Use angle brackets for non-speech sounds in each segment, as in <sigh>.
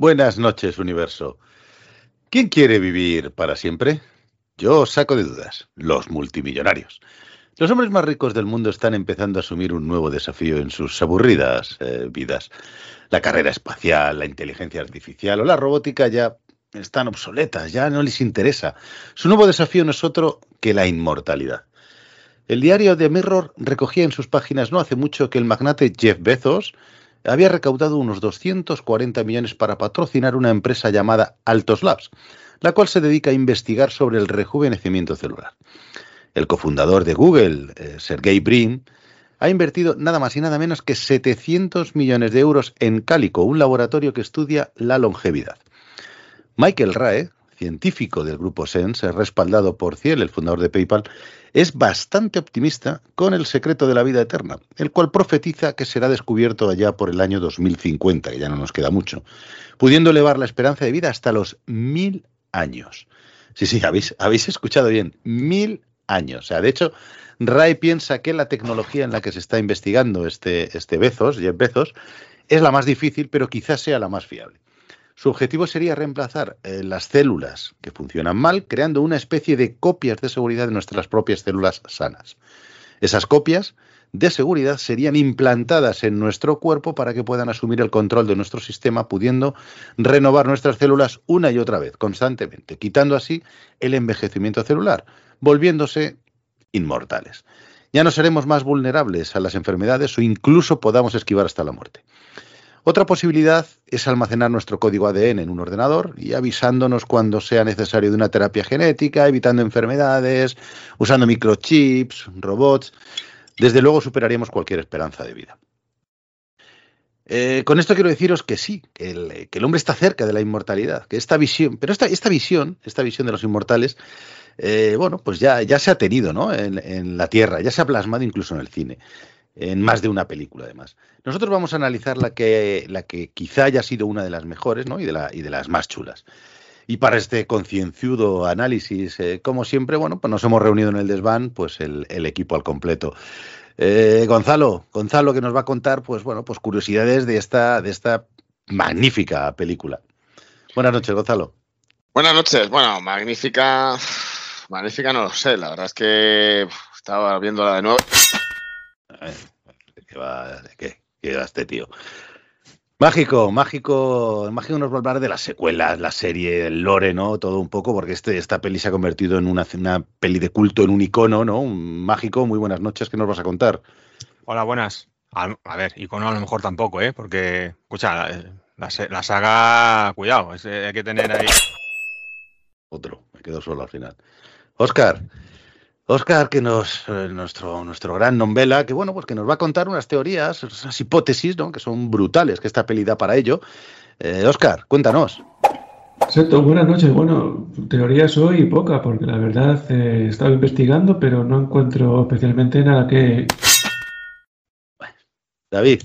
Buenas noches, universo. ¿Quién quiere vivir para siempre? Yo saco de dudas, los multimillonarios. Los hombres más ricos del mundo están empezando a asumir un nuevo desafío en sus aburridas eh, vidas. La carrera espacial, la inteligencia artificial o la robótica ya están obsoletas, ya no les interesa. Su nuevo desafío no es otro que la inmortalidad. El diario The Mirror recogía en sus páginas no hace mucho que el magnate Jeff Bezos había recaudado unos 240 millones para patrocinar una empresa llamada Altos Labs, la cual se dedica a investigar sobre el rejuvenecimiento celular. El cofundador de Google, eh, Sergey Brin, ha invertido nada más y nada menos que 700 millones de euros en Calico, un laboratorio que estudia la longevidad. Michael Rae, científico del grupo Sense, respaldado por Ciel, el fundador de PayPal, es bastante optimista con el secreto de la vida eterna, el cual profetiza que será descubierto allá por el año 2050, que ya no nos queda mucho, pudiendo elevar la esperanza de vida hasta los mil años. Sí, sí, habéis, habéis escuchado bien, mil años. O sea, de hecho, Ray piensa que la tecnología en la que se está investigando este, este Bezos, Jeff Bezos, es la más difícil, pero quizás sea la más fiable. Su objetivo sería reemplazar eh, las células que funcionan mal, creando una especie de copias de seguridad de nuestras propias células sanas. Esas copias de seguridad serían implantadas en nuestro cuerpo para que puedan asumir el control de nuestro sistema, pudiendo renovar nuestras células una y otra vez, constantemente, quitando así el envejecimiento celular, volviéndose inmortales. Ya no seremos más vulnerables a las enfermedades o incluso podamos esquivar hasta la muerte. Otra posibilidad es almacenar nuestro código ADN en un ordenador y avisándonos cuando sea necesario de una terapia genética, evitando enfermedades, usando microchips, robots. Desde luego superaríamos cualquier esperanza de vida. Eh, con esto quiero deciros que sí, que el, hombre está cerca de la inmortalidad, que esta visión, pero esta, esta visión, esta visión de los inmortales, eh, bueno, pues ya, ya se ha tenido ¿no? en, en la Tierra, ya se ha plasmado incluso en el cine en más de una película además. Nosotros vamos a analizar la que, la que quizá haya sido una de las mejores ¿no? y, de la, y de las más chulas. Y para este concienzudo análisis, eh, como siempre, bueno, pues nos hemos reunido en el desván, pues el, equipo al completo. Eh, Gonzalo, Gonzalo que nos va a contar, pues bueno, pues curiosidades de esta, de esta magnífica película. Buenas noches, Gonzalo. Buenas noches. Bueno, magnífica, magnífica no lo sé. La verdad es que estaba viéndola de nuevo. ¿Qué va? ¿Qué? ¿Qué va este tío? Mágico, mágico, mágico nos va a hablar de las secuelas, la serie, el lore, ¿no? Todo un poco, porque este, esta peli se ha convertido en una, una peli de culto, en un icono, ¿no? Un mágico, muy buenas noches, ¿qué nos vas a contar? Hola, buenas. A, ver, icono a lo mejor tampoco, ¿eh? Porque, escucha, la, la saga, cuidado, hay que tener ahí... Otro, me quedo solo al final. Oscar, Oscar, que nos, eh, nuestro, nuestro gran novela, que bueno, pues que nos va a contar unas teorías, unas hipótesis, ¿no? Que son brutales, que esta peli da para ello. Eh, Oscar, cuéntanos. Exacto, buenas noches. Bueno, teorías hoy poca, porque la verdad eh, he estado investigando, pero no encuentro especialmente nada que. David,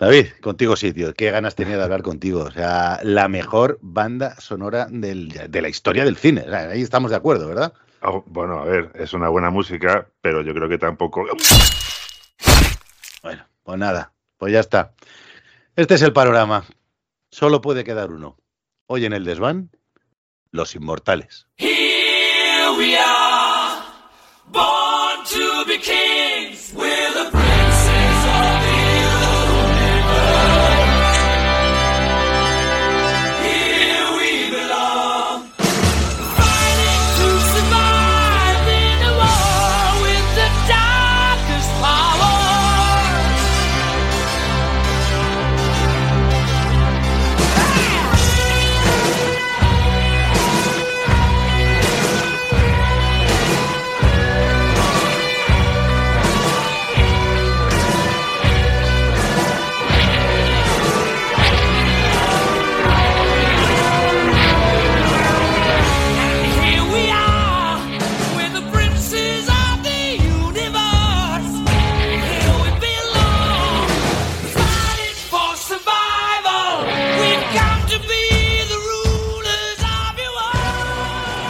David, contigo sí, tío. Qué ganas tenía de hablar contigo. O sea, la mejor banda sonora de la historia del cine. ahí estamos de acuerdo, ¿verdad? Oh, bueno, a ver, es una buena música, pero yo creo que tampoco. Bueno, pues nada, pues ya está. Este es el panorama. Solo puede quedar uno. Hoy en el desván, los inmortales. Here we are, born to be kings,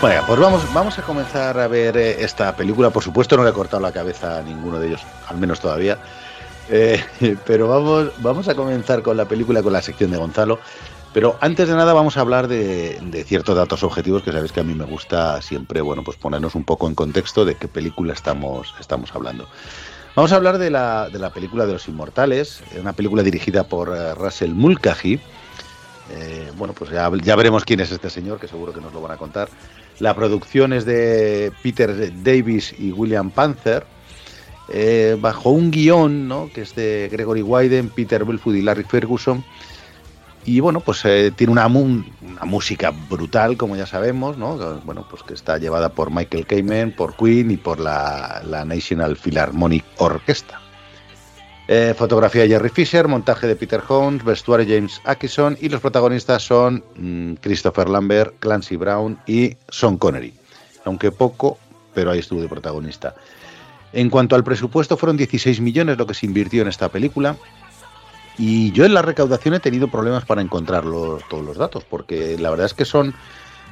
Pues vamos, vamos a comenzar a ver eh, esta película. Por supuesto, no le he cortado la cabeza a ninguno de ellos, al menos todavía. Eh, <laughs> pero vamos, vamos a comenzar con la película, con la sección de Gonzalo. Pero antes de nada vamos a hablar de, ciertos datos objetivos que sabéis que a mí me gusta siempre, bueno, pues ponernos un poco en contexto de qué película estamos, estamos hablando. Vamos a hablar de la, de la película de los Inmortales, una película dirigida por uh, Russell Mulcahy. Eh, bueno, pues ya, ya, veremos quién es este señor, que seguro que nos lo van a contar. La producción es de Peter Davis y William Panther, eh, bajo un guion ¿no? que es de Gregory Wyden, Peter Belfood y Larry Ferguson. Y bueno, pues eh, tiene una, música brutal, como ya sabemos, ¿no? Bueno, pues que está llevada por Michael Kamen, por Queen y por la, la National Philharmonic Orchestra. Eh, fotografía Jerry Fisher, montaje de Peter Holmes, vestuario James Atkinson y los protagonistas son mmm, Christopher Lambert, Clancy Brown y Sean Connery. Aunque poco, pero ahí estuvo de protagonista. En cuanto al presupuesto, fueron 16 millones lo que se invirtió en esta película. Y yo en la recaudación he tenido problemas para encontrar los, todos los datos, porque la verdad es que son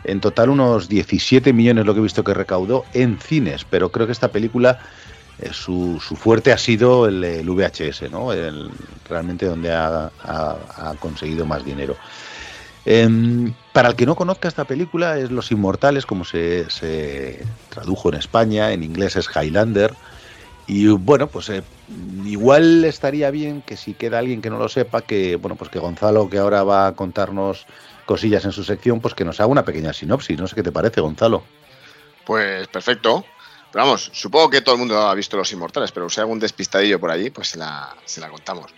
en total unos 17 millones lo que he visto que recaudó en cines, pero creo que esta película su, su, fuerte ha sido el, VHS, ¿no? El, realmente donde ha, conseguido más dinero. Eh, para el que no conozca esta película es Los Inmortales, como se, se tradujo en España, en inglés es Highlander. Y bueno, pues eh, igual estaría bien que si queda alguien que no lo sepa, que bueno, pues que Gonzalo, que ahora va a contarnos cosillas en su sección, pues que nos haga una pequeña sinopsis. No sé qué te parece, Gonzalo. Pues perfecto. Pero vamos, supongo que todo el mundo ha visto Los Inmortales, pero si hay algún despistadillo por allí, pues se la, se la contamos.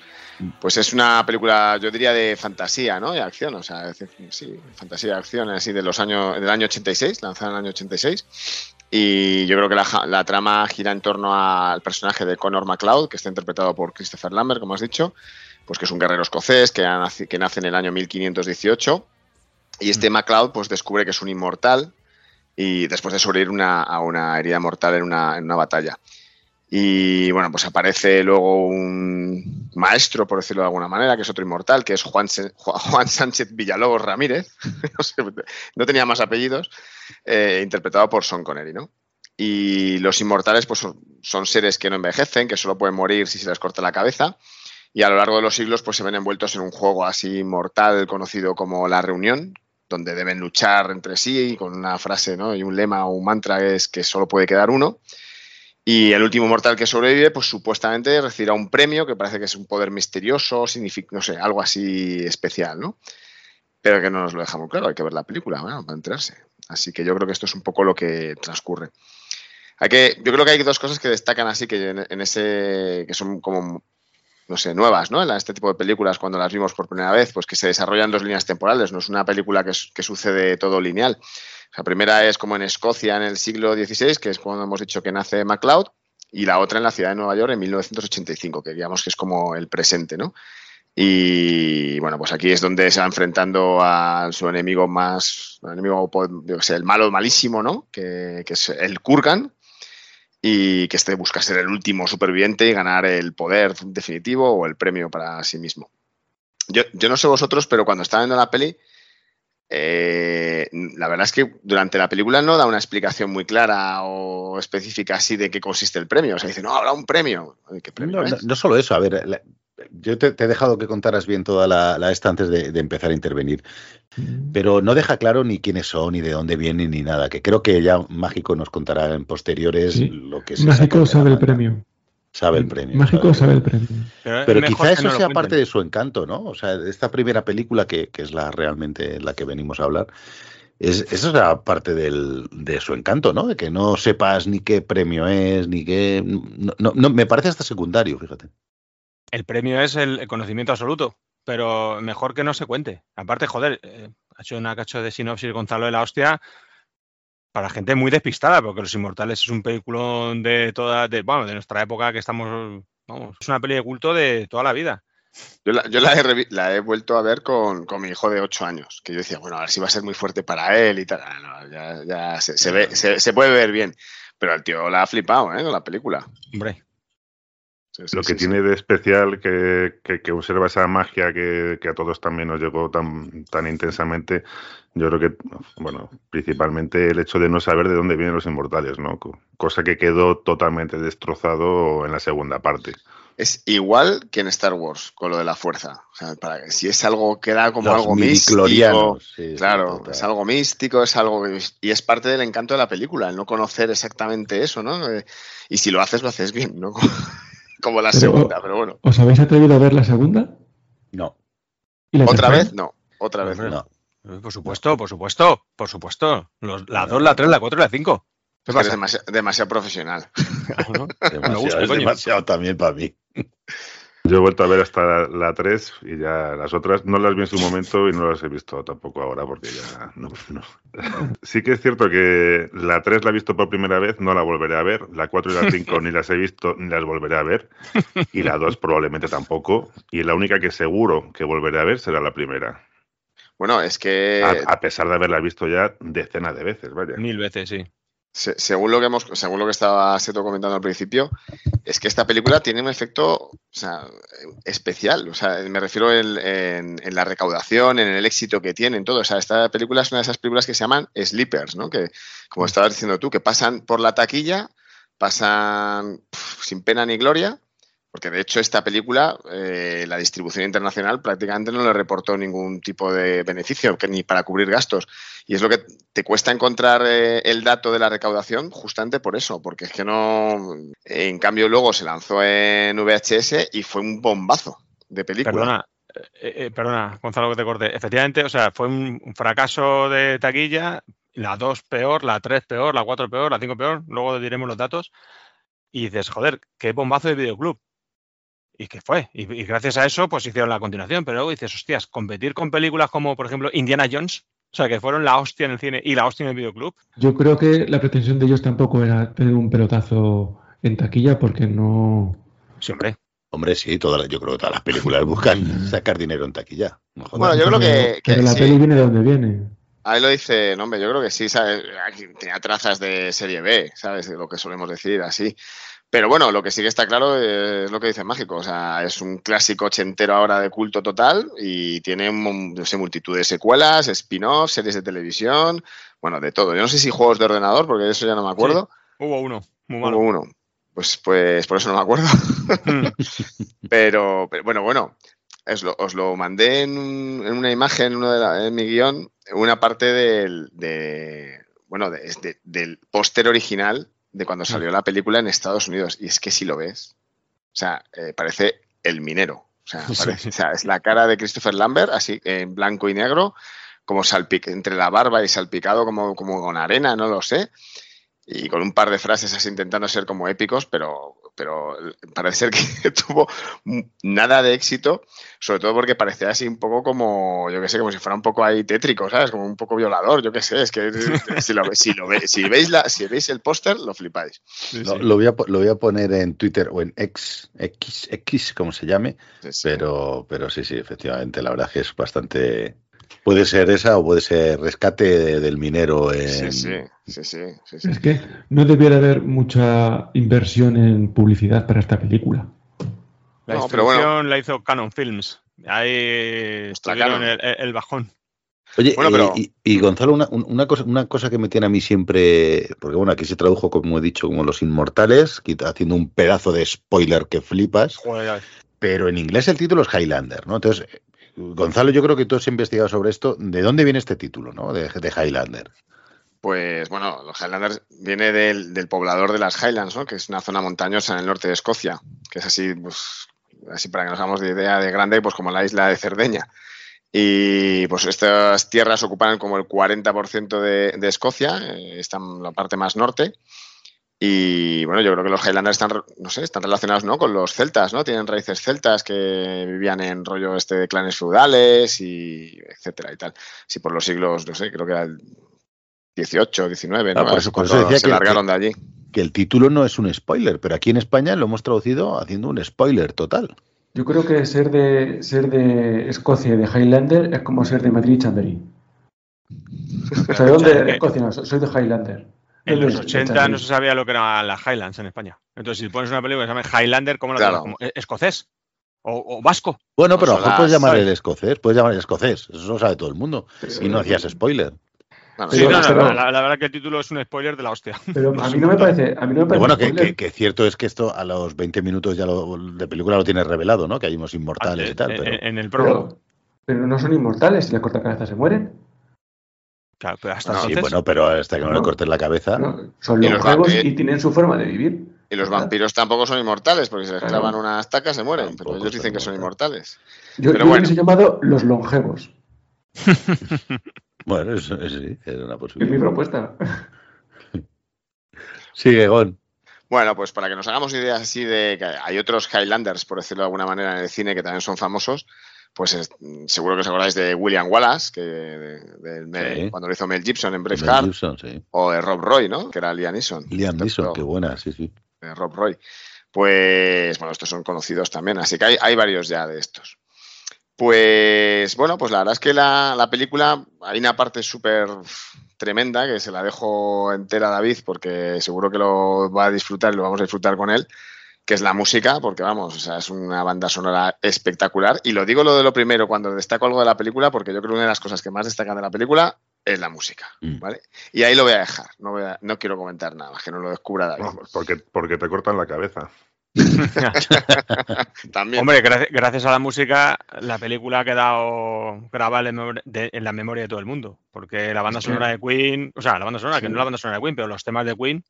Pues es una película, yo diría, de fantasía, ¿no? De acción, o sea, sí, fantasía de acción, así de los años, del año 86, lanzada en el año 86. Y yo creo que la, la, trama gira en torno al personaje de Connor MacLeod, que está interpretado por Christopher Lambert, como has dicho, pues que es un guerrero escocés que, nace, que nace en el año 1518. Y este mm. MacLeod pues descubre que es un inmortal y después de sobrevivir una, a una herida mortal en una, batalla. Y bueno, pues aparece luego un maestro, por decirlo de alguna manera, que es otro inmortal, que es Juan, Juan Sánchez Villalobos Ramírez, <laughs> no, tenía más apellidos, eh, interpretado por Sean Connery, ¿no? Y los inmortales pues, son, seres que no envejecen, que solo pueden morir si se les corta la cabeza, y a lo largo de los siglos pues, se ven envueltos en un juego así mortal conocido como La Reunión, donde deben luchar entre sí con una frase ¿no? y un lema o un mantra que es que solo puede quedar uno. Y el último mortal que sobrevive, pues supuestamente recibirá un premio que parece que es un poder misterioso, significa, no sé, algo así especial, ¿no? Pero que no nos lo deja muy claro, hay que ver la película bueno, para enterarse. Así que yo creo que esto es un poco lo que transcurre. Hay que, yo creo que hay dos cosas que destacan así que en ese que son como no sé, nuevas, ¿no? Este tipo de películas, cuando las vimos por primera vez, pues que se desarrollan dos líneas temporales, no es una película que, que sucede todo lineal. La primera es como en Escocia en el siglo XVI, que es cuando hemos dicho que nace MacLeod, y la otra en la ciudad de Nueva York en 1985, que digamos que es como el presente, ¿no? Y bueno, pues aquí es donde se va enfrentando a su enemigo más, enemigo, yo que sé, el malo malísimo, ¿no? Que es el Kurgan, y que este busca ser el último superviviente y ganar el poder definitivo o el premio para sí mismo. Yo, yo no sé vosotros, pero cuando estaba viendo la peli, eh, la verdad es que durante la película no da una explicación muy clara o específica así de qué consiste el premio. O sea, dice, no, habrá un premio. ¿Qué premio no, es? no, no, solo eso, a ver, la, yo te, te, he dejado que contaras bien toda la, la esta antes de, de, empezar a intervenir, pero no deja claro ni quiénes son, ni de dónde vienen, ni nada, que creo que ya Mágico nos contará en posteriores sí. lo que es. Mágico sabe el premio. Sabe el premio. Mágico sabe el premio. Pero, pero quizá eso no sea parte de su encanto, ¿no? O sea, esta primera película, que, que es la realmente la que venimos a hablar, es, eso es parte del, de su encanto, ¿no? De que no sepas ni qué premio es, ni qué. No, no, no, me parece hasta secundario, fíjate. El premio es el conocimiento absoluto, pero mejor que no se cuente. Aparte, joder, eh, ha hecho una cacho de sinopsis Gonzalo de la hostia para gente muy despistada, porque Los Inmortales es un película de toda, de, bueno, de nuestra época que estamos, vamos, es una peli de culto de toda la vida. Yo la, yo la, he, la he, vuelto a ver con, con, mi hijo de 8 años, que yo decía, bueno, a ver si va a ser muy fuerte para él y tal. Ah, no, ya, ya se, se, ve, se, se, puede ver bien. Pero el tío la ha flipado, ¿eh? Con la película. Hombre. Sí, sí, Lo que sí, sí. tiene de especial que, que- que observa esa magia que, que a todos también nos llegó tan, tan intensamente, yo creo que, bueno, principalmente el hecho de no saber de dónde vienen los inmortales, ¿no? Co- Cosa que quedó totalmente destrozado en la segunda parte. Es igual que en Star Wars, con lo de la fuerza. O sea, para, si es algo que era como Los algo místico. Claro, es algo místico, es algo que- y es parte del encanto de la película, el no conocer exactamente eso, ¿no? Eh, Y si lo haces, lo haces bien, ¿no? <laughs> Como la Pero- segunda, pero bueno. ¿Os habéis atrevido a ver la segunda? No, ¿Y la ¿Otra tercera? vez? No, otra vez. No. no. Por supuesto, por supuesto, por supuesto. Los- la 2, la 3, la 4 y la 5. ¿Qué Es demasiado, demasiado profesional. <laughs> ¿no? Demasiado, gusta, es demasiado también para mí. Yo he vuelto a ver hasta la 3 y ya las otras no las vi en su momento y no las he visto tampoco ahora porque ya no. no. <laughs> Sí que es cierto que la 3 la he visto por primera vez, no la volveré a ver. La 4 y la 5 ni las he visto ni las volveré a ver. Y la 2 probablemente tampoco. Y la única que seguro que volveré a ver será la primera. Bueno, es que A, a pesar de haberla visto ya decenas de veces, vaya. Mil veces, sí. Se- según lo que hemos, según lo que estaba Seto comentando al principio, es que esta película tiene un efecto especial. O sea, me refiero en, en- la recaudación, en el éxito que tiene, en todo. O sea, esta película es una de esas películas que se llaman sleepers, ¿no? Que, como estabas diciendo tú, que pasan por la taquilla, pasan sin pena ni gloria. Porque de hecho esta película, eh, la distribución internacional prácticamente no le reportó ningún tipo de beneficio, que ni para cubrir gastos. Y es lo que te cuesta encontrar eh, el dato de la recaudación justamente por eso, porque es que no... En cambio luego se lanzó en VHS y fue un bombazo de película. Perdona, eh, eh, perdona, Gonzalo, que te corte. Efectivamente, o sea, fue un un fracaso de taquilla, la 2 peor, la 3 peor, la 4 peor, la 5 peor, luego diremos los datos. Y dices, joder, qué bombazo de videoclub. ¿Y qué fue? Y, y gracias a eso, pues hicieron la continuación. Pero luego dices, hostias, competir con películas como, por ejemplo, Indiana Jones, o sea, que fueron la hostia en el cine y la hostia en el videoclub. Yo creo que la pretensión de ellos tampoco era tener un pelotazo en taquilla porque no... Sí, hombre. Hombre, sí, todas, yo creo que todas las películas buscan <laughs> sacar dinero en taquilla. No. Bueno, yo creo que- Pero que la sí. peli viene de donde viene. Ahí lo dice, no, hombre, yo creo que sí, ¿sabes? Aquí Tenía trazas de serie B, ¿sabes? De lo que solemos decir, así. Pero bueno, lo que sí que está claro es lo que dice Mágico. O sea, es un clásico ochentero ahora de culto total y tiene, un- no sé, multitud de secuelas, spin-offs, series de televisión, bueno, de todo. Yo no sé si juegos de ordenador, porque de eso ya no me acuerdo. Hubo uno, muy Hubo uno. Pues, pues por eso no me acuerdo. Mm. <laughs> <laughs> Pero, pero bueno, bueno, os lo, os lo mandé en, un- en una imagen, en, uno de la- en mi guion, una parte del, de, bueno, de- es de- del póster original de cuando salió la película en Estados Unidos. Y es que si lo ves, o sea, eh, parece el minero. O sea, parece- o sea, es la cara de Christopher Lambert, así en blanco y negro, como salpic entre la barba y salpicado como, como con arena, no lo sé. Y con un par de frases así intentando ser como épicos, pero, pero parece ser que <laughs> tuvo nada de éxito, sobre todo porque parecía así un poco como, yo qué sé, como si fuera un poco ahí tétrico, ¿sabes? Como un poco violador, yo qué sé, es que <laughs> si, lo, ve- si, lo ve- si veis, la, si veis el póster, lo flipáis. Sí, Lo, sí. lo voy a, lo voy a poner en Twitter o en X, X, X como se llame, Sí, sí. pero, pero sí, sí, efectivamente, la verdad es que es bastante... Puede ser esa o puede ser rescate de- del minero en... Sí, sí, sí, sí, sí, sí. Es que no debiera haber mucha inversión en publicidad para esta película. La No, pero bueno. distribución la hizo Canon Films. Ahí Está el, bajón. Oye, Bueno, eh, pero- y, y, Gonzalo, una, un- una cosa, una cosa que me tiene a mí siempre, porque bueno, aquí se tradujo, como he dicho, como Los Inmortales, haciendo un pedazo de spoiler que flipas, Joder, pero en inglés el título es Highlander, ¿no? Entonces, Gonzalo, yo creo que tú has investigado sobre esto. ¿De dónde viene este título, no? De, de Highlander. Pues bueno, los Highlanders viene del, del poblador de las Highlands, ¿no? que es una zona montañosa en el norte de Escocia, que es así, pues, así para que nos hagamos de idea de grande, pues como la isla de Cerdeña. Y pues estas tierras ocupan como el 40% de, de Escocia, eh, están en la parte más norte. Y bueno, yo creo que los Highlanders están, no sé, están relacionados ¿no? con los celtas, ¿no? Tienen raíces celtas que vivían en rollo este de clanes feudales y etcétera y tal. Sí, por los siglos, no sé, creo que era el 18, 19, ¿no? Ah, por eso- por eso decía se que- largaron de allí. Que el título no es un spoiler, pero aquí en España lo hemos traducido haciendo un spoiler total. Yo creo que ser de, ser de Escocia y de Highlander es como ser de Madrid y Chamberí. <laughs> O sea, ¿de dónde? De Escocia, no, soy de Highlander. En los Entonces, 80 también- no se sabía lo que eran las Highlands en España. Entonces, si pones una película que se llama Highlander, ¿cómo la Claro. ¿e- ¿Escocés? ¿O, o vasco? Bueno, pero a lo mejor Consolas, puedes llamar el escocés, puedes llamar el escocés, eso lo sabe todo el mundo. Y no hacías spoiler. Bueno, Sí, no, no, pero- la, la verdad que el título es un spoiler de la hostia. Pero a mí no me parece, a mí no me parece bueno, que, spoiler. que- que cierto es que esto a los 20 minutos ya lo- de película lo tienes revelado, ¿no? Que hay unos inmortales y tal. en, Pero... en- en el prólogo. pero, pero no son inmortales, si las cortacabezas se mueren. Claro, pero hasta Sí, bueno, pero hasta que no le No. cortes la cabeza. ¿no? Son Y los vampiros- y tienen su forma de vivir. Y los vampiros tampoco son inmortales, porque si les Claro. clavan una estaca se mueren. Tampoco Pero ellos dicen que son inmortales. Yo, Pero yo bueno. les he llamado los longevos. <laughs> Bueno, eso, eso sí, es una Es mi posibilidad. propuesta. <laughs> Sigue, Gon. Bueno, pues para que nos hagamos ideas así de que hay otros Highlanders, por decirlo de alguna manera, en el cine que también son famosos, pues es- seguro que os acordáis de William Wallace, que de- de- de- Sí. cuando lo hizo Mel Gibson en Braveheart, Gibson, sí. o de Rob Roy, ¿no? Que era Liam Neeson. Liam Neeson, qué buena, sí, sí. de Rob Roy. Pues bueno, estos son conocidos también, así que hay, hay varios ya de estos. Pues bueno, pues la verdad es que la, la película, hay una parte súper tremenda que se la dejo entera a David porque seguro que lo va a disfrutar y lo vamos a disfrutar con él, que es la música, porque vamos, o sea, es una banda sonora espectacular. Y lo digo lo de lo primero cuando destaco algo de la película, porque yo creo que una de las cosas que más destacan de la película es la música, Mm. ¿vale? Y ahí lo voy a dejar, no, voy a- no quiero comentar nada, que no lo descubra David. Vamos, porque, porque te cortan la cabeza. <laughs> También. Hombre, gracias, a la música, la película ha quedado grabada en, la memoria de todo el mundo. Porque la banda sonora de Queen, o sea, la banda sonora, que no la banda sonora de Queen, pero los temas de Queen,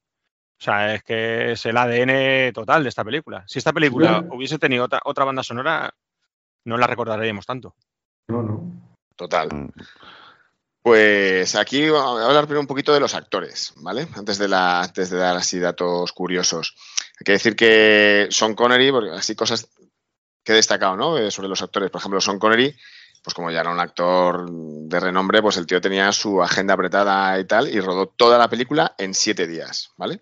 o sea, es que es el ADN total de esta película. Si esta película Claro. hubiese tenido otra, otra banda sonora, no la recordaríamos tanto. No, no. Total. Pues aquí voy a hablar primero un poquito de los actores, ¿vale? Antes de, la, antes de dar así datos curiosos. Hay que decir que Sean Connery, porque así cosas que he destacado, ¿no? Eh, Sobre los actores. Por ejemplo, Sean Connery, pues como ya era un actor de renombre, pues el tío tenía su agenda apretada y tal, y rodó toda la película en siete días, ¿vale?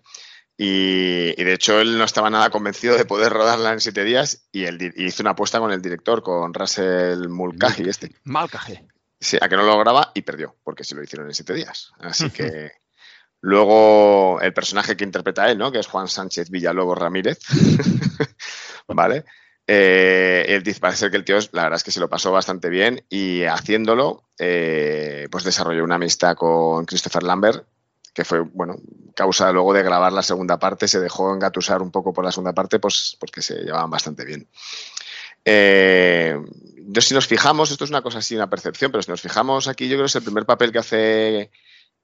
Y, y de hecho él no estaba nada convencido de poder rodarla en siete días y, él y hizo una apuesta con el director, con Russell Mulcahy, este. Malcaje. Sí, a que no lo lograba y perdió, porque sí lo hicieron en siete días. Así <laughs> que luego el personaje que interpreta él, ¿no? Que es Juan Sánchez Villalobos Ramírez, <laughs> ¿vale? Eh, él dice, parece ser que el tío, la verdad es que se lo pasó bastante bien y haciéndolo, eh, pues desarrolló una amistad con Christopher Lambert, que fue, bueno, causa luego de grabar la segunda parte, se dejó engatusar un poco por la segunda parte, pues porque se llevaban bastante bien. Eh, si nos fijamos, esto es una cosa así, una percepción, pero si nos fijamos aquí, yo creo que es el primer papel que hace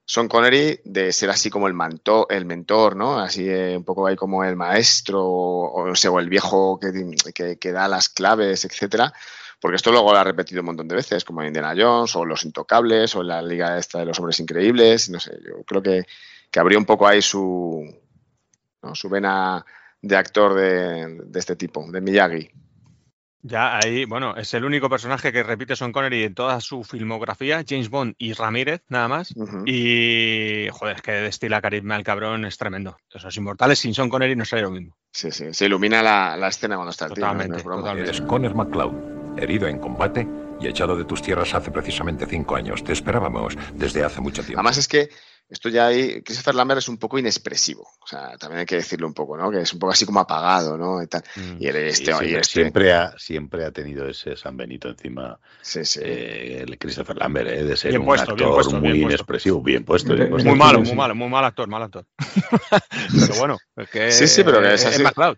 Sean Connery de ser así como el, manto, el mentor, ¿no? Así eh, un poco ahí como el maestro o, o, sea, o el viejo que, que, que, da las claves, etcétera. Porque esto luego lo ha repetido un montón de veces, como en Indiana Jones o Los Intocables o en la Liga esta de los Hombres Increíbles. No sé, yo creo que, que abrió un poco ahí su, ¿no? su vena de actor de, de este tipo, de Miyagi. Ya ahí, bueno, es el único personaje que repite Sean Connery en toda su filmografía, James Bond y Ramírez, nada más. Uh -huh. Y, joder, es que destila carisma el cabrón, es tremendo. Los inmortales sin Sean Connery no sería lo mismo. Sí, sí, se ilumina la, la escena cuando está el totalmente, tío. ¿no? totalmente. Eres Connor McCloud, herido en combate y echado de tus tierras hace precisamente cinco años. Te esperábamos desde hace mucho tiempo. Además es que esto ya hay, Christopher Lambert es un poco inexpresivo, o sea, también hay que decirlo un poco, ¿no? Que es un poco así como apagado, ¿no? Y, tal. Mm, y, el, este, sí, siempre, y este, siempre, ha, siempre ha tenido ese San Benito encima, sí, sí. Eh, el Christopher Lambert, ¿eh? de ser bien un puesto, actor bien puesto, muy bien inexpresivo, bien puesto. Bien puesto. Muy malo, muy malo, muy mal actor, mal actor. <laughs> pero bueno, es que sí, sí, pero que es, así. es.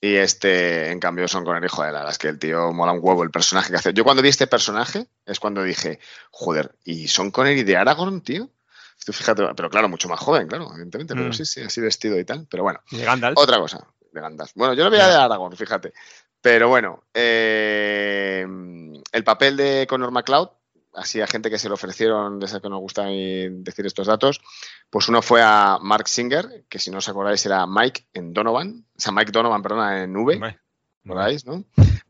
Y este, en cambio, Son Connery, joder, la verdad es que el tío mola un huevo el personaje que hace. Yo cuando vi este personaje es cuando dije, joder, ¿y Son Connery de Aragorn, tío? Tú fíjate, pero claro, mucho más joven, claro, evidentemente, mm. pero sí, sí, así vestido y tal. Pero bueno, de Gandalf. otra cosa, de Gandalf. Bueno, yo lo veía de Aragorn, fíjate. Pero bueno, eh, el papel de Connor McLeod, así a gente que se le ofrecieron, de esa que nos gusta decir estos datos, pues uno fue a Mark Singer, que si no os acordáis era Mike en Donovan, o sea, Mike Donovan, perdona, en V, Hombre. ¿recordáis, no?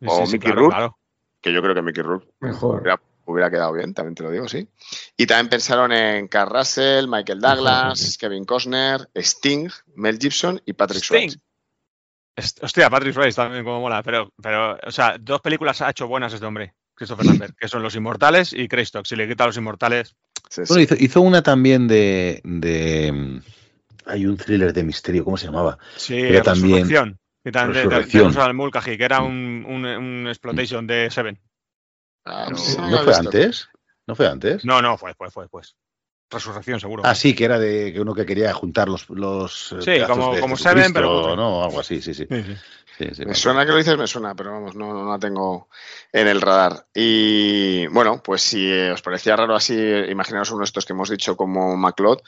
O sí, Mickey claro, Rourke, claro. que yo creo que Mickey Rourke Mejor. hubiera, hubiera, quedado bien, también te lo digo, sí. Y también pensaron en Carl Russell, Michael Douglas, Kevin Costner, Sting, Mel Gibson y Patrick Sting. Swayze. Hostia, Patrick Swayze también como mola, pero, pero, o sea, dos películas ha hecho buenas este hombre, Christopher Lambert, que son Los Inmortales y Greystock. Si le quita a Los Inmortales... Sí, sí. Bueno, hizo, hizo, una también de, de, hay un thriller de misterio, ¿cómo se llamaba? Sí, Era también- Resurrección. Que también de- de- de Resurrección. Mulcahy, que era un, un, un exploitation de Seven. Ah, No, pues ¿No lo he fue antes? ¿No fue antes? No, no, fue, fue, fue, pues. Resurrección, seguro. Ah, sí, que era de que uno que quería juntar los, los eh, Sí, como- de como Seven, pero no, algo así, sí, sí. Sí, sí. Sí, sí, Me suena que lo dices, me suena, pero vamos, no, no la tengo en el radar. Y bueno, pues si eh, os parecía raro así, imaginaos uno de estos que hemos dicho como MacLeod,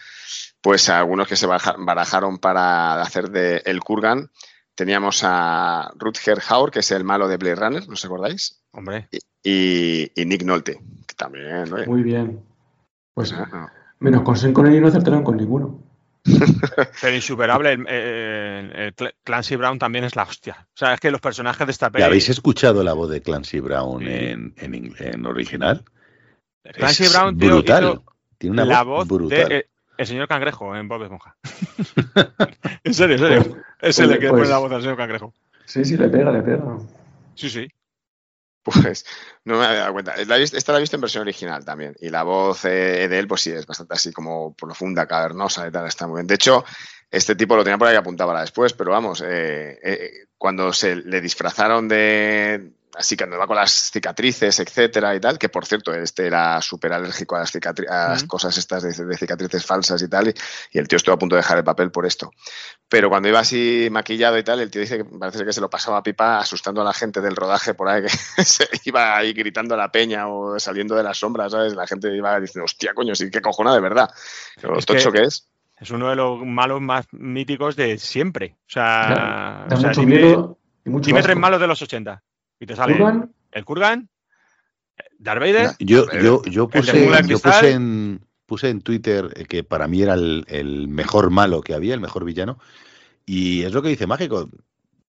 pues algunos que se barajaron para hacer de el Kurgan. Teníamos a Rutger Hauer, que es el malo de Blade Runner, ¿no os acordáis? Hombre. Y, y Nick Nolte, que también, Muy bien. Pues no. menos con Sean Connery no acertaron con ninguno. Pero insuperable, el, el- el Cl- Clancy Brown también es la hostia. O sea, es que los personajes de esta peli. ¿Ya habéis escuchado la voz de Clancy Brown Sí. en, en, en original? Clancy Es Brown, tío, brutal. hizo Tiene una la voz, brutal. de eh, el señor Cangrejo en Bob Esponja. <laughs> en serio, en serio. Pues, es el pues- que pues- pone la voz al señor Cangrejo. Sí, sí, le pega, le pega. Sí, sí. Pues no me había dado cuenta. Esta la he visto en versión original también. Y la voz eh, de él, pues sí, es bastante así como profunda, cavernosa y tal. Está muy bien. De hecho, este tipo lo tenía por ahí apuntado para después, pero vamos, eh, eh, cuando se le disfrazaron de. Así que andaba con las cicatrices, etcétera y tal, que por cierto, este era súper alérgico a las, cicatri- a las cosas estas de, de cicatrices falsas y tal, y, y el tío estuvo a punto de dejar el papel por esto. Pero cuando iba así maquillado y tal, el tío dice que parece que se lo pasaba a pipa asustando a la gente del rodaje por ahí, <laughs> que se iba ahí gritando a la peña o saliendo de las sombras, ¿sabes? La gente iba diciendo, hostia, coño, sí, qué cojona de verdad. Lo Es que- tocho que es. Es uno de los malos más míticos de siempre. O sea, Da o sea, mucho dime, miedo y mucho dime tres malos de los 80. Y te sale Kurgan, el Kurgan, Darth Vader. Yo, yo, yo puse, yo puse en, puse en Twitter que para mí era el, el mejor malo que había, el mejor villano. Y es lo que dice Mágico.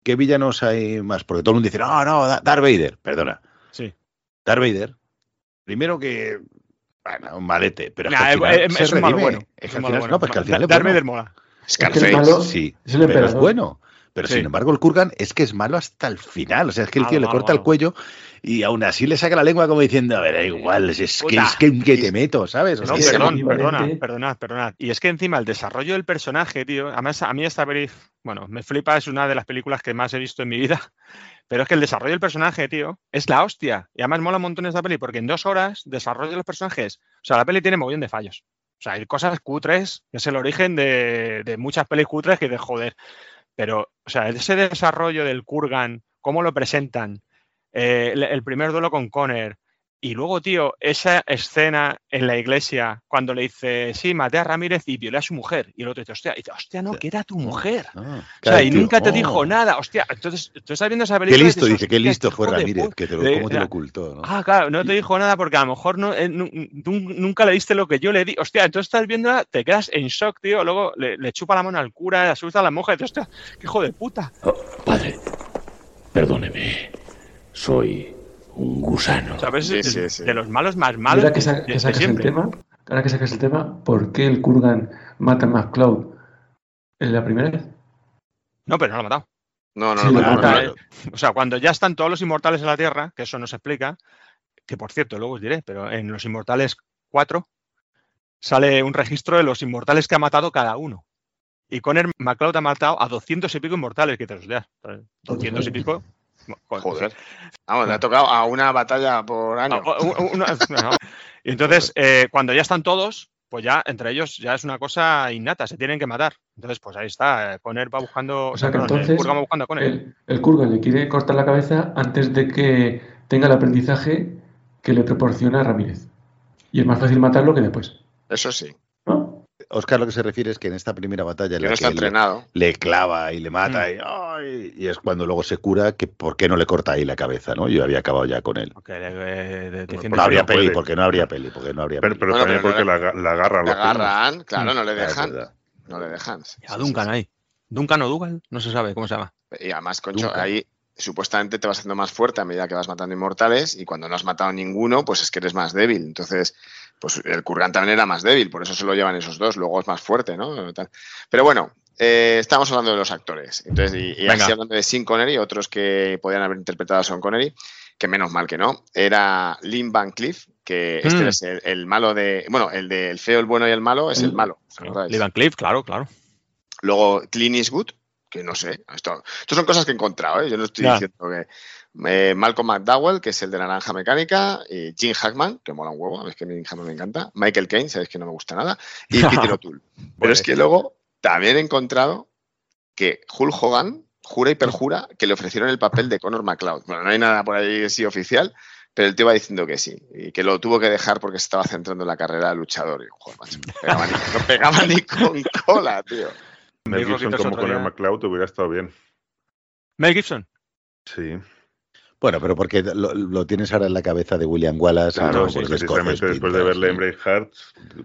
¿Qué villanos hay más? Porque todo el mundo dice, no, no, Da- Darth Vader. Perdona. Sí. Darth Vader. Primero que. Bueno, un malete, pero es que Nah, al es- final es, se es un malo bueno. Es es al final- bueno. no, pues que al final es Darth bueno. Vader mola. Scarface. malo- Sí, es el pero es bueno. Pero Sí. sin embargo, el Kurgan es que es malo hasta el final. O sea, es que el Malo, tío le malo, corta el cuello y aún así le saca la lengua como diciendo, a ver, da igual, es, es que, es que, que te meto, ¿sabes? No, perdón, es perdona, perdonad, perdonad. Y es que encima el desarrollo del personaje, tío, además a mí esta peli, bueno, me flipa, es una de las películas que más he visto en mi vida, pero es que el desarrollo del personaje, tío, es la hostia. Y además mola un montón esta peli porque en dos horas desarrollo de los personajes, o sea, la peli tiene mogollón de fallos. O sea, hay cosas cutres, que es el origen de, de muchas pelis cutres que de joder. Pero, o sea, ese desarrollo del Kurgan, cómo lo presentan, eh, el, el primer duelo con Conner, y luego, tío, esa escena en la iglesia cuando le dice, sí, maté a Ramírez y violé a su mujer. Y el otro dice, hostia, y dice, hostia, no, que era tu mujer. no, O sea, y tío, nunca te oh, dijo nada. Hostia, entonces tú estás viendo esa Qué película. y listo, dices, dice, qué "Hostia, listo fue Ramírez, pu-". que te lo, De- cómo te lo ocultó, ¿no? Ah, claro, no te dijo nada porque a lo mejor no, eh, nunca le diste lo que yo le di. Hostia, entonces estás viendo, te quedas en shock, tío. Luego le, le chupa la mano al cura, le asusta a la monja y dices, hostia, qué hijo de puta. Oh, padre, perdóneme. Soy un gusano. ¿Sabes? Sí, de, sí, sí. de los malos más malos. ahora que, sa- que sacas el siempre. tema, ahora que sacas el tema, ¿por qué el Kurgan mata a McCloud en la primera vez? No, pero no lo ha matado. No, no, Sí, no, lo no, no, mata, no, eh. O sea, cuando ya están todos los inmortales en la Tierra, que eso no se explica, que por cierto, luego os diré, pero en los inmortales 4 sale un registro de los inmortales que ha matado cada uno. Y Conner McCloud ha matado a 200 y pico inmortales, que te los ya, 200 y pico. Joder. Vamos, le ha tocado a una batalla por año. U- una- <laughs> no. Y entonces, eh, cuando ya están todos, pues ya entre ellos ya es una cosa innata, se tienen que matar. Entonces, pues ahí está, eh, Conner va buscando, O sea que eh, entonces Kurgan va buscando a Conner. el, el Kurgan le quiere cortar la cabeza antes de que tenga el aprendizaje que le proporciona Ramírez. Y es más fácil matarlo que después. Eso sí. Oscar lo que se refiere es que en esta primera batalla en que la no está que le, entrenado. le clava y le mata Mm. y, ay, y es cuando luego se cura que por qué no le corta ahí la cabeza, ¿no? Yo había acabado ya con él. Eh, de- No habría peli, puede. porque no habría peli, porque no habría Pero, peli. pero Bueno, también pero porque no la, la agarran primos. agarran, claro, no le dejan. No le dejan. A Duncan sí, ahí. Duncan o Dougal, no se sabe cómo se llama. Y además, concho, Duncan. ahí supuestamente te vas haciendo más fuerte a medida que vas matando inmortales y cuando no has matado ninguno, pues es que eres más débil. Entonces, pues el Kurgan también era más débil, por eso se lo llevan esos dos, luego es más fuerte, ¿no? Pero bueno, eh, estamos hablando de los actores. Entonces, y, y así hablando de Sean Connery, otros que podían haber interpretado a Sean Connery, que menos mal que no, era Lynn Van Cleef, que este Mm. es el, el malo de. Bueno, el del feo, el bueno y el malo es el El- malo. Lee Van Cleef, claro, claro. Luego Clint Eastwood, que no sé, esto, esto son cosas que he encontrado, ¿eh? yo no estoy Ya. diciendo que... eh, Malcolm McDowell, que es el de Naranja Mecánica, y Jim Hackman, que mola un huevo, a mí es que Jim Hackman me encanta, Michael Caine, sabéis que no me gusta nada, y <laughs> Peter O'Toole. Pero es que luego también he encontrado que Hulk Hogan jura y perjura que le ofrecieron el papel de Connor McLeod. Bueno, no hay nada por ahí así oficial, pero el tío va diciendo que sí, y que lo tuvo que dejar porque se estaba centrando en la carrera de luchador. Y, joder, macho, no pegaba ni, no pegaba ni con cola, tío. Mel Gibson como otro con el día. McLeod hubiera estado bien. Mel Gibson. Sí. Bueno, pero porque lo, lo tienes ahora en la cabeza de William Wallace. Claro, y pues precisamente después de verle sí. en Braveheart,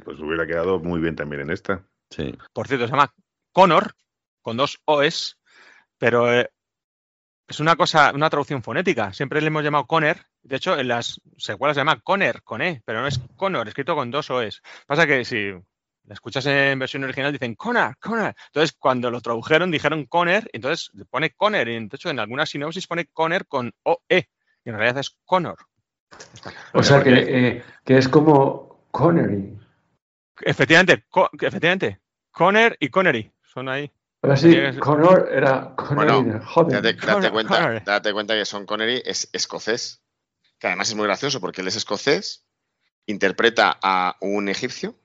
pues hubiera quedado muy bien también en esta. Sí. Por cierto, se llama Connor, con dos O's, pero eh, es una cosa, una traducción fonética. Siempre le hemos llamado Conner. De hecho, en las secuelas se llama Conner, con E, pero no es Connor, escrito con dos O's. Pasa que si la escuchas en versión original dicen Connor, Connor. Entonces, cuando lo tradujeron dijeron Conner, entonces pone Conner. Y de hecho, en algunas sinopsis pone Conner con OE. Y en realidad es Connor. O sea que, eh, que es como Connery. Efectivamente, co- efectivamente. Conner y Connery son ahí. Ahora sí, Connor era Connery Bueno, de joven. Date, date Conor- cuenta, date cuenta que Sean Connery es escocés, que además es muy gracioso porque él es escocés, interpreta a un egipcio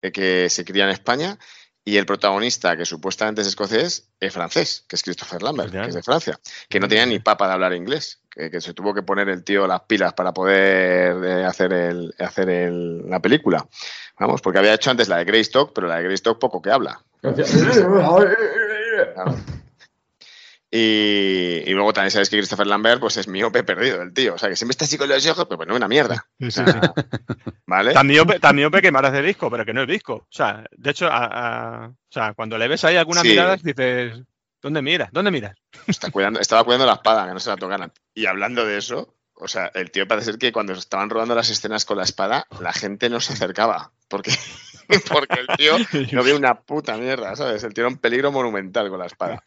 que se cría en España y el protagonista, que supuestamente es escocés, es francés, que es Christopher Lambert, que es de Francia, que no tenía ni papa de hablar inglés, que, que se tuvo que poner el tío las pilas para poder eh, hacer, el, hacer el- la película. Vamos, porque había hecho antes la de Greystock, pero la de Greystock poco que habla. Claro. Y, y luego también sabes que Christopher Lambert pues es miope perdido el tío. O sea, que siempre está así con los ojos, pero no una mierda. Sí, O sea, sí. ¿Vale? Tan miope, tan miope que parece disco, pero que no es disco. O sea, de hecho, a- a- o sea, cuando le ves ahí algunas Sí. miradas, dices, ¿dónde miras? ¿Dónde miras? Está cuidando, estaba cuidando la espada, que no se la tocaran. Y hablando de eso, o sea, el tío parece ser que cuando estaban rodando las escenas con la espada, la gente no se acercaba. Porque, <laughs> porque el tío no ve una puta mierda, ¿sabes? El tío era un peligro monumental con la espada.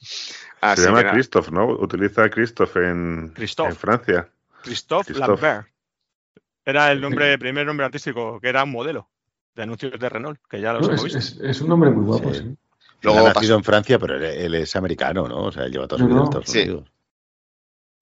Así Se llama. Christoph, ¿no? Utiliza a Christoph en, Christoph. en Francia. Christophe Christophe. Lambert. Era el nombre, primer nombre artístico, que era un modelo de anuncios de Renault, que ya los No, hemos es, visto. es- es un hombre muy guapo, Sí. sí. Luego ha nacido en Francia, pero él, él es americano, ¿no? O sea, lleva toda su No, vida en. Estados Sí.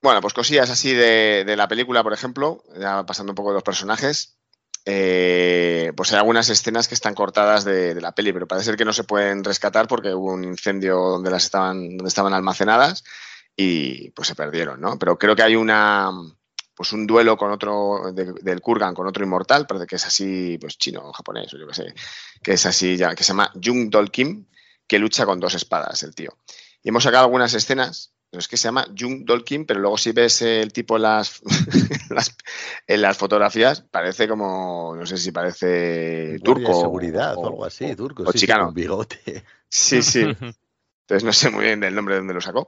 Bueno, pues cosillas así de, la película, por ejemplo, ya pasando un poco de los personajes. eh, pues hay algunas escenas que están cortadas de, la peli, pero parece ser que no se pueden rescatar porque hubo un incendio donde las estaban, donde estaban almacenadas y pues se perdieron, ¿no? Pero creo que hay una pues un duelo con otro de- del Kurgan con otro inmortal, parece que es así, pues chino o japonés o yo qué sé, que es así que se llama Jung Dol Kim, que lucha con dos espadas, el tío. Y hemos sacado algunas escenas pero es que se llama Jung Dolkin, pero luego si ves el tipo en las, <laughs> las- en las fotografías, parece como, no sé si parece Guardia de turco. seguridad o, algo así, turco. o sí, chicano. con bigote. Sí, sí. <laughs> Entonces no sé muy bien del nombre de dónde lo sacó.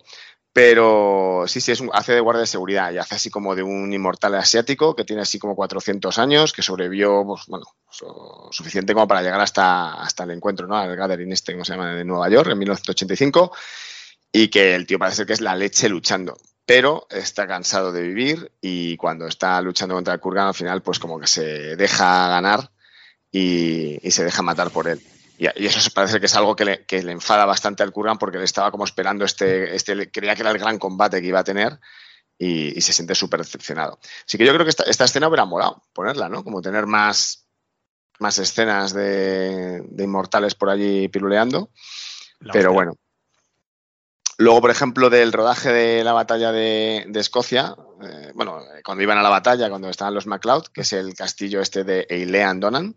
Pero sí, sí, es un- hace de guardia de seguridad y hace así como de un inmortal asiático que tiene así como 400 años, que sobrevivió, pues bueno, so- suficiente como para llegar hasta, hasta el encuentro, ¿no? Al Gathering este, como se llama, de Nueva York, en 1985, y que el tío parece que es la leche luchando. Pero está cansado de vivir y cuando está luchando contra el Kurgan, al final, pues como que se deja ganar y, y se deja matar por él. Y, y eso parece que es algo que le, que le enfada bastante al Kurgan porque le estaba como esperando este, este, creía que era el gran combate que iba a tener y, y se siente súper decepcionado. Así que yo creo que esta, esta escena hubiera molado ponerla, ¿no? Como tener más, más escenas de, de inmortales por allí piruleando. La Pero bueno. Luego, por ejemplo, del rodaje de la batalla de, de Escocia, eh, bueno, cuando iban a la batalla, cuando estaban los MacLeod, que es el castillo este de Eilean Donan,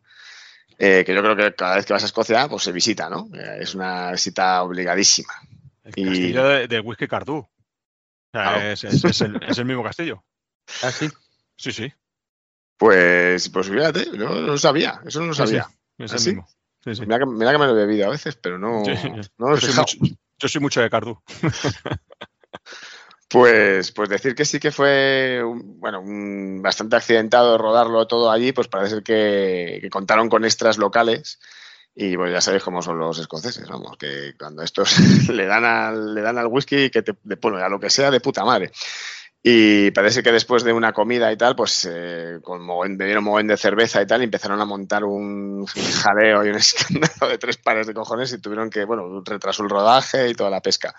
eh, que yo creo que cada vez que vas a Escocia, pues se visita, ¿no? Eh, es una visita obligadísima. El y- castillo de, de Whisky Cardú. O sea, Claro. es, es- es el, es el mismo castillo. <laughs> Ah, sí. Sí, sí. Pues, pues fíjate, no, no lo sabía, eso no lo Sí, sí. sabía. Es ¿Ah, el sí? mismo. Sí, sí. Mira, que, mira que me lo he bebido a veces, pero no, Sí. no lo he Yo soy fijado. mucho- yo soy mucho de Cardú. <laughs> Pues, pues decir que sí que fue bueno, un- bastante accidentado rodarlo todo allí, pues parece que, que contaron con extras locales y pues ya sabéis cómo son los escoceses, vamos, que cuando estos <laughs> le dan al, le dan al whisky que te, de, bueno, a lo que sea de puta madre. Y parece que después de una comida y tal, pues eh, con mogón- bebieron de cerveza y tal, y empezaron a montar un <laughs> jaleo y un escándalo de tres pares de cojones y tuvieron que, bueno, retrasó el rodaje y toda la pesca.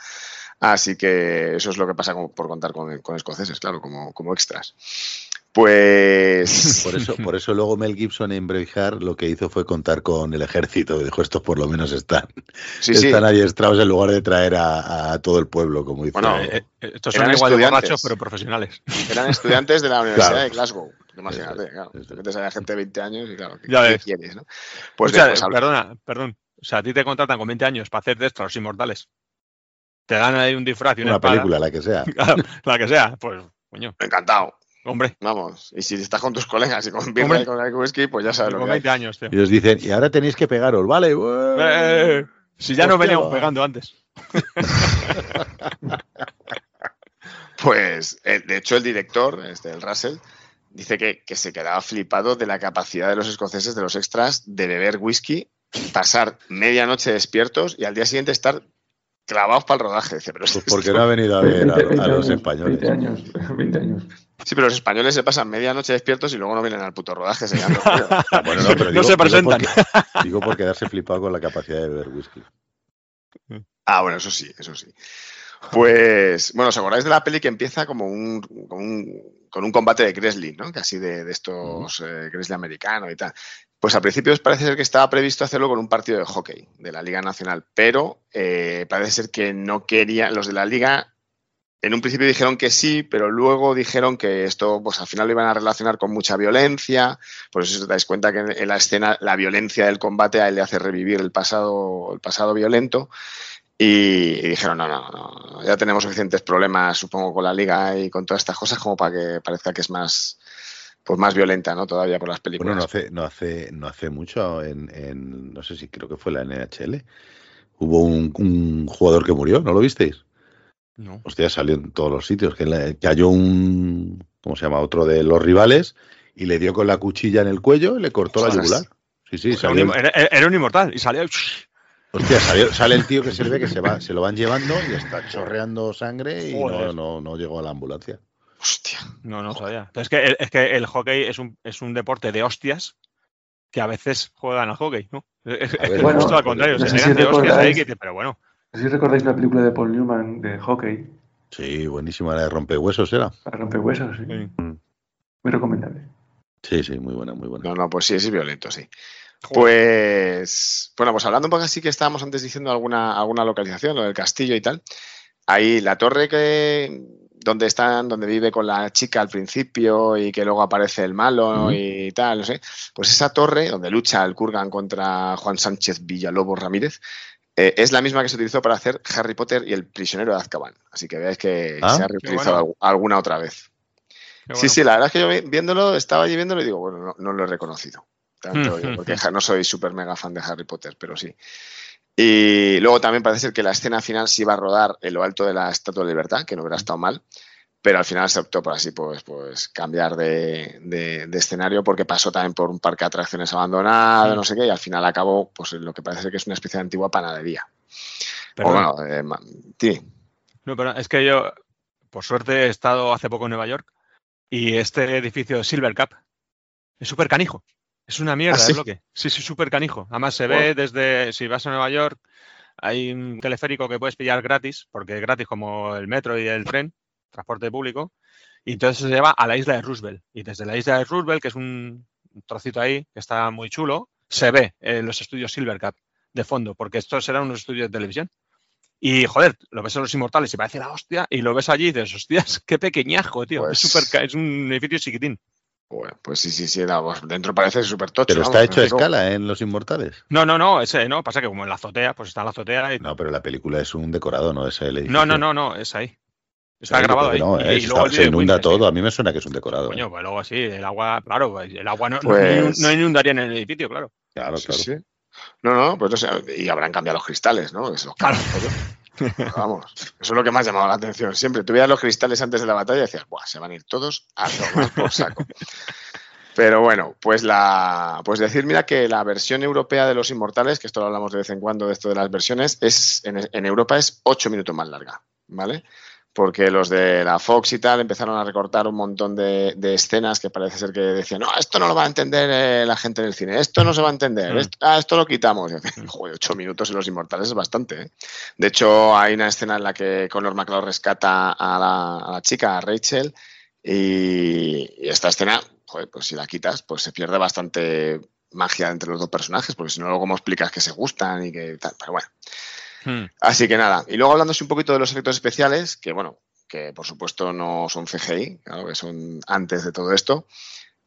Así que eso es lo que pasa por contar con, con escoceses, claro, como, como extras. Pues. Por eso, por eso luego Mel Gibson en Braveheart lo que hizo fue contar con el ejército. Dijo, estos por lo menos están, Sí, sí. están adiestrados en lugar de traer a, a todo el pueblo, como dice. Bueno, Eh, eh, estos son Eran igual de estudiantes. borrachos, pero profesionales. Eran estudiantes de la Universidad Claro. de Glasgow. Imagínate, claro. Te ahí a gente de 20 años y claro, ¿qué, Ya qué ves. quieres, no? Pues, O sea, después habla- perdona, perdón. O sea, a ti te contratan con 20 años para hacer de extra los inmortales. Te dan ahí un disfraz y una, una película, la que sea. <laughs> La que sea. Pues, coño, encantado. Hombre, Vamos, y si estás con tus colegas y con birra y con el whisky, pues ya sabes lo que hay. 20 años, tío. Y os dicen, y ahora tenéis que pegaros, ¿vale? Eh, si ya nos veníamos pegando antes. <laughs> Pues, eh, de hecho, el director, este, el Russell, dice que, que se quedaba flipado de la capacidad de los escoceses, de los extras, de beber whisky, pasar medianoche despiertos y al día siguiente estar clavados para el rodaje. Dice, pero Pues porque no ha venido a ver a, 20, 20 a los españoles. 20 años, 20 años. Sí, pero los españoles se pasan medianoche despiertos y luego no vienen al puto rodaje. Se. <laughs> Bueno, no, pero <laughs> No digo- se digo presentan. porque- <laughs> Digo por quedarse flipado con la capacidad de beber whisky. Ah, bueno, eso sí, eso sí. Pues, bueno, ¿os acordáis de la peli que empieza como un, con, un, con un combate de Gresley, ¿no? Que así de, de estos eh, Gresley americanos y tal. Pues al principio parece ser que estaba previsto hacerlo con un partido de hockey de la Liga Nacional, pero eh, parece ser que no querían, los de la Liga en un principio dijeron que sí, pero luego dijeron que esto, pues al final lo iban a relacionar con mucha violencia. Por eso os dais cuenta que en la escena la violencia del combate a él le hace revivir el pasado, el pasado violento. Y, y dijeron, no, no, no, ya tenemos suficientes problemas, supongo, con la liga y con todas estas cosas como para que parezca que es más, pues más violenta, ¿no? Todavía por las películas. Bueno, no hace, no hace, no hace mucho, en, en- no sé si creo que fue la NHL, hubo un, un jugador que murió, ¿no lo visteis? No. Hostia, salió en todos los sitios, que le cayó un, ¿cómo se llama? Otro de los rivales y le dio con la cuchilla en el cuello y le cortó la yugular. Sí, sí, salió el- era, era un inmortal y salió. Hostia, salió- sale el tío que se le ve que se va, se lo van llevando y está chorreando sangre y no, no, no llegó a la ambulancia. Hostia. No, no sabía. Pero es que, el, es que el hockey es un, es un deporte de hostias que a veces juegan al hockey, ¿no? Es, es ver, bueno, justo al contrario. no se sé si pegan de hostias ahí que dices, pero bueno. Si recordáis la película de Paul Newman de hockey, Sí, buenísima la de rompehuesos era. para rompehuesos, sí. Sí. muy recomendable. Sí, sí, muy buena, muy buena. No, no, pues sí, es violento, sí. Joder. Pues, bueno, pues hablando un poco así que estábamos antes diciendo alguna, alguna localización, lo del castillo y tal. Ahí la torre que donde están, donde vive con la chica al principio y que luego aparece el malo y tal, no sé. Pues esa torre donde lucha el Kurgan contra Juan Sánchez Villalobos Ramírez eh, es la misma que se utilizó para hacer Harry Potter y el prisionero de Azkaban. Así que veáis que Ah, se ha reutilizado bueno. alguna otra vez. Sí, sí, la verdad es que yo vi- viéndolo, estaba allí viéndolo y digo, bueno, no, no lo he reconocido. Lo digo, porque <laughs> no soy súper mega fan de Harry Potter, pero sí. Y luego también parece ser que la escena final se iba a rodar en lo alto de la Estatua de Libertad, que no hubiera estado mal, pero al final se optó por así, pues, pues cambiar de, de- de escenario porque pasó también por un parque de atracciones abandonado, no sé qué, y al final acabó pues en lo que parece ser que es una especie de antigua panadería. Perdón. O bueno, eh, sí, No, pero es que yo, por suerte, he estado hace poco en Nueva York y este edificio Silver Cup es súper canijo. Es una mierda ¿Ah, sí? de bloque. Sí, sí, súper canijo. Además, se ve desde, si vas a Nueva York, hay un teleférico que puedes pillar gratis, porque es gratis como el metro y el tren, transporte público, y entonces se lleva a la isla de Roosevelt. Y desde la isla de Roosevelt, que es un trocito ahí, que está muy chulo, se ve eh, los estudios Silver Cup de fondo, porque estos eran unos estudios de televisión. Y joder, lo ves en los inmortales y parece la hostia, y lo ves allí y dices, hostias, qué pequeñajo, tío. Pues- Es, súper ca- es un edificio chiquitín. bueno, pues sí, sí, sí, era, pues, dentro parece súper tocho. Pero vamos, está hecho a escala ¿eh? en Los Inmortales. No, no, no, ese no, pasa que como en la azotea, pues está en la azotea y... No, pero la película es un decorado, no es el edificio. No, no, no, no, es ahí. Está Sí, grabado ahí. pero No, Y- eh, y se, luego está- se inunda todo. A mí me suena que es un decorado. Coño, eh. pues luego sí, el agua, claro, pues el agua no, Pues- no inundaría en el edificio, claro. Claro, Sí, claro. sí. No, no, pues no sé, y habrán cambiado los cristales, ¿no? Eso, claro. Vamos, eso es lo que más ha llamado la atención. Siempre tú veías los cristales antes de la batalla y decías, Buah, se van a ir todos a tomar por saco. Pero bueno, pues la pues decir, mira que la versión europea de los inmortales, que esto lo hablamos de vez en cuando de esto de las versiones, es en, en Europa es 8 minutos más larga, ¿vale? Porque los de la Fox y tal empezaron a recortar un montón de, de escenas que parece ser que decían, no, esto no lo va a entender eh, la gente del cine, esto no se va a entender, Mm. esto, ah, esto lo quitamos. <laughs> Joder, ocho minutos en Los Inmortales es bastante. ¿eh? De hecho, hay una escena en la que Conor McLeod rescata a la, a la chica, a Rachel, y, y esta escena, joder, pues si la quitas, pues se pierde bastante magia entre los dos personajes, porque si no, luego cómo explicas que se gustan y que tal, pero bueno. Hmm. Así que nada, y luego hablándose un poquito de los efectos especiales, que bueno, que por supuesto no son CGI, claro, que son antes de todo esto.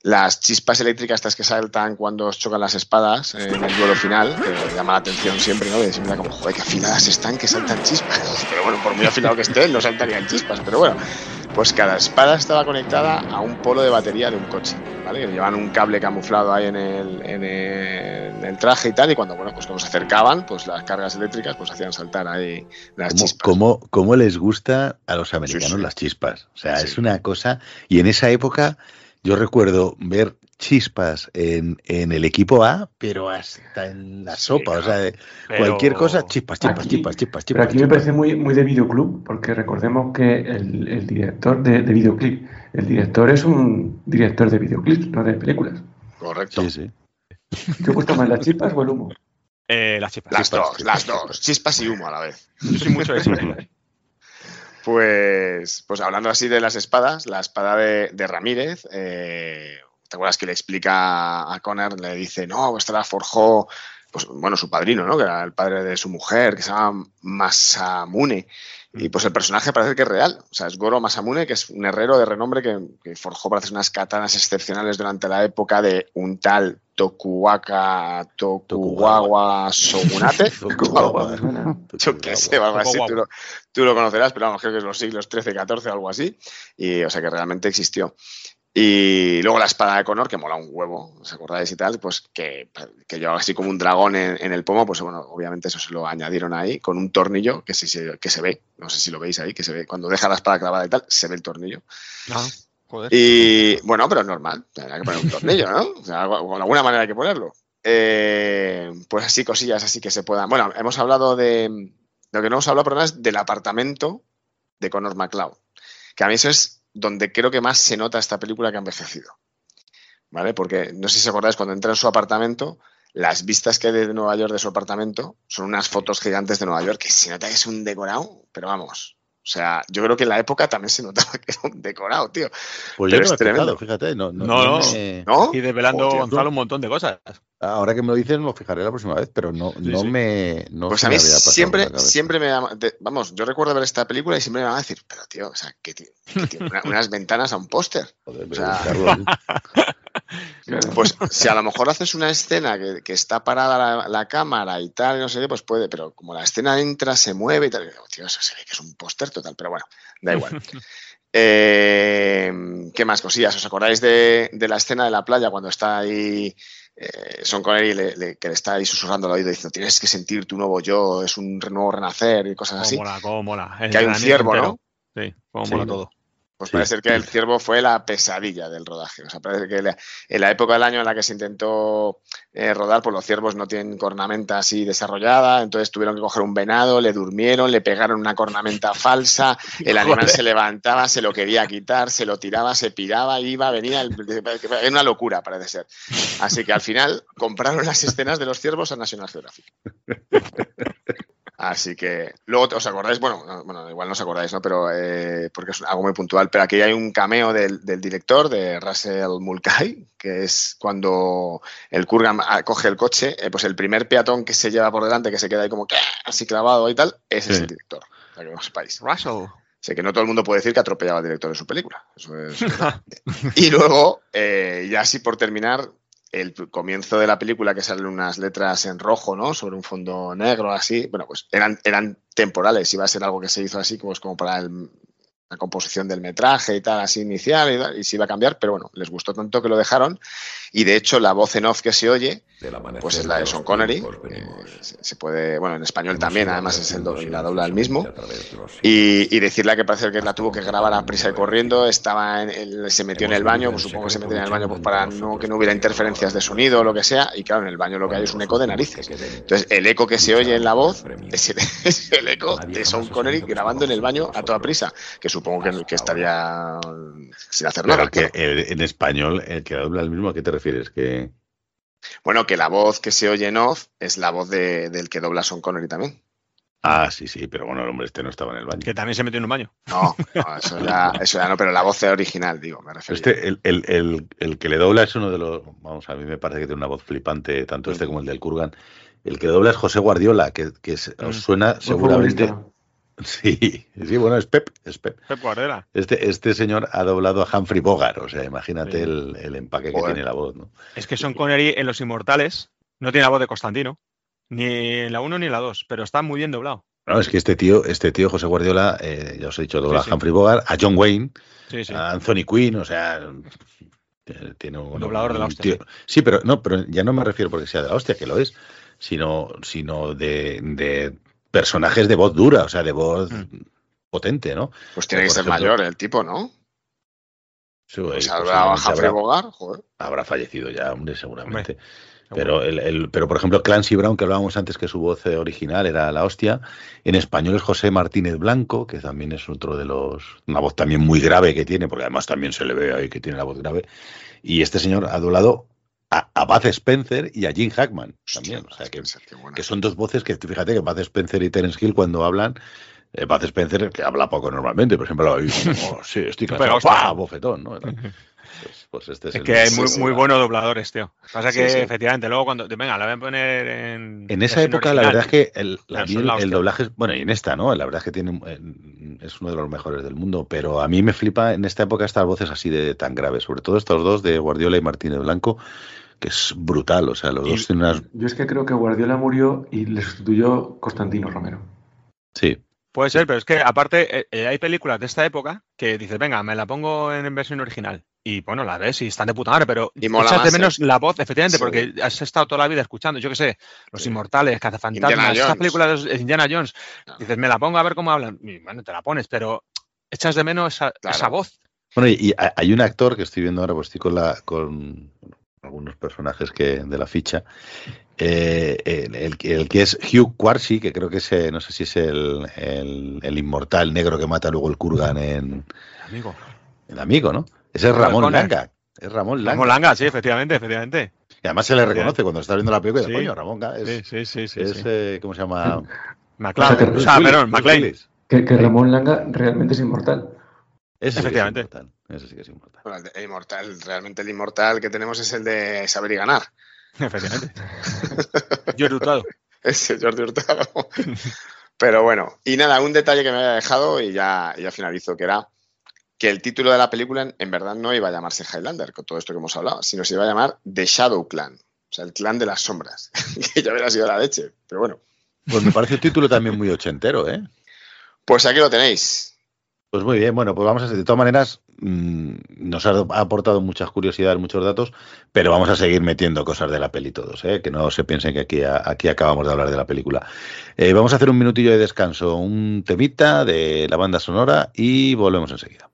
Las chispas eléctricas estas que saltan cuando os chocan las espadas en el duelo final, que llama la atención siempre, ¿no? Y siempre como, joder, qué afiladas están, que saltan chispas. <laughs> Pero bueno, por muy afilado que estén, no saltarían chispas. Pero bueno, pues cada espada estaba conectada a un polo de batería de un coche, ¿vale? Que llevan un cable camuflado ahí en el, en el, en el traje y tal, y cuando, bueno, pues cuando se acercaban, pues las cargas eléctricas pues hacían saltar ahí las ¿Cómo, chispas. cómo- cómo les gusta a los americanos sí. las chispas? O sea, Sí. es una cosa. Y en esa época, yo recuerdo ver chispas en, en el equipo A, pero hasta en la Sí, sopa. O sea, de Pero- cualquier cosa, chispas, chispas, Aquí- chispas, chispas, Pero chispas. aquí me chispas. parece muy, muy de videoclub, porque recordemos que el, el director de, de videoclip, el director es un director de videoclips, no de películas. Correcto. Sí, sí. ¿Te gusta más las chispas o el humo? Eh, las chispas. Las Chispas, dos, chispas, las dos. Chispas y humo a la vez. Yo soy mucho de eso. <laughs> Pues, pues hablando así de las espadas, la espada de, de Ramírez, eh, ¿te acuerdas que le explica a Connor? Le dice, no, esta la forjó, pues, bueno, su padrino, ¿no? Que era el padre de su mujer, que se llama Masamune. Y pues el personaje parece que es real. O sea, es Goro Masamune, que es un herrero de renombre que, que forjó, parece, unas katanas excepcionales durante la época de un tal Tokuwaka Tokugawa Shogunate. <laughs> Tokugawa. <laughs> Yo qué sé, algo así, tú lo, tú lo conocerás, pero vamos, creo que es los siglos XIII, XIV algo así. Y, o sea, que realmente existió. Y luego la espada de Connor, que mola un huevo, ¿os acordáis y tal? Pues que, que llevaba así como un dragón en, en el pomo, pues bueno, obviamente eso se lo añadieron ahí con un tornillo que, se, que se ve, no sé si lo veis ahí, que se ve, cuando deja la espada clavada y tal, se ve el tornillo. Ah, joder. Y bueno, pero es normal, tendrá que poner un tornillo, ¿no? O sea, de alguna manera hay que ponerlo. Eh, pues así, cosillas así que se puedan. Bueno, hemos hablado de. Lo que no hemos hablado, perdón, es del apartamento de Conor McLeod. Que a mí eso es donde creo que más se nota esta película que ha envejecido. ¿Vale? Porque no sé si os acordáis, cuando entra en su apartamento, las vistas que hay de Nueva York de su apartamento son unas fotos gigantes de Nueva York, que se nota que es un decorado, pero vamos. O sea, yo creo que en la época también se notaba que era un decorado, tío. Pues yo Pero no me es tremendo. fijado, fíjate. No, no, No, no no. me- ¿No? Y desvelando Joder, Gonzalo un montón de cosas. Ahora que me lo dices, me lo fijaré la próxima vez, pero no, no sí. me. No Pues a mí siempre, siempre me vamos, yo recuerdo ver esta película y siempre me van a decir, pero tío, o sea, que tiene, una- unas ventanas a un póster. <laughs> O sea- Claro. Pues si a lo mejor haces una escena que, que está parada la, la cámara y tal, y no sé qué, pues puede, pero como la escena entra, se mueve y tal, y digo, tío, eso se ve que es un póster total, pero bueno, da igual. <laughs> Eh, ¿Qué más cosillas? ¿Os acordáis de, de la escena de la playa cuando está ahí eh, Son Connery le, le- que le está ahí susurrando al oído diciendo tienes que sentir tu nuevo yo, es un nuevo renacer y cosas Cómo así? mola, cómo mola. El Que hay un ciervo, entero. ¿no? Sí, cómo Sí. mola todo. Pues Sí. parece que el ciervo fue la pesadilla del rodaje. O sea, parece que la- en la época del año en la que se intentó eh, rodar, pues los ciervos no tienen cornamenta así desarrollada, entonces tuvieron que coger un venado, le durmieron, le pegaron una cornamenta <laughs> falsa, el animal se levantaba, se lo quería quitar, se lo tiraba, se piraba, iba, venía, el- <laughs> era una locura parece ser. Así que al final compraron las escenas de los ciervos a National Geographic. <laughs> Así que luego os acordáis, bueno, no- bueno igual no os acordáis, ¿no? Pero eh, porque es algo muy puntual, pero aquí hay un cameo del, del director, de Russell Mulcahy, que es cuando el Kurgan ah, coge el coche, eh, pues el primer peatón que se lleva por delante, que se queda ahí como que así clavado y tal, ese es Sí. el director, para que lo sepáis. Russell. Sé que no todo el mundo puede decir que atropellaba al director de su película. Eso es <laughs> verdad. y luego, eh, ya así por terminar, el comienzo de la película que salen unas letras en rojo, ¿no? Sobre un fondo negro, así. Bueno, pues eran, eran temporales. Iba a ser algo que se hizo así, pues como para el la composición del metraje y tal, así inicial, y, tal, y se iba a cambiar, pero bueno, les gustó tanto que lo dejaron. Y de hecho, la voz en off que se oye, pues es la de Sean Connery. eh, se, puede, bueno, en español también, además es el doble, la dobla el mismo. Y, y decirle que parece que la tuvo que grabar a prisa y corriendo, estaba en el- se metió en el baño, pues supongo que se metió en el baño pues para no, que no hubiera interferencias de sonido o lo que sea, y claro, en el baño lo que hay es un eco de narices. Entonces, el eco que se oye en la voz es el, <laughs> es el eco de Sean Connery grabando en el baño a toda prisa, que supongo que, que estaría sin hacer Pero nada. que eh, en español, el que habla el mismo, ¿a qué te refieres? Que Bueno, que la voz que se oye en off es la voz de- del que dobla Sean Connery también. Ah, sí, sí, pero bueno, el hombre este no estaba en el baño. Que también se metió en un baño. No, no, eso, ya, <laughs> eso ya no, pero la voz original, digo, me refiero. Este, el, el- el- el que le dobla es uno de los. Vamos, a mí me parece que tiene una voz flipante, tanto este como el del Kurgan. El que le dobla es José Guardiola, que, que os Mm. suena seguramente. futbolista. Sí, sí, bueno, es Pep, es Pep. Pep Guardiola. Este, este señor ha doblado a Humphrey Bogart, o sea, imagínate Sí. el, el empaque que tiene la voz, ¿no? Es que Sean Connery en Los Inmortales no tiene la voz de Constantino. Ni en la 1 ni en la 2, pero está muy bien doblado. No, es que este tío, este tío José Guardiola, eh, ya os he dicho, dobla Sí, sí. a Humphrey Bogart, a John Wayne, Sí, sí. a Anthony Quinn, o sea, tiene- un, Doblador de la hostia, tío- Sí, pero no, pero ya no me refiero porque sea de la hostia, que lo es, sino, sino de, de personajes de voz dura, o sea, de voz Mm. potente, ¿no? Pues tiene que ser ejemplo- mayor el tipo, ¿no? Sí, Pues eh, habrá habrá, Bogart, joder. habrá fallecido ya, hombre, seguramente. Hombre, Pero, el, el- pero por ejemplo, Clancy Brown, que hablábamos antes que su voz original era la hostia, en español es José Martínez Blanco, que también es otro de los. Una voz también muy grave que tiene, porque además también se le ve ahí que tiene la voz grave. Y este señor ha doblado a, a Bud Spencer y a Jim Hackman también. Hostia, O sea, que, Spencer, son dos voces que, fíjate, que Bud Spencer y Terence Hill cuando hablan. Eh, Bud Spencer, que habla poco normalmente, por ejemplo, <laughs> "Oh, sí, estoy hostias. ¡pah! bofetón, ¿no? Pues, pues este es, Es el- que hay muy, sí, muy buenos dobladores, tío. Pasa que Sí, efectivamente, luego cuando. Venga, la voy a poner en. En esa época, la verdad es que el, Pero el, la el hostia. doblaje, es- bueno, y en esta, ¿no? La verdad es que tiene, es uno de los mejores del mundo, pero a mí me flipa en esta época estas voces así de tan graves, sobre todo estos dos de Guardiola y Martínez Blanco, que es brutal, o sea, los Y- dos tienen unas... Yo es que creo que Guardiola murió y le sustituyó Constantino Romero. Sí, Puede ser, pero es que aparte eh, eh, hay películas de esta época que dices, venga, me la pongo en versión original. Y bueno, la ves y están de puta madre, pero Y mola echas de más, menos ¿eh? la voz, efectivamente, Sí. porque has estado toda la vida escuchando, yo qué sé, Los Sí. Inmortales, Cazafantasmas, estas películas de Indiana Jones. Dices, me la pongo a ver cómo hablan. Y bueno, te la pones, pero echas de menos esa, Claro. esa voz. Bueno, y, y ha- hay un actor que estoy viendo ahora, pues estoy con la con algunos personajes que de la ficha. eh, el, el que- el que es Hugh Quarshie, que creo que es, eh, no sé si es el, el, el inmortal negro que mata luego el Kurgan en Amigo. El amigo, ¿no? Ese es Ramón Conner. Langa. Es Ramón Langa. Ramón Langa, sí, efectivamente, efectivamente. Y además se le reconoce cuando está viendo la película. Sí. dice, Coño, Ramón Langa. Es, Sí, sí, sí, sí. es, sí. eh, ¿cómo se llama? McLaren, o sea, perdón, McLean. Que, que Ramón Langa realmente es inmortal. Es Efectivamente. inmortal. Ese sí que es inmortal. Bueno, el, el inmortal, realmente el inmortal que tenemos es el de saber y ganar. <laughs> <laughs> Efectivamente. He Hurtado. Ese Jordi Hurtado. Pero bueno, y nada, un detalle que me había dejado y ya, ya finalizo, que era que el título de la película en, verdad no iba a llamarse Highlander, con todo esto que hemos hablado, sino se iba a llamar The Shadow Clan, o sea, el clan de las sombras, <laughs> que ya hubiera sido la leche, pero bueno. Pues me parece un título también muy ochentero, ¿eh? Pues aquí lo tenéis. Pues muy bien, bueno, pues vamos a De todas maneras, mm, nos ha aportado muchas curiosidades, muchos datos, pero vamos a seguir metiendo cosas de la peli todos, ¿eh? que no se piensen que aquí, aquí acabamos de hablar de la película. Eh, vamos a hacer un minutillo de descanso, un temita de la banda sonora y volvemos enseguida.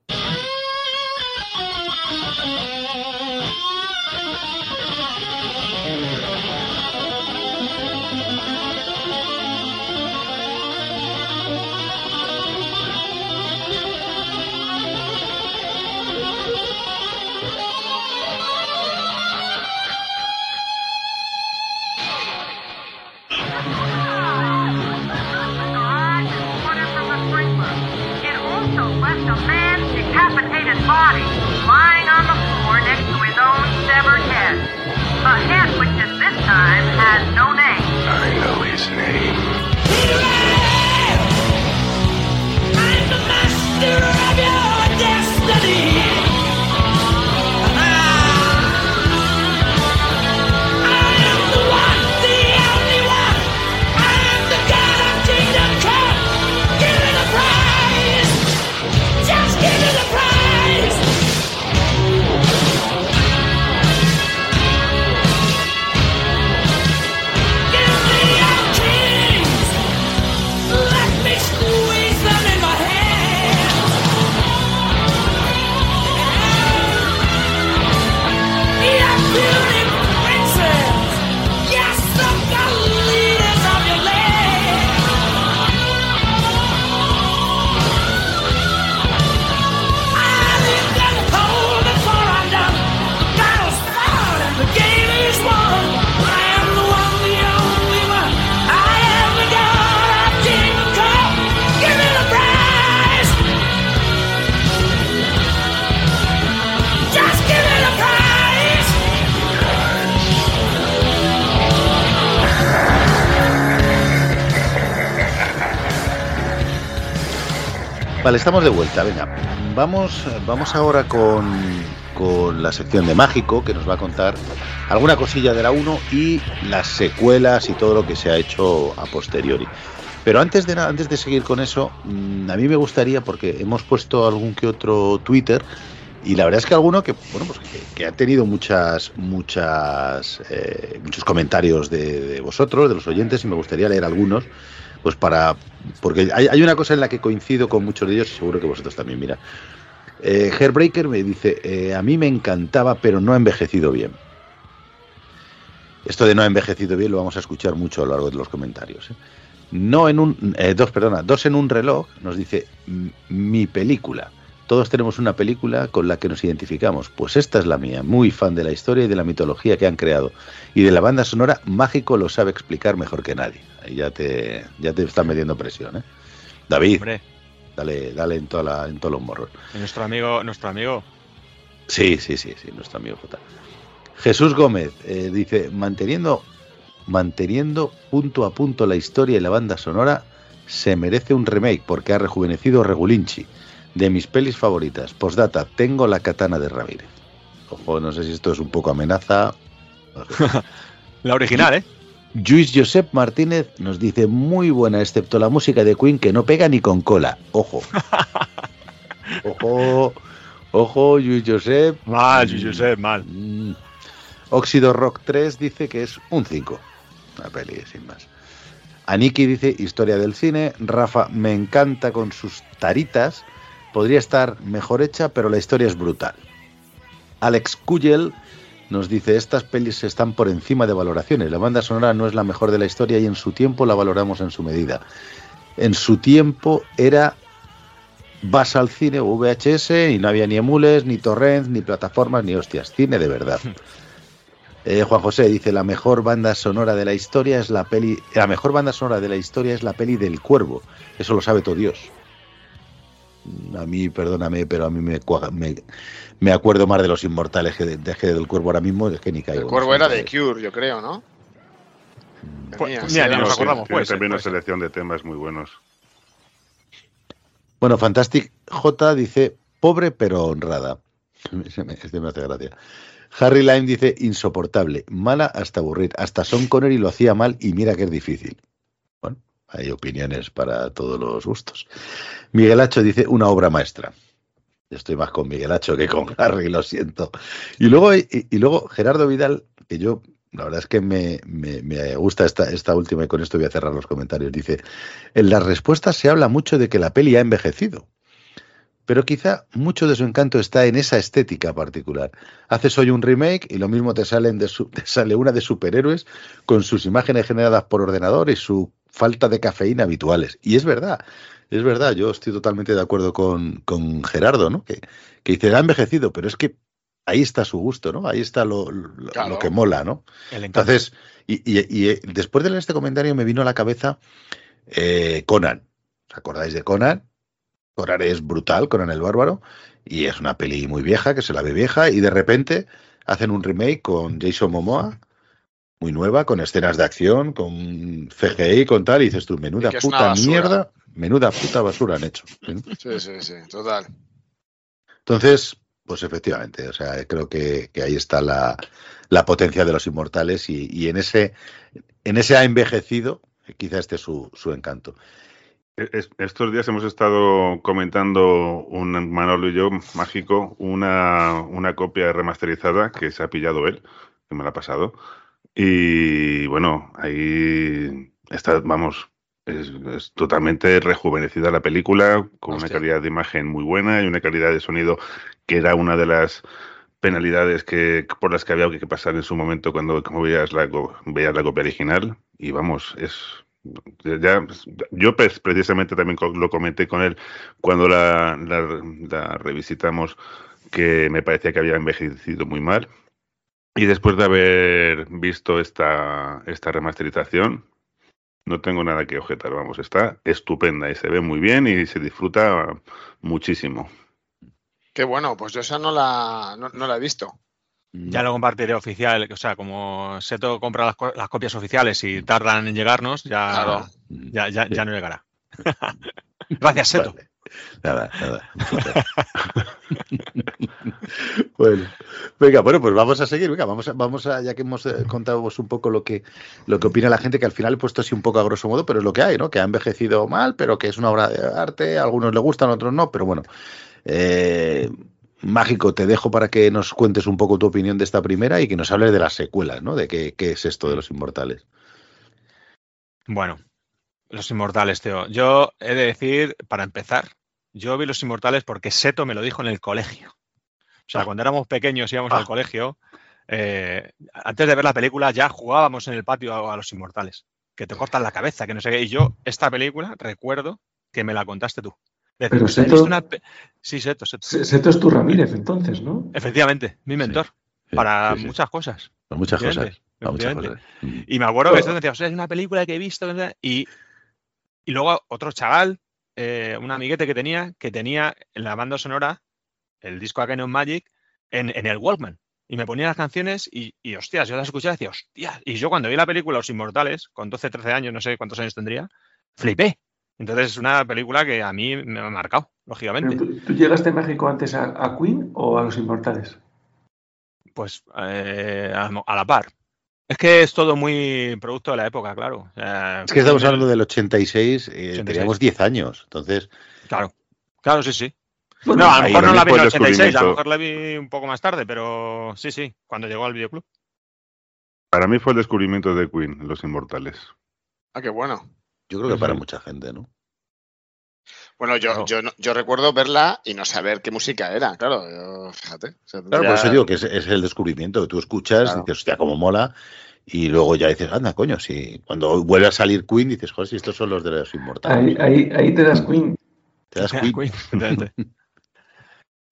Estamos de vuelta. Venga, vamos, vamos ahora con, con la sección de Mágico, que nos va a contar alguna cosilla de la 1 y las secuelas y todo lo que se ha hecho a posteriori. Pero antes de antes de seguir con eso, mm, a mí me gustaría, porque hemos puesto algún que otro Twitter, y la verdad es que alguno que, bueno, pues que, que ha tenido muchas, muchas, eh, muchos comentarios de, de vosotros, de los oyentes, y me gustaría leer algunos pues para porque hay, una cosa en la que coincido con muchos de ellos seguro que vosotros también mira. Eh, Hairbreaker me dice eh, a mí me encantaba pero no ha envejecido bien esto de no ha envejecido bien lo vamos a escuchar mucho a lo largo de los comentarios ¿eh? no en un eh, dos perdona dos en un reloj nos dice mi película todos tenemos una película con la que nos identificamos. Pues esta es la mía, muy fan de la historia y de la mitología que han creado. Y de la banda sonora, Mágico lo sabe explicar mejor que nadie. Ahí ya te, ya te están metiendo presión, ¿eh? David, Hombre. dale, dale en, toda la, en todos los morros. Nuestro amigo, nuestro amigo. Sí, sí, sí, sí, nuestro amigo J. Jesús Gómez eh, dice, manteniendo, manteniendo punto a punto la historia y la banda sonora, se merece un remake porque ha rejuvenecido Regulinchi de mis pelis favoritas. Postdata, tengo la katana de Ramírez. Ojo, no sé si esto es un poco amenaza. <laughs> la original, ¿eh? Luis Josep Martínez nos dice muy buena, excepto la música de Queen que no pega ni con cola. Ojo. <laughs> Ojo. Ojo, Luis Josep. Mal, Luis Josep, mal. Mm. Óxido Rock 3 dice que es un 5. Una peli, sin más. Aniki dice historia del cine. Rafa me encanta con sus taritas podría estar mejor hecha, pero la historia es brutal. Alex Kugel nos dice, estas pelis están por encima de valoraciones, la banda sonora no es la mejor de la historia y en su tiempo la valoramos en su medida. En su tiempo era vas al cine o VHS y no había ni emules, ni torrents, ni plataformas, ni hostias, cine de verdad. Eh, Juan José dice, la mejor banda sonora de la historia es la peli, la mejor banda sonora de la historia es la peli del cuervo, eso lo sabe todo Dios a mí, perdóname, pero a mí me, me, me acuerdo más de los inmortales que de, de, del cuervo ahora mismo, es que ni caigo. El cuervo era de Cure, yo creo, ¿no? Pues, mira, sí, nos acordamos. Pues, también una selección de temas muy buenos. Bueno, Fantastic J dice, pobre pero honrada. <laughs> Este me hace gracia. Harry Lime dice, insoportable, mala hasta aburrir. Hasta Son Connery lo hacía mal y mira que es difícil. Hay opiniones para todos los gustos. Miguel Hacho dice una obra maestra. Estoy más con Miguel Hacho que con Harry, lo siento. Y luego, y, luego Gerardo Vidal, que yo la verdad es que me, me, me, gusta esta, esta última y con esto voy a cerrar los comentarios. Dice, en las respuestas se habla mucho de que la peli ha envejecido, pero quizá mucho de su encanto está en esa estética particular. Haces hoy un remake y lo mismo te, salen te sale una de superhéroes con sus imágenes generadas por ordenador y su falta de cafeína habituales. Y es verdad, es verdad, yo estoy totalmente de acuerdo con, con Gerardo, ¿no? Que, que dice, ha envejecido, pero es que ahí está su gusto, ¿no? Ahí está lo, lo, claro. lo que mola, ¿no? Entonces, y, y, y, después de leer este comentario me vino a la cabeza eh, Conan. ¿Os acordáis de Conan? Conan es brutal, Conan el Bárbaro, y es una peli muy vieja, que se la ve vieja, y de repente hacen un remake con Jason Momoa, muy nueva, con escenas de acción, con CGI, con tal, y dices tú, menuda puta mierda, menuda puta basura han hecho. <laughs> Sí, sí, sí, total. Entonces, pues efectivamente, o sea, creo que, que ahí está la, la, potencia de los inmortales y, y, en ese en ese ha envejecido, quizá este es su, su encanto. Es- estos días hemos estado comentando un Manolo y yo, mágico, una, una copia remasterizada que se ha pillado él, que me la ha pasado. Y bueno, ahí está, vamos, es, es totalmente rejuvenecida la película, con una calidad de imagen muy buena y una calidad de sonido que era una de las penalidades que, por las que había que pasar en su momento cuando como veías, la, veías la copia original. Y vamos, es ya, yo precisamente también lo comenté con él cuando la, la- la revisitamos, que me parecía que había envejecido muy mal. Y después de haber visto esta, esta remasterización, no tengo nada que objetar, vamos, está estupenda y se ve muy bien y se disfruta muchísimo. Qué bueno, pues yo esa no la, no, no la he visto. Ya lo compartiré oficial, o sea, como Seto compra las, las copias oficiales y tardan en llegarnos, ya, Claro. ya, ya, ya no llegará. <laughs> Gracias, Seto. Vale. Nada, nada. <laughs> bueno, venga, bueno, pues vamos a seguir. Venga, vamos a, vamos a, ya que hemos eh, contado un poco lo que, lo que opina la gente, que al final he puesto así un poco a grosso modo, pero es lo que hay, ¿no? Que ha envejecido mal, pero que es una obra de arte, a algunos le gustan, a otros no, pero bueno. Eh, Mágico, te dejo para que nos cuentes un poco tu opinión de esta primera y que nos hables de las secuelas, ¿no? De qué, qué es esto de los inmortales. Bueno, Los Inmortales, Teo. Yo he de decir, para empezar, yo vi Los Inmortales porque Seto me lo dijo en el colegio. O sea, cuando éramos pequeños íbamos al colegio, eh, antes de ver la película ya jugábamos en el patio a, a Los Inmortales, que te cortan la cabeza, que no sé qué. Y yo, esta película, recuerdo que me la contaste tú. Decir, Pero "Hostia, he Seto- visto una pe-". Sí, Seto, Seto. Se- Seto es tu Ramírez, entonces, ¿no? Efectivamente, mi mentor, Sí, para sí, sí. muchas cosas. Por muchas cosas. Muchas. Y me acuerdo que esto decía, o sea, es una película que he visto. que no sé", Y, y luego otro chaval, eh, un amiguete que tenía, que tenía en la banda sonora el disco de Canon Magic en, en el Walkman. Y me ponía las canciones y, y, hostias, yo las escuchaba y decía, hostias. Y yo cuando vi la película Los Inmortales, con 12, 13 años, no sé cuántos años tendría, flipé. Entonces es una película que a mí me ha marcado, lógicamente. ¿tú, tú llegaste a México antes a, a Queen o a Los Inmortales? Pues eh, a, a la par. Es que es todo muy producto de la época, claro. Es que estamos Queen- hablando del 86, eh, 86. teníamos 10 años, entonces Claro, claro, sí, sí. Bueno, No, a lo mejor no la vi en el el 86, a lo mejor la vi un poco más tarde, pero sí, sí, cuando llegó al videoclub. Para mí fue el descubrimiento de Queen, Los Inmortales. Ah, qué bueno. yo creo que para mucha gente, ¿no? Bueno, yo, Claro. yo, no- yo recuerdo verla y no saber qué música era, claro. yo- fíjate. o sea, Claro, por eso digo que es, es el descubrimiento que tú escuchas, Claro. dices, hostia, cómo mola, y luego ya dices, anda, coño, si cuando vuelve a salir Queen, dices, joder, si estos son los de los inmortales. ahí, ahí, ahí te das Queen. Te das <laughs> Queen. <laughs>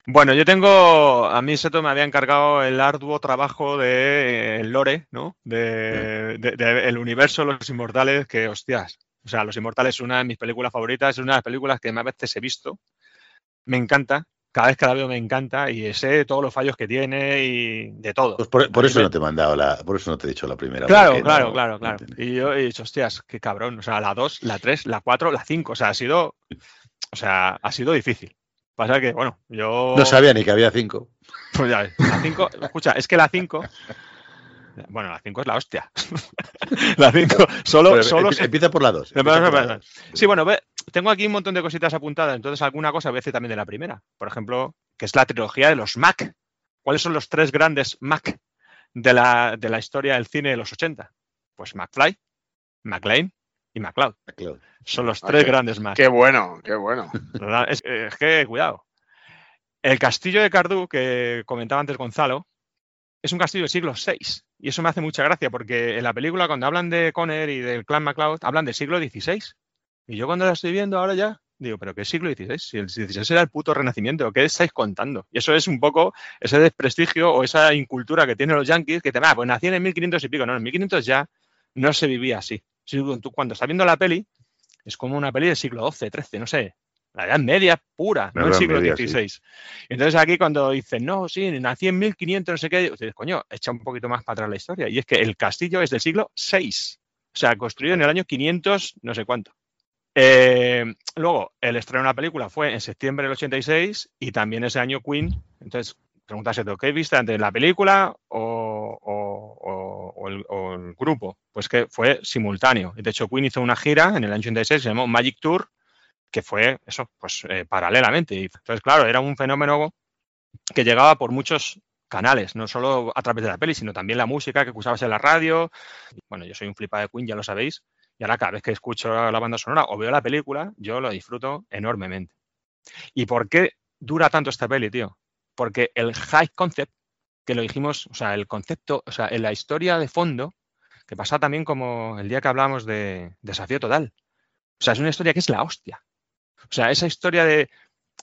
Bueno, yo tengo, a mí Seto me había encargado el arduo trabajo de eh, lore, ¿no? De, de- de el universo de los inmortales, que hostias. O sea, Los Inmortales es una de mis películas favoritas, es una de las películas que más veces he visto. Me encanta, cada vez que la veo me encanta y sé todos los fallos que tiene y de todo. Pues por, eso no te he mandado la, por eso no te he dicho la primera. Claro, claro, no- claro, claro. Y yo he dicho, hostias, qué cabrón. O sea, la 2, la 3, la 4, la 5. O sea, ha sido. O sea, ha sido difícil. Pasa que, bueno, yo. No sabía ni que había cinco. Pues ya ves, la 5. Escucha, es que la 5. Bueno, la 5 es la hostia. <laughs> la 5. Solo, Pero solo empie- se- Empieza por la dos. Pero, empieza por pero, la pero, dos. Sí, bueno, ve, tengo aquí un montón de cositas apuntadas, entonces alguna cosa voy a decir también de la primera. Por ejemplo, que es la trilogía de los Mac. ¿Cuáles son los tres grandes Mac de la, de la historia del cine de los 80? Pues McFly, McLean y McCloud. Claro. Son los Ah, tres qué- grandes Mac. Qué bueno, qué bueno. <laughs> Es, es que, cuidado. El castillo de Cardú, que comentaba antes Gonzalo, es un castillo del siglo VI. Y eso me hace mucha gracia, porque en la película, cuando hablan de Conner y del clan MacLeod, hablan del siglo XVI. Y yo cuando la estoy viendo ahora ya, digo, ¿pero qué siglo XVI? Si el XVI era el puto renacimiento, ¿qué estáis contando? Y eso es un poco ese desprestigio o esa incultura que tienen los yankees, que te ah, pues nacían en 1500 y pico. No, en 1500 ya no se vivía así. Si tú cuando estás viendo la peli, es como una peli del siglo XII, XIII, no sé. La Edad Media pura, La no el siglo Media, XVI. Entonces aquí cuando dicen, no, sí, nací en 1500, no sé qué, dices, coño, echa un poquito más para atrás la historia. Y es que el castillo es del siglo VI. O sea, construido en el año 500, no sé cuánto. Eh, luego, el estreno de la película fue en septiembre del 86 y también ese año Queen. Entonces, preguntas ¿qué viste antes, la película o, o- o- o el, o el grupo? Pues que fue simultáneo. De hecho, Queen hizo una gira en el año 86, se llamó Magic Tour, que fue eso, pues eh, paralelamente. Entonces, claro, era un fenómeno que llegaba por muchos canales, no solo a través de la peli, sino también la música que escuchabas en la radio. Bueno, yo soy un flipa de Queen, ya lo sabéis, y ahora cada vez que escucho la banda sonora o veo la película, yo lo disfruto enormemente. ¿Y por qué dura tanto esta peli, tío? Porque el high concept, que lo dijimos, o sea, el concepto, o sea, en la historia de fondo, que pasa también como el día que hablamos de Desafío Total. O sea, es una historia que es la hostia. O sea, esa historia de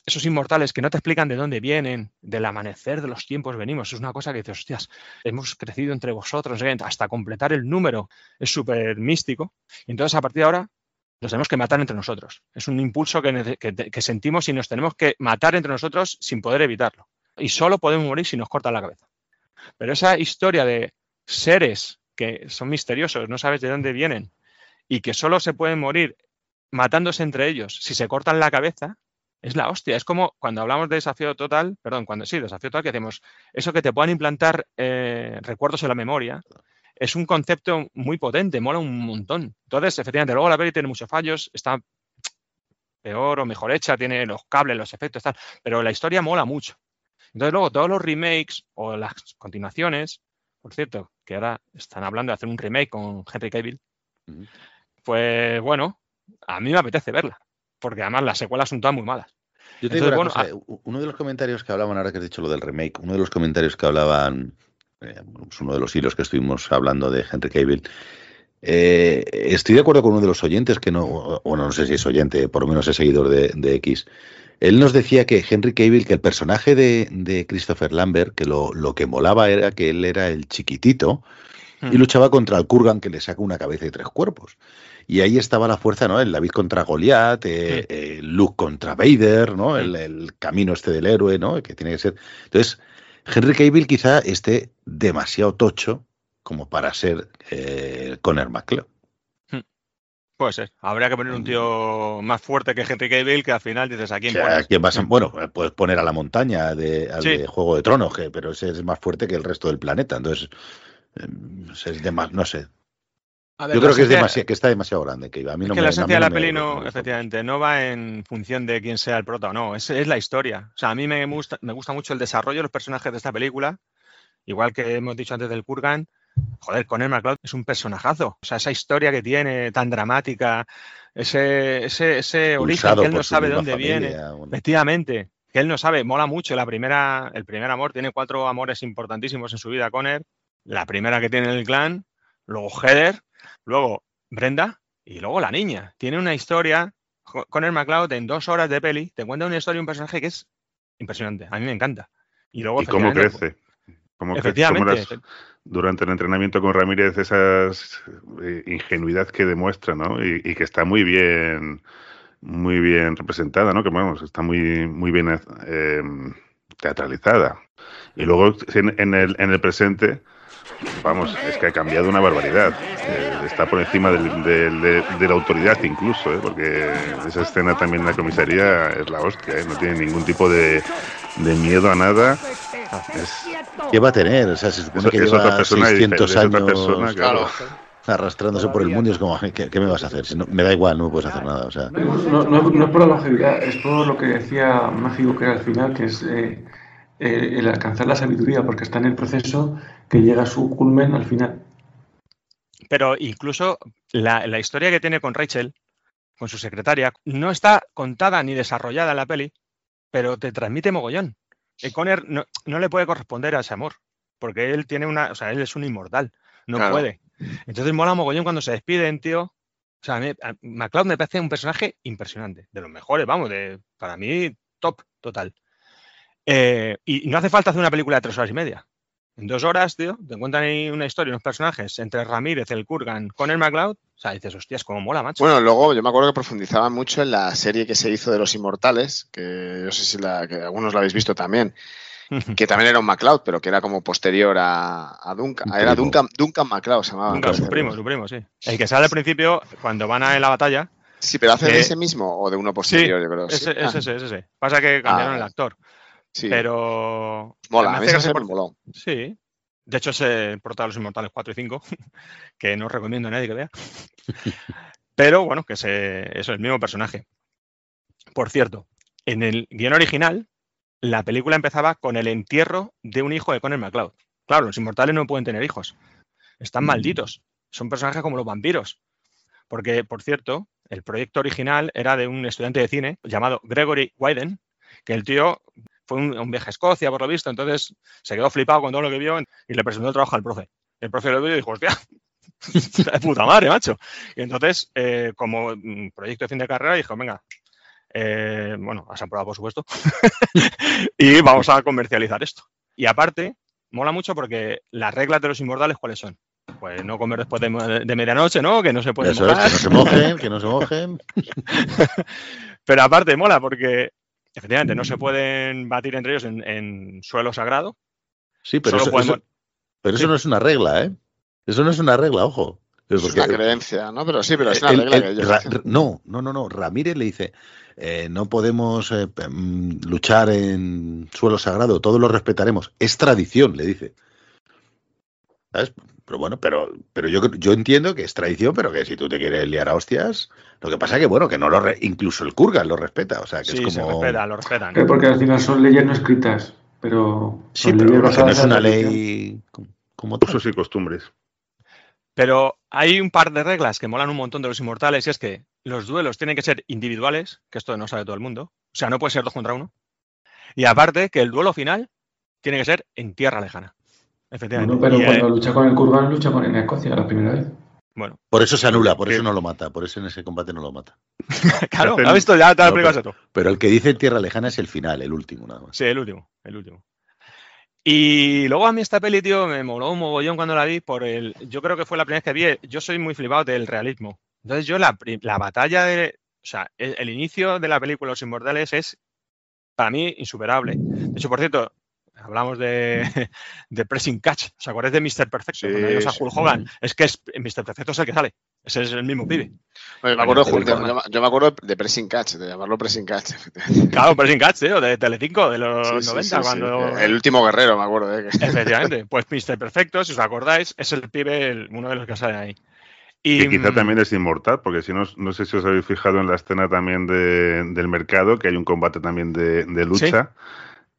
esos inmortales que no te explican de dónde vienen, del amanecer de los tiempos venimos, es una cosa que dices, hostias, hemos crecido entre vosotros, hasta completar el número, es súper místico. Entonces, a partir de ahora, nos tenemos que matar entre nosotros. Es un impulso que, que sentimos y nos tenemos que matar entre nosotros sin poder evitarlo. Y solo podemos morir si nos cortan la cabeza. Pero esa historia de seres que son misteriosos, no sabes de dónde vienen, y que solo se pueden morir matándose entre ellos si se cortan la cabeza, es la hostia. Es como cuando hablamos de desafío total, perdón, cuando sí, desafío total, que hacemos eso que te puedan implantar eh, recuerdos en la memoria, es un concepto muy potente, mola un montón. Entonces, efectivamente, luego la peli tiene muchos fallos, está peor o mejor hecha, tiene los cables, los efectos, tal, pero la historia mola mucho. Entonces, luego todos los remakes o las continuaciones, por cierto, que ahora están hablando de hacer un remake con Henry Cavill, pues bueno, a mí me apetece verla, porque además las secuelas son todas muy malas. Yo te digo Entonces, una bueno, cosa, u- uno de los comentarios que hablaban, ahora que has dicho lo del remake, uno de los comentarios que hablaban, eh, pues uno de los hilos que estuvimos hablando de Henry Cavill, eh, estoy de acuerdo con uno de los oyentes, que no, bueno, no sé si es oyente, por lo menos es seguidor de, de X. Él nos decía que Henry Cavill, que el personaje de, de Christopher Lambert, que lo, lo que molaba era que él era el chiquitito y Hmm. luchaba contra el Kurgan que le saca una cabeza y tres cuerpos. Y ahí estaba la fuerza, ¿no? El David contra Goliat, eh, eh, Luke contra Vader, ¿no? El, el camino este del héroe, ¿no? Que tiene que ser. Entonces, Henry Cavill quizá esté demasiado tocho como para ser eh, Conor McCloud. Puede ser. Habría que poner un tío más fuerte que Henry Cavill, que al final dices, ¿a O quién sea, pones? ¿quién vas a- bueno, puedes poner a la montaña de, al Sí. de Juego de Tronos, que, pero ese es más fuerte que el resto del planeta. Entonces, eh, es dema- no sé. A ver, Yo creo que, es esencia- demasi- que está demasiado grande. Que a mí es no que me, la esencia de la peli no me efectivamente, no va en función de quién sea el prota o no. Es, es la historia. O sea, a mí me gusta, me gusta mucho el desarrollo de los personajes de esta película. Igual que hemos dicho antes del Kurgan. Joder, Conor McCloud es un personajazo. O sea, esa historia que tiene tan dramática, ese, ese, ese origen que él no sabe dónde viene. bueno. Efectivamente, que él no sabe, mola mucho. La primera, el primer amor, tiene cuatro amores importantísimos en su vida, Conner. La primera que tiene en el clan, luego Heather, luego Brenda y luego la niña. Tiene una historia, Jo- Conner McLeod en dos horas de peli, te cuenta una historia y un personaje que es impresionante. A mí me encanta. Y luego, ¿Y cómo crece? ¿Cómo crece? ¿Cómo Efectivamente. las- durante el entrenamiento con Ramírez, esa ingenuidad que demuestra, ¿no? Y, y que está muy bien, muy bien representada, ¿no? Que vamos, está muy, muy bien eh, teatralizada. Y luego en, en el, en el presente, vamos, es que ha cambiado una barbaridad. Eh, está por encima del- del- de, de la autoridad incluso, ¿eh? porque esa escena también en la comisaría es la hostia, ¿eh? no tiene ningún tipo de, de miedo a nada. Es, ¿Qué va a tener? O sea, se supone que es lleva otra persona 600 diferente, es otra años persona, claro. arrastrándose por el mundo y es como, ¿qué, qué me vas a hacer? Si no, me da igual, no me puedes hacer nada. O sea, No, no, no- no es por la longevidad, es por lo que decía Mágico que era al final, que es eh, eh, el alcanzar la sabiduría, porque está en el proceso que llega a su culmen al final. Pero incluso la, la historia que tiene con Rachel, con su secretaria, no está contada ni desarrollada en la peli, pero te transmite mogollón. Y Conner no, no le puede corresponder a ese amor, porque él tiene una, o sea, él es un inmortal, no Claro. puede. Entonces mola mogollón cuando se despiden, tío. O sea, a mí, a- MacLeod me parece un personaje impresionante, de los mejores, vamos, de, para mí top total. Eh, y no hace falta hacer una película de tres horas y media. En dos horas, tío, te cuentan ahí una historia, unos personajes entre Ramírez, el Kurgan, con el MacLeod. O sea, dices, hostias, como mola, macho. Bueno, luego yo me acuerdo que profundizaban mucho en la serie que se hizo de los Inmortales, que yo sé si la, que algunos la habéis visto también, que también era un MacLeod, pero que era como posterior a, a Duncan. Un Era. Duncan, Duncan MacLeod, se llamaba. Duncan, su primo, su primo, sí. El que sale al principio, cuando van a la batalla, Sí, pero hace de Eh, ese mismo o de uno posterior, yo creo. sí. ese, Ah, es ese, es ese. Pasa que cambiaron Ah, el actor. Sí. Pero. Mola, a mí serie por- me moló. Sí. De hecho, es el prota de los Inmortales 4 y 5, <laughs> que no recomiendo a nadie que vea. <laughs> Pero bueno, que se, es el mismo personaje. Por cierto, en el guion original, la película empezaba con el entierro de un hijo de Conor McCloud. Claro, los inmortales no pueden tener hijos. Están malditos. Son personajes como los vampiros. Porque, por cierto, el proyecto original era de un estudiante de cine llamado Gregory Wyden, que el tío fue un, un viaje a Escocia, por lo visto, entonces se quedó flipado con todo lo que vio y le presentó el trabajo al profe. El profe lo vio y dijo, hostia, <laughs> de puta madre, macho. Y entonces, eh, como mm, proyecto de fin de carrera, dijo, venga, eh, bueno, has aprobado, por supuesto, <laughs> y vamos a comercializar esto. Y aparte, mola mucho porque las reglas de los inmortales, ¿cuáles son? Pues no comer después de, de medianoche, ¿no? Que no se puede Eso es, que no se mojen, que no se mojen. <laughs> Pero aparte mola porque efectivamente no se pueden batir entre ellos en, en suelo sagrado. Sí, pero Solo eso, podemos- eso- pero eso Sí. no es una regla, ¿eh? Eso no es una regla, ojo. Es Porque- una creencia, ¿no? Pero sí, pero es una el- regla el- que ellos Ra- no, no, no, no. Ramírez le dice, eh, no podemos eh, mm, luchar en suelo sagrado, todos lo respetaremos. Es tradición, le dice. ¿Sabes? Pero bueno, pero, pero yo, yo entiendo que es tradición, pero que si tú te quieres liar a hostias, lo que pasa que, bueno, que no lo re- incluso el Kurgan lo respeta. O sea, que Sí, es se como. respeta, lo respetan. Porque al final son leyes no escritas, pero Sí, son pero no basadas es una ley como, como tal. Usos y costumbres. Pero hay un par de reglas que molan un montón de los inmortales y es que los duelos tienen que ser individuales, que esto no sabe todo el mundo. O sea, no puede ser dos contra uno. Y aparte que el duelo final tiene que ser en tierra lejana. Efectivamente. Bueno, pero Y, eh, cuando lucha con el Kurgan, lucha con en Escocia la primera vez. bueno, Por eso se anula, por eso no lo mata, por eso en ese combate no lo mata. <laughs> claro, hacen- ¿has visto? Ya te lo No, explicas todo. Pero el que dice tierra lejana es el final, el último, nada más. Sí, el último, el último. Y luego a mí esta peli, tío, me moló un mogollón cuando la vi por el... Yo creo que fue la primera vez que vi... Yo soy muy flipado del realismo. Entonces yo la, la batalla de... O sea, el, el inicio de la película Los Inmortales es, para mí, insuperable. De hecho, por cierto, hablamos de, <laughs> de Pressing Catch. ¿Os acordáis de Mr. Perfecto? Sí, Cuando vimos a sí. Hulk Hogan. Es que es, Mr. Perfecto es el que sale. Ese es el mismo pibe. Oye, me acuerdo, Te Julio, recuerda. yo, me- yo me acuerdo de Pressing Catch, de llamarlo Pressing Catch. efectivamente. <laughs> Claro, Pressing Catch, tío, de Telecinco, de los Sí, sí, 90, sí, sí. cuando... El último guerrero, me acuerdo. ¿eh? que- Efectivamente, <laughs> pues Mr. Perfecto, si os acordáis, es el pibe, el- uno de los que sale ahí. Y, Que quizá mm, también es inmortal, porque si no, no sé si os habéis fijado en la escena también de- del mercado, que hay un combate también de, de lucha.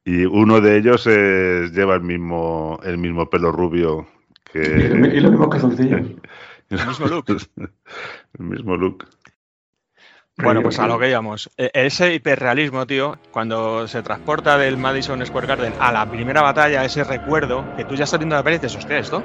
Y uno de ellos es- lleva el mismo, el mismo pelo rubio que. <laughs> Y, y lo mismo que calzoncillos. <laughs> El mismo look. <laughs> el mismo look. Bueno, pues a lo que íbamos. E- Ese hiperrealismo, tío, cuando se transporta del Madison Square Garden a la primera batalla, ese recuerdo, que tú ya estás viendo la peli y dices, hostia, esto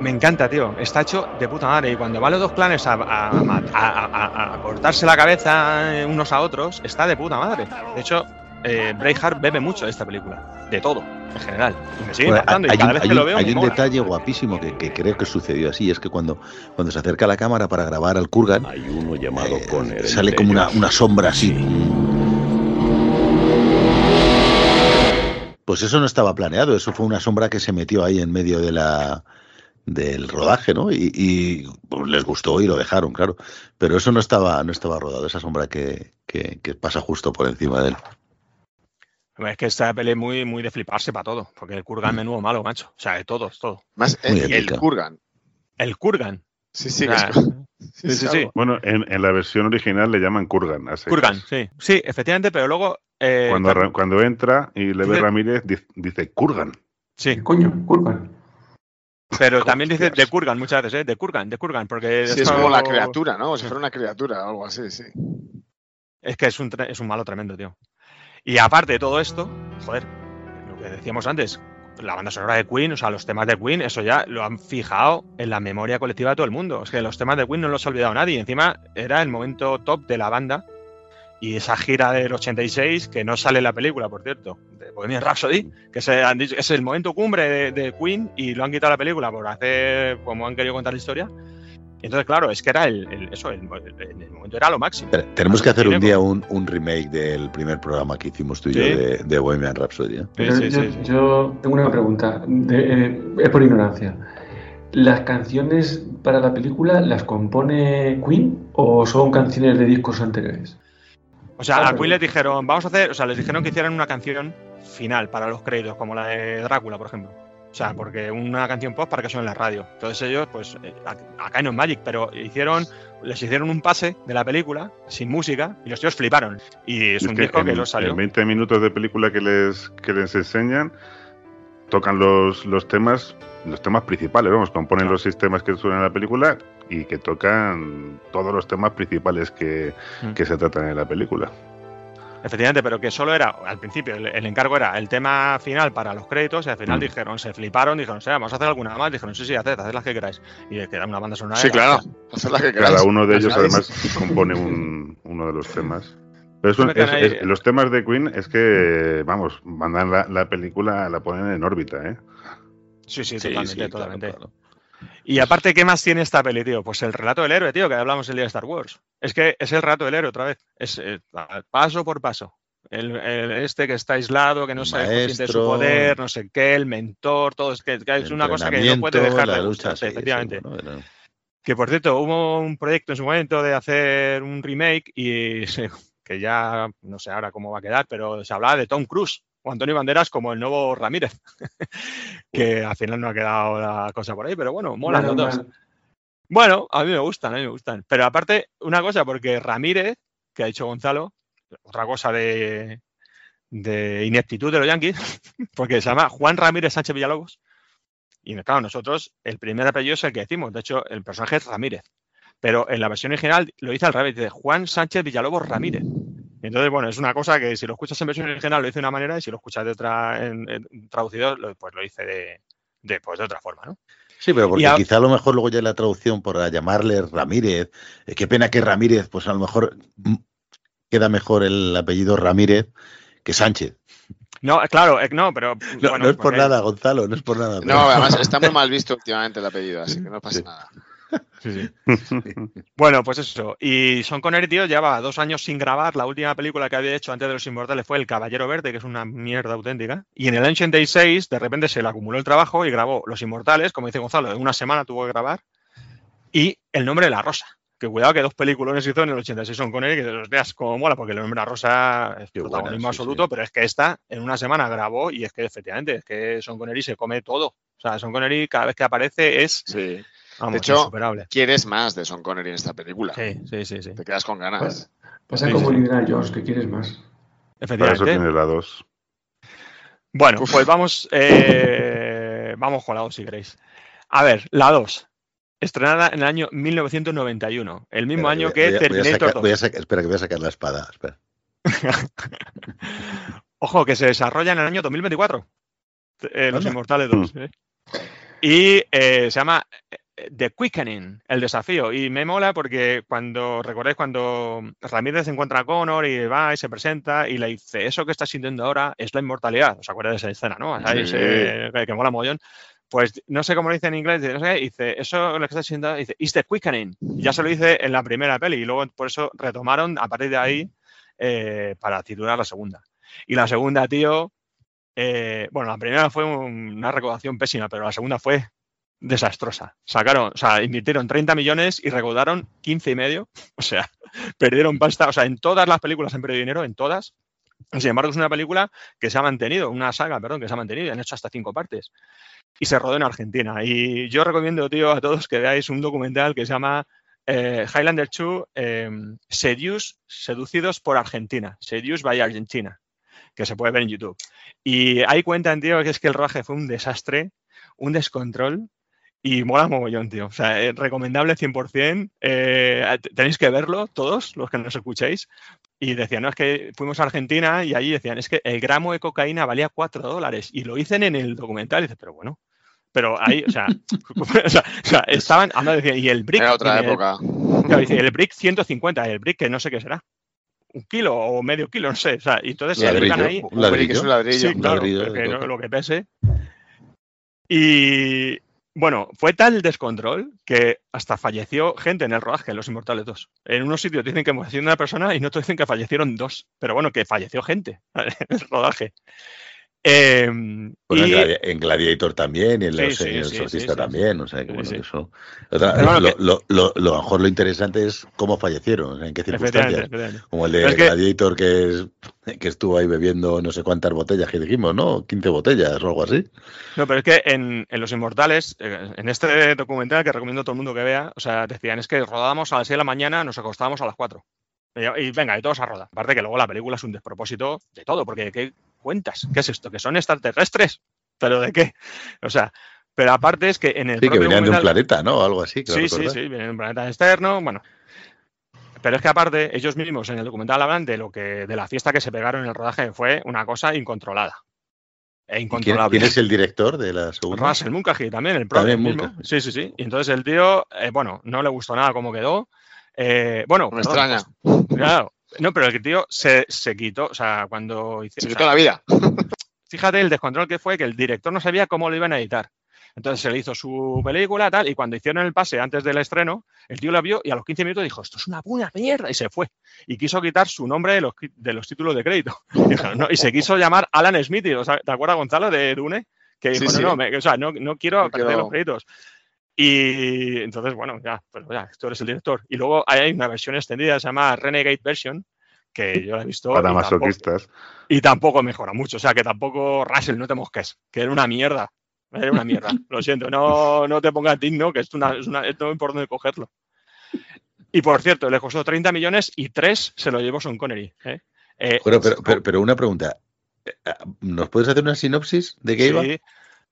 me encanta, tío. Está hecho de puta madre. Y cuando van los dos clanes a, a- a- a- a- a cortarse la cabeza unos a otros, está de puta madre. De hecho, eh, Braveheart bebe mucho de esta película. De todo, en general. Y me sigue Bueno, impactando. hay Y cada un, vez hay que lo un- veo, hay me un mola. detalle guapísimo que, que creo que sucedió así, es que cuando, cuando se acerca la cámara para grabar al Kurgan, Hay uno llamado eh, Conner. sale como una, sombra así. Sí. Pues eso no estaba planeado, eso fue una sombra que se metió ahí en medio de la del rodaje, ¿no? Y, y, pues, les gustó y lo dejaron, claro. Pero eso no estaba, no estaba rodado, esa sombra que, que- que pasa justo por encima de él. Es que esta peli es muy, muy de fliparse para todo. Porque el Mm. Kurgan menudo malo, macho. O sea, de todo, es todo. Más Muy el. Kurgan. El Kurgan. Sí, sí, O es- <laughs> sí, sí, sí. Bueno, en, en la versión original le llaman Kurgan. a secas. Kurgan, sí. Sí, efectivamente, pero luego. eh, Cuando, claro, cuando entra y le ve Ramírez, dice, dice Kurgan. sí, ¿Qué coño? Kurgan. pero también dice de Kurgan muchas veces, ¿eh? De Kurgan, de Kurgan, porque Sí, es como la criatura, ¿no? Como si fuera una criatura o algo así, sí. Es que es un, es un malo tremendo, tío. Y aparte de todo esto, joder, lo que decíamos antes, la banda sonora de Queen, o sea, los temas de Queen, eso ya lo han fijado en la memoria colectiva de todo el mundo. Es que los temas de Queen no los ha olvidado nadie. Encima era el momento top de la banda. Y esa gira del 86, que no sale en la película, por cierto, de Bohemian Rhapsody, que se han dicho, es el momento cumbre de, de Queen y lo han quitado la película por hacer como han querido contar la historia. Y entonces, claro, es que era el, el- eso, el, el- el momento era lo máximo. Pero Tenemos que hacer un día un, un remake del primer programa que hicimos tú y yo de, de Bohemian Rhapsody. ¿eh? Sí, Pero sí, yo, sí, sí. yo tengo una pregunta, de- eh, es por ignorancia. ¿Las canciones para la película las compone Queen o son canciones de discos anteriores? O sea, a. Queen les dijeron, vamos a hacer, o sea, les dijeron que hicieran una canción final para los créditos, como la de Drácula, por ejemplo. O sea, porque una canción pop para que suene en la radio. Entonces ellos, pues, acá no es Magic, pero hicieron, les hicieron un pase de la película sin música y los tíos fliparon. Y es, Es un que disco en, que lo salió. en 20 minutos de película que les, que les enseñan, tocan los, los temas los temas principales, vamos, componen los sistemas que suenan en la película y que tocan todos los temas principales que, Mm. que se tratan en la película. Efectivamente, pero que solo era, al principio, el, el encargo era el tema final para los créditos y al final Mm. dijeron, se fliparon, dijeron, o sea, vamos a hacer alguna más. Dijeron, sí, sí, haced, haced las que queráis. Y queda una banda sonora. Sí, claro. Haced la que queráis. Cada uno de Las ellos además compone un- uno de los temas. Pero es ahí- los temas de Queen es que, vamos, mandan la, la película, la ponen en órbita, ¿eh? Sí, sí, Sí, totalmente, sí, claro, totalmente. claro. Y aparte, ¿qué más tiene esta peli, tío? Pues el relato del héroe, tío, que hablamos el día de Star Wars. Es que es el relato del héroe otra vez. Es eh, paso por paso. El, el- este que está aislado, que no sabe de su poder, no sé qué, el mentor, todo. Es que, que es una cosa que no puede dejar de lucha, sí, sí, efectivamente. bueno, bueno. Que por cierto, hubo un proyecto en su momento de hacer un remake y <laughs> que ya no sé ahora cómo va a quedar, pero se hablaba de Tom Cruise o Antonio Banderas como el nuevo Ramírez. <laughs> que al final no ha quedado la cosa por ahí, pero bueno, molan los Menos dos. Bueno, a mí me gustan, a mí me gustan. Pero aparte, una cosa, porque Ramírez, que ha dicho Gonzalo, otra cosa de, de ineptitud de los Yankees, <laughs> porque se llama Juan Ramírez Sánchez Villalobos. Y claro, nosotros el primer apellido es el que decimos. De hecho, el personaje es Ramírez. Pero en la versión original lo dice al revés, dice Juan Sánchez Villalobos Ramírez. Entonces, bueno, es una cosa que si lo escuchas en versión original lo dice de una manera y si lo escuchas de otra en, en traducido, pues lo dice de, de, pues de otra forma, ¿no? Sí, pero porque a- quizá a lo mejor luego ya la traducción por llamarle Ramírez. eh, qué pena que Ramírez, pues a lo mejor queda mejor el apellido Ramírez que Sánchez. No, claro, eh, no, pero No, bueno, no es por porque- nada, Gonzalo, no es por nada. pero- No, además está muy mal visto <laughs> últimamente el apellido, así que no pasa Sí. nada. <laughs> <laughs> Bueno, pues eso. Y Sean Connery, tío, lleva dos años sin grabar. La última película que había hecho antes de Los Inmortales fue El Caballero Verde, que es una mierda auténtica. Y en el año 86, de repente se le acumuló el trabajo y grabó Los Inmortales, como dice Gonzalo, en una semana tuvo que grabar. Y El Nombre de la Rosa. Que cuidado que dos películas hizo en el 86 Sean Connery, que los veas como mola, porque El Nombre de la Rosa es Qué protagonismo buena, sí, absoluto, sí. pero es que esta en una semana grabó y es que efectivamente, es que Sean Connery se come todo. O sea, Sean Connery cada vez que aparece es, Sí. Vamos, De hecho, insuperable. Quieres más de Son Connery en esta película. Sí, sí, sí, sí. Te quedas con ganas. Pasa Sí, como sí. Indiana Jones, que quieres más. Para eso Efectivamente. tiene la 2. Bueno, Uf. pues vamos, eh, vamos con la 2 si queréis. A ver, la 2. Estrenada en el año 1991, el mismo Espera, año voy- que voy a- voy a Terminator sacar- 2. voy a sacar- espera, que voy a sacar la espada. Espera. <laughs> Ojo, que se desarrolla en el año 2024. eh, Los. Inmortales 2. ¿eh? Y eh, se llama The Quickening, el desafío. Y me mola porque cuando, recordáis cuando Ramírez se encuentra a Connor y va y se presenta y le dice, eso que estás sintiendo ahora es la inmortalidad. ¿Os acordáis de esa escena, no? Sí. se- que, mola mogollón. Pues no sé cómo lo dice en inglés, dice, no sé dice, eso lo que estás sintiendo, dice, it's the quickening. Ya se lo dice en la primera peli y luego por eso retomaron a partir de ahí eh, para titular la segunda. Y la segunda, tío, eh, bueno, la primera fue un- una recaudación pésima, pero la segunda fue desastrosa. Sacaron, o sea, invirtieron 30 millones y recaudaron 15 y medio. <laughs> O sea, perdieron pasta. O sea, en todas las películas han perdido dinero, en todas. Sin embargo, es una película que se ha mantenido, una saga, perdón, que se ha mantenido y han hecho hasta cinco partes. Y se rodó en Argentina. Y yo recomiendo, tío, a todos que veáis un documental que se llama eh, Highlander 2 eh, Seduce, Seducidos por Argentina. Seduce by Argentina. Que se puede ver en YouTube. Y ahí cuentan, tío, que es que el rodaje fue un desastre, un descontrol. Y mola mogollón, tío. O sea, es recomendable 100%. eh, tenéis que verlo, todos los que nos escuchéis. Y decían, no, es que fuimos a Argentina y allí decían, es que el gramo de cocaína valía 4 dólares. Y lo dicen en el documental. Y dices, pero bueno. Pero ahí, o sea, <laughs> <laughs> o sea, o sea, estaban, además decían, y el brick. Era otra época. Claro, dice, el brick 150, el brick que no sé qué será. Un kilo o medio kilo, no sé. O sea, y entonces se Ladrillo, dedican ahí. un ladrillo. es un ladrillo. Sí, claro, ladrillo que lo que pese. Y bueno, fue tal descontrol que hasta falleció gente en el rodaje, en Los Inmortales 2. En unos sitios dicen que falleció una persona y en otros dicen que fallecieron dos. Pero bueno, que falleció gente <laughs> en el rodaje. Eh, Bueno, y- en, Gladi- en Gladiator también y en, Sí, los- sí, en El sí, sí, también. O sea, que bueno, que eso. Otra- Pero bueno, lo, que- lo- lo- lo- a lo mejor lo interesante es cómo fallecieron, o sea, en qué circunstancias. efectivamente. Como el de es Gladiator que, es, que estuvo ahí bebiendo no sé cuántas botellas que dijimos, ¿no? 15 botellas o algo así. No, pero es que en, en Los Inmortales, eh, en este documental que recomiendo a todo el mundo que vea, o sea, decían, es que rodábamos a las 6 de la mañana, nos acostábamos a las 4. Y, venga, y todos a rodar. Aparte que luego la película es un despropósito de todo, porque ¿qué cuentas? ¿Qué es esto? ¿Que son extraterrestres? ¿Pero de qué? O sea, pero aparte es que en el Sí, que venían de un planeta, ¿no? Algo así. Sí, sí, sí, vienen de un planeta externo, bueno. Pero es que aparte, ellos mismos en el documental hablan de lo que, de la fiesta que se pegaron en el rodaje, que fue una cosa incontrolada. E ¿Y ¿Quién, incontrolable. quién es el director de la segunda? Russell Mulcahy también, el También propio mismo. Sí, sí, sí. Y entonces el tío, eh, bueno, no le gustó nada cómo quedó. Eh, bueno, No me perdón, extraña. pues, claro. No, pero el tío se, se quitó, o sea, cuando hice- Se o quitó sea, la vida. fíjate el descontrol que fue que el director no sabía cómo lo iban a editar. Entonces se le hizo su película, tal, y cuando hicieron el pase antes del estreno, el tío la vio y a los 15 minutos dijo, esto es una buena mierda, y se fue. Y quiso quitar su nombre de los, de los títulos de crédito. <laughs> Y, dijeron, no, y se quiso llamar Alan Smith, o sea, ¿te acuerdas, Gonzalo, de Dune? Que Sí, dijo, sí. no, no, me- o sea, no, no quiero No perder quiero- los créditos. Y entonces, bueno, ya, pues ya, tú eres el director. Y luego hay una versión extendida, se llama Renegade Version, que yo la he visto. Para y tampoco- masoquistas. y tampoco mejora mucho. O sea, que tampoco, Russell, no te mosques, que era una mierda. Era una mierda. <laughs> Lo siento, no, no te pongas digno, que es una, es una, esto no hay por dónde cogerlo. Y por cierto, le costó 30 millones y 3 se lo llevó Son Connery. ¿eh? Eh, Pero, pero, pero, pero una pregunta. Eh, ¿Nos puedes hacer una sinopsis de qué iba? sí,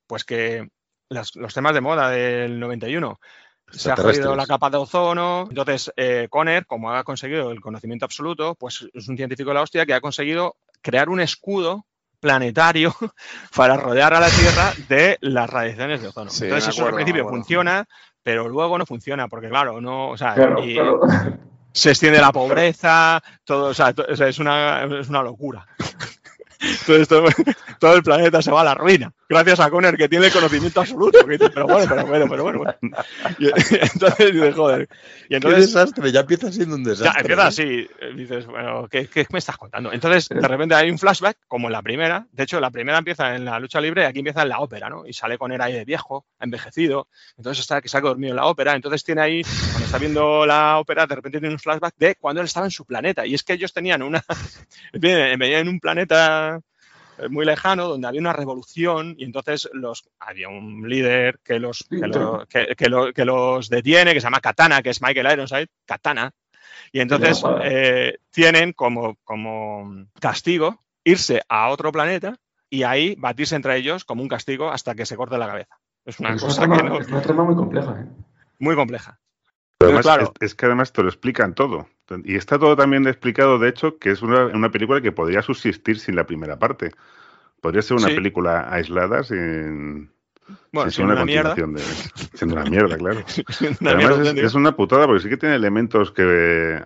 pues que las- los temas de moda del 91. Se ha jodido la capa de ozono. Entonces, eh, Conner, como ha conseguido el conocimiento absoluto, pues es un científico de la hostia que ha conseguido crear un escudo planetario <laughs> para rodear a la Tierra de las radiaciones de ozono. Sí, Entonces, eso acuerdo, al principio funciona, pero luego no funciona, porque claro, no, o sea, Claro, y claro. <laughs> se extiende la pobreza, todo, o sea, to- o sea, es, una, es una locura. <laughs> Entonces, todo, todo el planeta se va a la ruina. Gracias a Conner, que tiene el conocimiento absoluto. dice, pero bueno, pero bueno, pero bueno. bueno. Y, <laughs> entonces dices, joder. Y Qué desastre, ya empieza siendo un ya, desastre. empieza ¿eh? así. eh, Dices, bueno, ¿qué, qué me estás contando? Entonces, de repente hay un flashback, como en la primera. De hecho, la primera empieza en la lucha libre y aquí empieza en la ópera, ¿no? Y sale con él ahí de viejo, envejecido. Entonces está que se ha dormido en la ópera. Entonces tiene ahí, cuando está viendo la ópera, de repente tiene un flashback de cuando él estaba en su planeta. Y es que ellos tenían una. <laughs> venían en un planeta muy lejano donde había una revolución y entonces los había un líder que los que, lo- que- que lo- que los detiene que se llama Katana que es Michael Ironside Katana y entonces eh, tienen como como castigo irse a otro planeta y ahí batirse entre ellos como un castigo hasta que se corte la cabeza es una Es una, cosa trama, que no es una trama muy compleja. ¿eh? muy compleja Pero Entonces, además, claro. es, es que además te lo explican todo. Y está todo también explicado, de hecho, que es una, una película que podría subsistir sin la primera parte. Podría ser una Sí. película aislada sin, bueno sin siendo una una mierda continuación de. Siendo una mierda, claro. <laughs> una Además, mierda es, es una putada porque sí que tiene elementos que.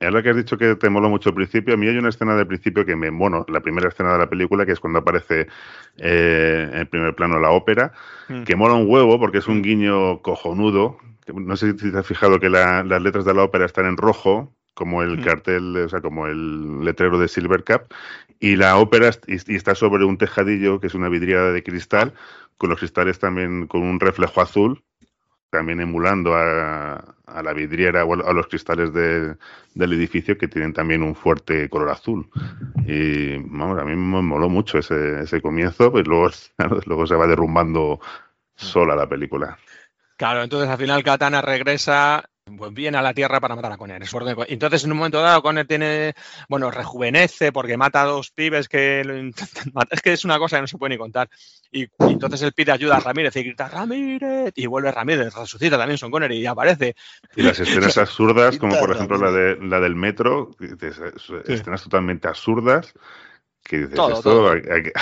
Ahora que has dicho que te moló mucho al principio, a mí hay una escena del principio que me. Bueno, la primera escena de la película, que es cuando aparece eh, en primer plano la ópera, Mm. que mola un huevo porque es un guiño cojonudo. No sé si te has fijado que la- las letras de la ópera están en rojo, como el Mm. cartel, o sea, como el letrero de Silver Cap, y la ópera y y está sobre un tejadillo que es una vidriada de cristal, con los cristales también con un reflejo azul, también emulando a, a la vidriera o a los cristales de- del edificio que tienen también un fuerte color azul. Y vamos, a mí me moló mucho ese, ese comienzo, pues luego, <laughs> luego se va derrumbando sola la película. Claro, entonces al final Katana regresa, pues viene a la Tierra para matar a Conner. es orden- Entonces en un momento dado Conner tiene, bueno, rejuvenece porque mata a dos pibes que lo intentan matar. Es que es una cosa que no se puede ni contar. Y, y entonces él pide ayuda a Ramírez y grita ¡Ramírez! Y vuelve Ramírez, resucita también Son Connery y aparece. Y las escenas <laughs> absurdas, como por ejemplo la, de, la del metro, escenas totalmente absurdas, que dices, Todo, esto todo. hay- <laughs> hay que-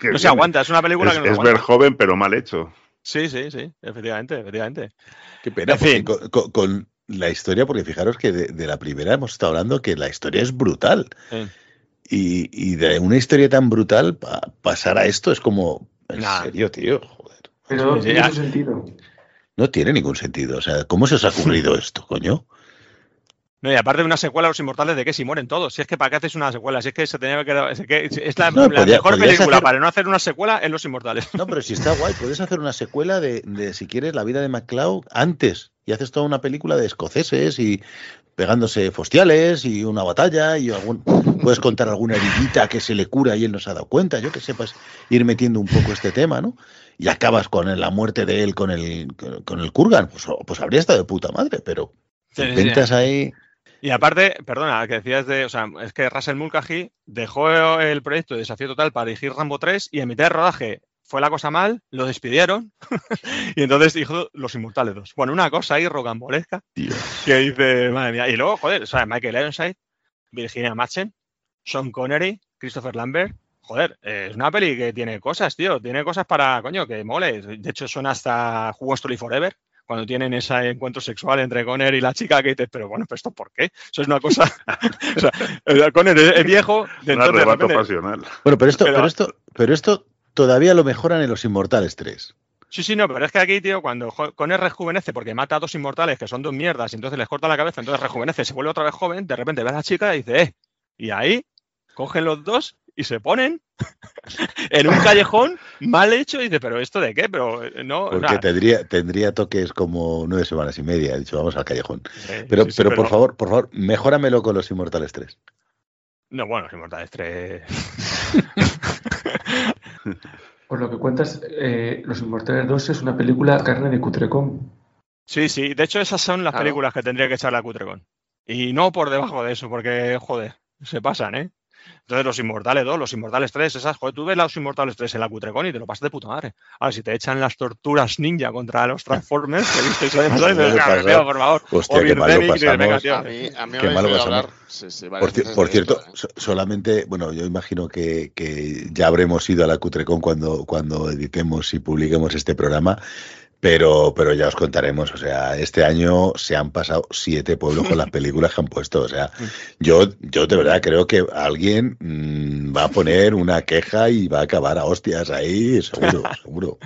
que No se aguanta, es una película Es, que no se es ver joven, pero mal hecho. Sí, sí, sí, efectivamente, efectivamente. Qué pena, En porque fin. con, con- con la historia, porque fijaros que de, de la primera hemos estado hablando que la historia es brutal. Sí. Y, y de una historia tan brutal, pa- pasar a esto es como. ¿En Nah. serio, tío? Joder. Pero Sí, tiene su sentido. No tiene ningún sentido. O sea, ¿cómo se os ha <laughs> ocurrido esto, coño? No, y aparte de una secuela, Los Inmortales, ¿de qué si mueren todos? Si es que para qué haces una secuela, si es que se tenía que quedar. Es, que es la, No, la podía- mejor película hacer- para no hacer una secuela es Los Inmortales. No, pero si está guay, puedes hacer una secuela de, de, si quieres, la vida de MacLeod antes. Y haces toda una película de escoceses y pegándose fostiales y una batalla y algún, puedes contar alguna heridita que se le cura y él no se ha dado cuenta. Yo que sepas ir metiendo un poco este tema, ¿no? Y acabas con la muerte de él con el, con, el Kurgan. Pues, pues habría estado de puta madre, pero Sí, ahí. Y aparte, perdona, que decías de. O sea, es que Russell Mulcahy dejó el proyecto de Desafío Total para dirigir Rambo 3 y en mitad de rodaje fue la cosa mal, lo despidieron <laughs> y entonces dijo Los Inmortales 2. Bueno, una cosa ahí rocambolesca que dice, madre mía. Y luego, joder, o sea, Michael Ironside, Virginia Madsen, Sean Connery, Christopher Lambert. Joder, eh, es una peli que tiene cosas, tío. Tiene cosas para, coño, que mole. De hecho, suena hasta Who Wants to Live Forever. Cuando tienen ese encuentro sexual entre Conner y la chica que dices, pero bueno, ¿pero esto por qué? Eso es una cosa. <laughs> o sea, Conner es, viejo, de Un entonces de arrebato repente- pasional. Bueno, pero esto, Pero- pero esto, pero esto todavía lo mejoran en Los Inmortales 3. Sí, sí, no, pero es que aquí, tío, cuando Conner rejuvenece porque mata a dos inmortales que son dos mierdas y entonces les corta la cabeza, entonces rejuvenece, se vuelve otra vez joven, de repente ve a la chica y dice, eh, y ahí cogen los dos y se ponen <laughs> en un callejón mal hecho y dice, pero ¿esto de qué? Pero eh, no, o Porque sea, tendría, tendría toques como nueve semanas y media. He dicho, vamos al callejón. eh, Pero, sí, sí, pero por favor, por favor, mejóramelo con Los Inmortales 3. No, bueno, los inmortales 3. <laughs> Por lo que cuentas, eh, Los Inmortales 2 es una película carne de cutrecón. Sí, sí, de hecho esas son las Claro. películas que tendría que echarle a Cutrecon. Y no por debajo de eso, porque, joder, se pasan, ¿eh? Entonces los Inmortales 2, los Inmortales 3, esas, joder, tú ves los Inmortales 3 en la Cutrecon y te lo pasas de puta madre. Ahora, si te echan las torturas ninja contra los Transformers, que viste eso de Joder, dices, "Ah, pasado. tío, por favor. Hostia, o qué mal lo Birdemic, y dices, venga, pasamos. tío, A mí, a mí me Qué habéis malo oído pasamos. hablar. sí, sí, varias Por, cierto, esto, ¿eh? so- solamente, bueno, yo imagino que, que ya habremos ido a la Cutrecon cuando, cuando editemos y publiquemos este programa, pero, pero ya os contaremos. O sea, este año se han pasado siete pueblos con las <laughs> películas que han puesto. O sea, yo, yo de verdad creo que alguien mm, va a poner una queja y va a acabar a hostias ahí, seguro, <laughs> seguro.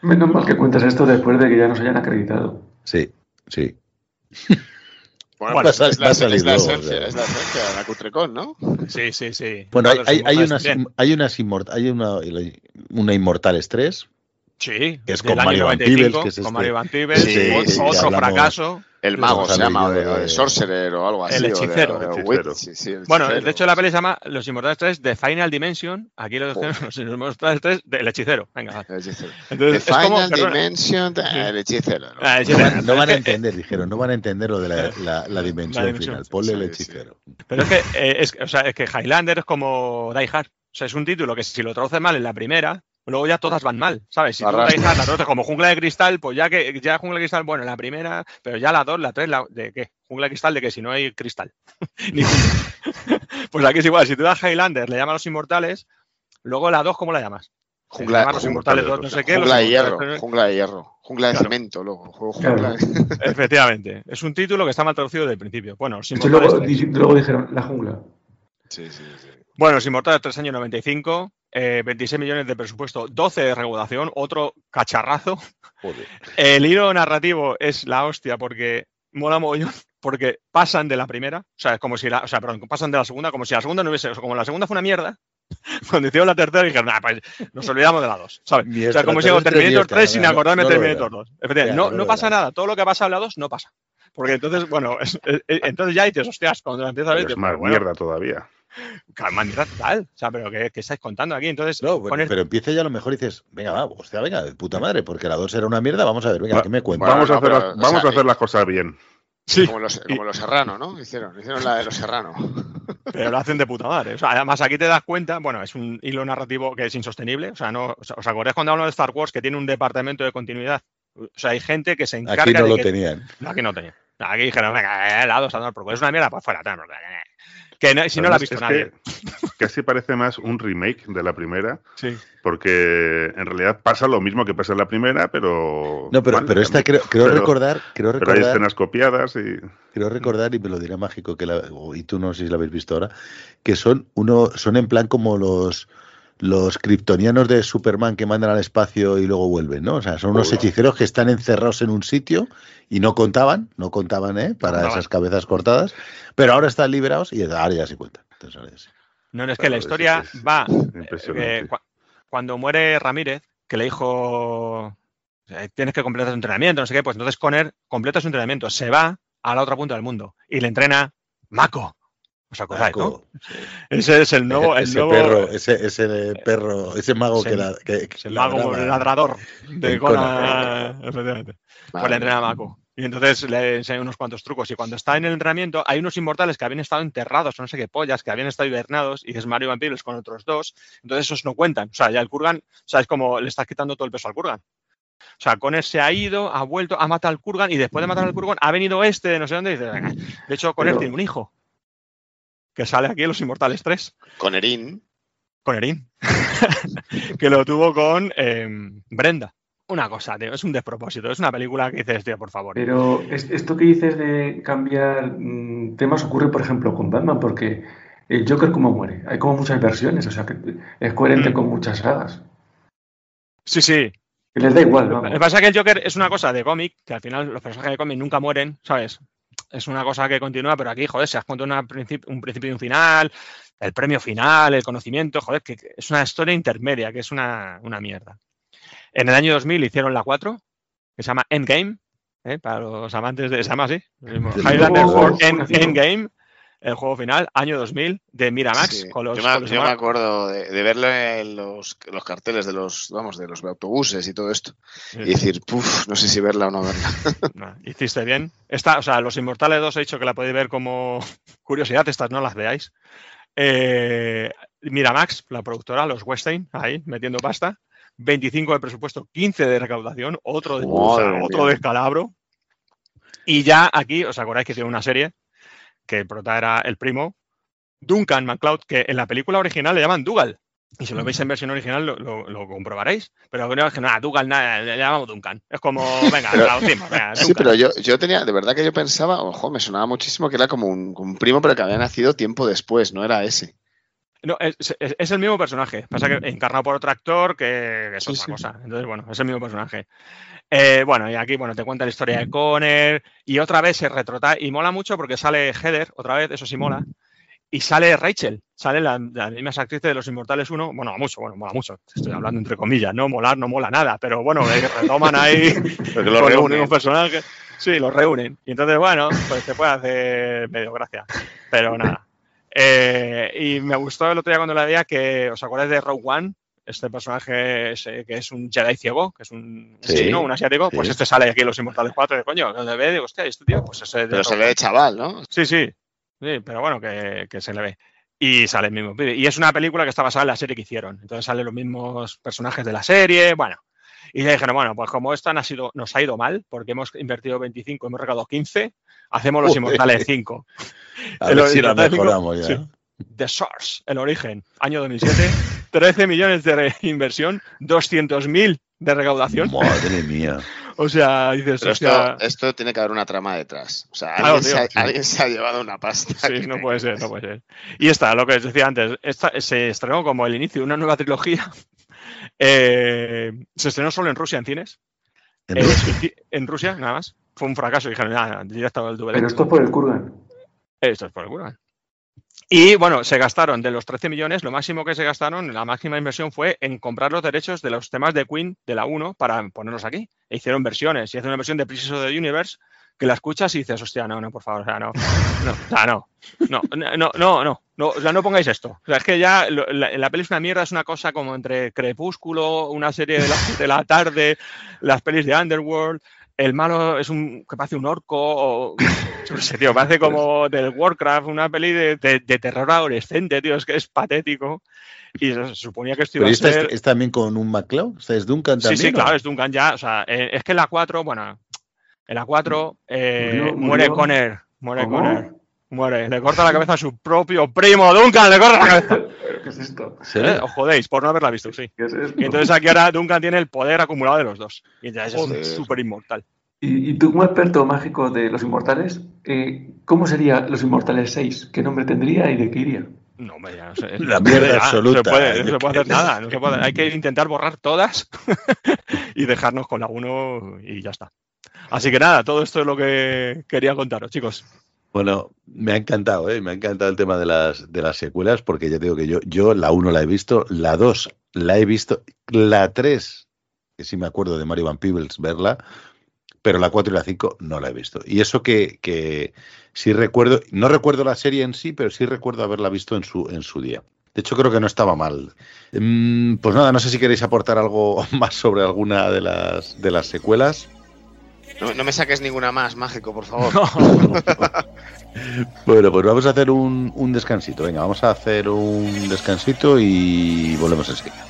Menos mal que cuentas esto después de que ya nos hayan acreditado. Sí, sí. Bueno, pues sal- es la, salir es la luego, o esencia, sea. es la esencia de la Cutrecon, ¿no? Sí, sí, sí. Bueno, hay, hay, hay unas, hay unas hay una, una Inmortales 3, Sí, que es con año Mario Van 95, Peebles, que es con este- Mario Van Peebles, Sí, otro sí, otro hablamos- fracaso. El mago se llama, de, o de de- Sorcerer o algo así. El o de- hechicero. o de El Witch, hechicero. sí, sí, el Bueno, hechicero. de hecho la peli se llama Los Inmortales 3 The Final Dimension. Aquí lo decimos Los Inmortales 3 del hechicero. Venga, va. El hechicero. Entonces The como. Final. Dimension, el hechicero. ¿no? Ah, el No hechicero. van, no van a entender, dijeron, no van a entender lo de la, la- la dimensión La dimensión, final. Ponle el sí, sí. hechicero. Pero es que, eh, es, o sea, es que Highlander es como Die Hard. O sea, es un título que si lo traduces mal en la primera, luego ya todas van mal, ¿sabes? Si tú Arrastra. Die Hard la traduces como Jungla de Cristal, pues ya que ya Jungla de Cristal, bueno, en la primera, pero ya la dos, la tres, la, ¿de qué? Jungla de Cristal de que si no hay cristal. <laughs> <laughs> Pues aquí es igual, si tú das Highlander, le llamas Los Inmortales, luego la dos, ¿cómo la llamas? Jungla, Los Inmortales 2, no sé qué. jungla Los de hierro, jungla de hierro, jungla de Claro. cemento, luego. Juego Claro. jungla de- <laughs> Efectivamente. Es un título que está mal traducido desde el principio. Bueno, Los De hecho, Inmortales luego, 3. di- luego dijeron la jungla. Sí, sí, sí. Bueno, Los Inmortales 3 años 95, eh, 26 millones de presupuesto, 12 de recaudación, otro cacharrazo. Joder. El hilo narrativo es la hostia porque mola mogollón, porque pasan de la primera, o sea, es como si la, o sea, perdón, pasan de la segunda, como si la segunda no hubiese, o sea, como la segunda fue una mierda, <laughs> cuando hicieron la tercera dijeron, nah, pues nos olvidamos de la dos, ¿sabes? Ni O sea, como si hago Terminator esta, 3 sin no, acordarme no de lo Terminator verán. 2. Efectivamente, no, no no pasa nada, todo lo que pasa en la 2 no pasa. Porque entonces, bueno, es- es- es- entonces ya dices, hostias, cuando la empiezas a ver, Es más bueno, mierda todavía. Calma, mierda total. O sea, pero ¿qué, qué estáis contando aquí? Entonces, No, bueno, poner- pero empieza ya a lo mejor y dices, venga, va, hostia, venga, de puta madre, porque la 2 era una mierda, vamos a ver, venga, Va- ¿qué me cuentas? Vamos a hacer, pero, las, o vamos sea, a hacer las cosas bien. Sí, Como los, como los serranos, ¿no? Hicieron, hicieron la de los serranos. <laughs> pero lo hacen de puta madre. O sea, además aquí te das cuenta, bueno, es un hilo narrativo que es insostenible. O sea, no, ¿os acordáis cuando hablo de Star Wars que tiene un departamento de continuidad? O sea, hay gente que se encarga Aquí no de lo que- tenían. No, aquí no tenía. No, Aquí dijeron, venga, eh, la dos, a tomar por. Es una mierda, pues fuera. Que no- si no la ha visto es nadie. Que casi parece más un remake de la primera, Sí. porque en realidad pasa lo mismo que pasa en la primera, pero. No, pero, mal, pero esta creo, creo Pero- recordar, creo Pero hay recordar, escenas copiadas y. creo recordar, y me lo dirá mágico, que la, y tú no sé si la habéis visto ahora, que son uno, son en plan como los los kryptonianos de Superman que mandan al espacio y luego vuelven, ¿no? O sea, son unos hechiceros que están encerrados en un sitio y no contaban, no contaban, ¿eh? Para esas cabezas cortadas, pero ahora están liberados y ahora ya se cuentan. Entonces, ahora ya sí. No, no, es que Claro, la historia es va. <laughs> impresionante. eh, cua- cuando muere Ramírez, que le dijo. sea, Tienes que completar tu entrenamiento, no sé qué, pues entonces Conner completa su entrenamiento, se va a la otra punta del mundo y le entrena Mako. ¿Os acordáis, no? Ese es el nuevo. El ese nuevo perro, ese, ese perro, ese mago Sí. que, la, que, que es el mago ladraba. ladrador de Conan. Efectivamente. Pues Vale. le entrena a Mako. Y entonces le enseña unos cuantos trucos. Y cuando está en el entrenamiento, hay unos inmortales que habían estado enterrados, o no sé qué pollas, que habían estado hibernados, y es Mario Vampiros con otros dos. Entonces esos no cuentan. O sea, ya el Kurgan, o sea, es como le estás quitando todo el peso al Kurgan. O sea, Conner se ha ido, ha vuelto, ha matado al Kurgan, y después de matar al Kurgan, ha venido este de no sé dónde, y dice, venga. De hecho, Conner Pero- tiene un hijo. Que sale aquí en Los Inmortales 3. Con Erin. con Erin, <laughs> que lo tuvo con eh, Brenda. Una cosa, tío, es un despropósito. Es una película que dices, tío, por favor. Pero es- esto que dices de cambiar mm, temas ocurre, por ejemplo, con Batman, porque el Joker como muere. Hay como muchas versiones, o sea que es coherente Mm. con muchas sagas. Sí, sí. Que les da igual, Lo que vamos. pasa es que el Joker es una cosa de cómic, que al final los personajes de cómic nunca mueren, ¿sabes? Es una cosa que continúa, pero aquí, joder, se has contado un principio y un final, el premio final, el conocimiento, joder, que es una historia intermedia, que es una, una mierda. En el año 2000 hicieron la 4, que se llama Endgame, ¿eh? para los amantes de... Se llama así. Highlander juego 4 End- conocido. Endgame, el juego final, año 2000, de Miramax, Sí. con los... yo me, con los yo me acuerdo de, de verlo en los, los carteles de los, vamos, de los autobuses y todo esto. Y decir, puf, no sé si verla o no verla. <laughs> No, hiciste bien. Esta, o sea, Los Inmortales 2 he dicho que la podéis ver como <laughs> curiosidad, estas no las veáis. Eh, Miramax, la productora, los Weinstein, ahí, metiendo pasta. 25 de presupuesto, 15 de recaudación, otro, de- o sea, otro descalabro. Y ya aquí, os acordáis que tiene una serie que el prota era el primo, Duncan MacLeod, que en la película original le llaman Dougal. Y si lo veis en versión original lo, lo- lo comprobaréis. Pero creo que nada, Dougal, nada, le llamamos Duncan. Es como, <laughs> venga, Pero- traducimos, venga, <laughs> Sí, pero yo, yo tenía, de verdad que yo pensaba, ojo, me sonaba muchísimo que era como un, un primo, pero que había nacido tiempo después, no era ese. No, es, es- es el mismo personaje. Pasa que encarnado por otro actor que, que es Sí, otra sí. cosa. Entonces, bueno, es el mismo personaje. Eh, bueno, y aquí, bueno, te cuenta la historia de Conner y otra vez se retrota y mola mucho porque sale Heather, otra vez, eso sí mola, y sale Rachel, sale la, la misma actriz de Los Inmortales 1, bueno, mucho, bueno, mola mucho, estoy hablando entre comillas, no molar, no mola nada, pero bueno, eh, <laughs> retoman ahí los reúnen. mismos personajes. Sí, los reúnen. Y entonces, bueno, pues te puede hacer medio gracia. Pero nada. Eh, y me gustó el otro día cuando la veía que, ¿os acordáis de Rogue One? Este personaje ese que es un Jedi ciego, que es un Sí, chino, un asiático, pues este sale aquí en Los Inmortales 4 de coño, donde ve, digo, hostia, este tío, pues ese Pero se le ve chaval, ¿no? Sí, sí. Sí, pero bueno, que, que se le ve. Y sale el mismo pibe. Y es una película que está basada en la serie que hicieron. Entonces salen los mismos personajes de la serie. Bueno. Y ya dijeron, bueno, pues como esta nos ha, ido, nos ha ido mal, porque hemos invertido 25, hemos regalado 15, hacemos los inmortales 5. <laughs> A El ver si la mejoramos ya. sí. The Source, el origen, año 2007, <laughs> 13 millones de inversión, 200.000 de recaudación. Madre mía. <laughs> O sea, dices, Pero esto, esto tiene que haber una trama detrás. O sea, Claro, alguien, se ha, tío. alguien se ha llevado una pasta. Sí, no puede ser, no puede ser. Y esta, lo que os decía antes, esta, se estrenó como el inicio de una nueva trilogía. <laughs> Eh, se estrenó solo en Rusia en cines. En Eh, Rusia. en Rusia, nada más. Fue un fracaso. Dijeron, nada, directo al DVD. Pero esto es por el Kurgan. Esto es por el Kurgan. Y bueno, se gastaron de los 13 millones, lo máximo que se gastaron, la máxima inversión fue en comprar los derechos de los temas de Queen de la 1 para ponerlos aquí. E hicieron versiones. Y hacen una versión de Princess of the Universe que la escuchas y dices, hostia, no, no, por favor, o sea, no, no, o sea, no, no, no, no, no, no, o sea, no pongáis esto. O sea, es que ya lo- la, la peli es una mierda, es una cosa como entre Crepúsculo, una serie de las de la tarde, las pelis de Underworld, el malo es un que parece un orco, o, <laughs> qué sé, tío, parece como del Warcraft, una peli de, de- de terror adolescente, tío, es que es patético. Y se suponía que esto iba Pero a esta ser... es, es también con un MacLeod. ¿Esta es Duncan Sí, también? sí, o? claro, es Duncan ya. O sea, eh, es que en la 4, bueno, en la 4 eh, Murió- muere murió. Conner. Muere ¿Cómo? Conner. Muere. Le corta la cabeza a su propio primo, Duncan, le corta la cabeza. ¿Pero ¿Qué es esto? ¿Sí? ¿Eh? Os jodéis por no haberla visto, sí. ¿Qué es esto? Y entonces aquí ahora Duncan tiene el poder acumulado de los dos. Y ya es súper inmortal. Y, y tú, como experto mágico de los inmortales, eh, ¿cómo sería los inmortales 6? ¿Qué nombre tendría y de qué iría? No, hombre, ya no sé. <laughs> La mierda Ya, absoluta. No se puede, no Yo se puede hacer nada. no se puede- hay que intentar borrar todas <laughs> y dejarnos con la uno y ya está. Así que nada, todo esto es lo que quería contaros, chicos. Bueno, me ha encantado, ¿eh? me ha encantado el tema de las, de las secuelas, porque ya digo que yo, yo la 1 la he visto, la 2 la he visto, la 3, que sí me acuerdo de Mario Van Peebles verla, pero la 4 y la 5 no la he visto. Y eso que, que sí recuerdo, no recuerdo la serie en sí, pero sí recuerdo haberla visto en su, en su día. De hecho, creo que no estaba mal. Mm, Pues nada, no sé si queréis aportar algo <laughs> más sobre alguna de las, de las secuelas. No, no me saques ninguna más, mágico, por favor. <laughs> Bueno, pues vamos a hacer un, un descansito. Venga, vamos a hacer un descansito y volvemos enseguida.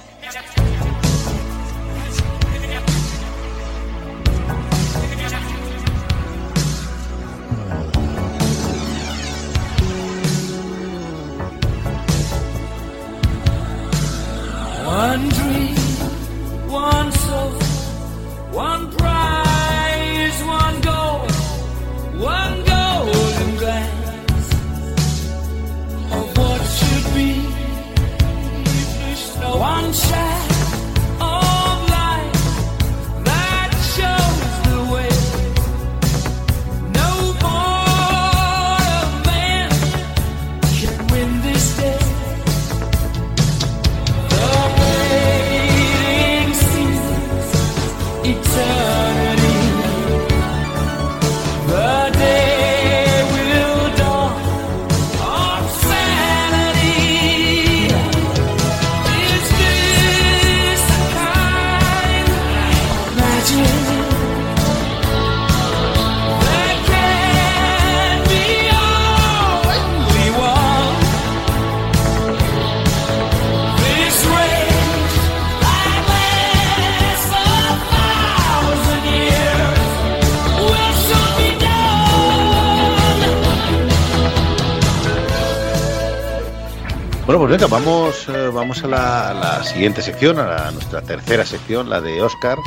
Pues venga, vamos, eh, vamos a la, a la siguiente sección, a la- nuestra tercera sección, la de Oscar.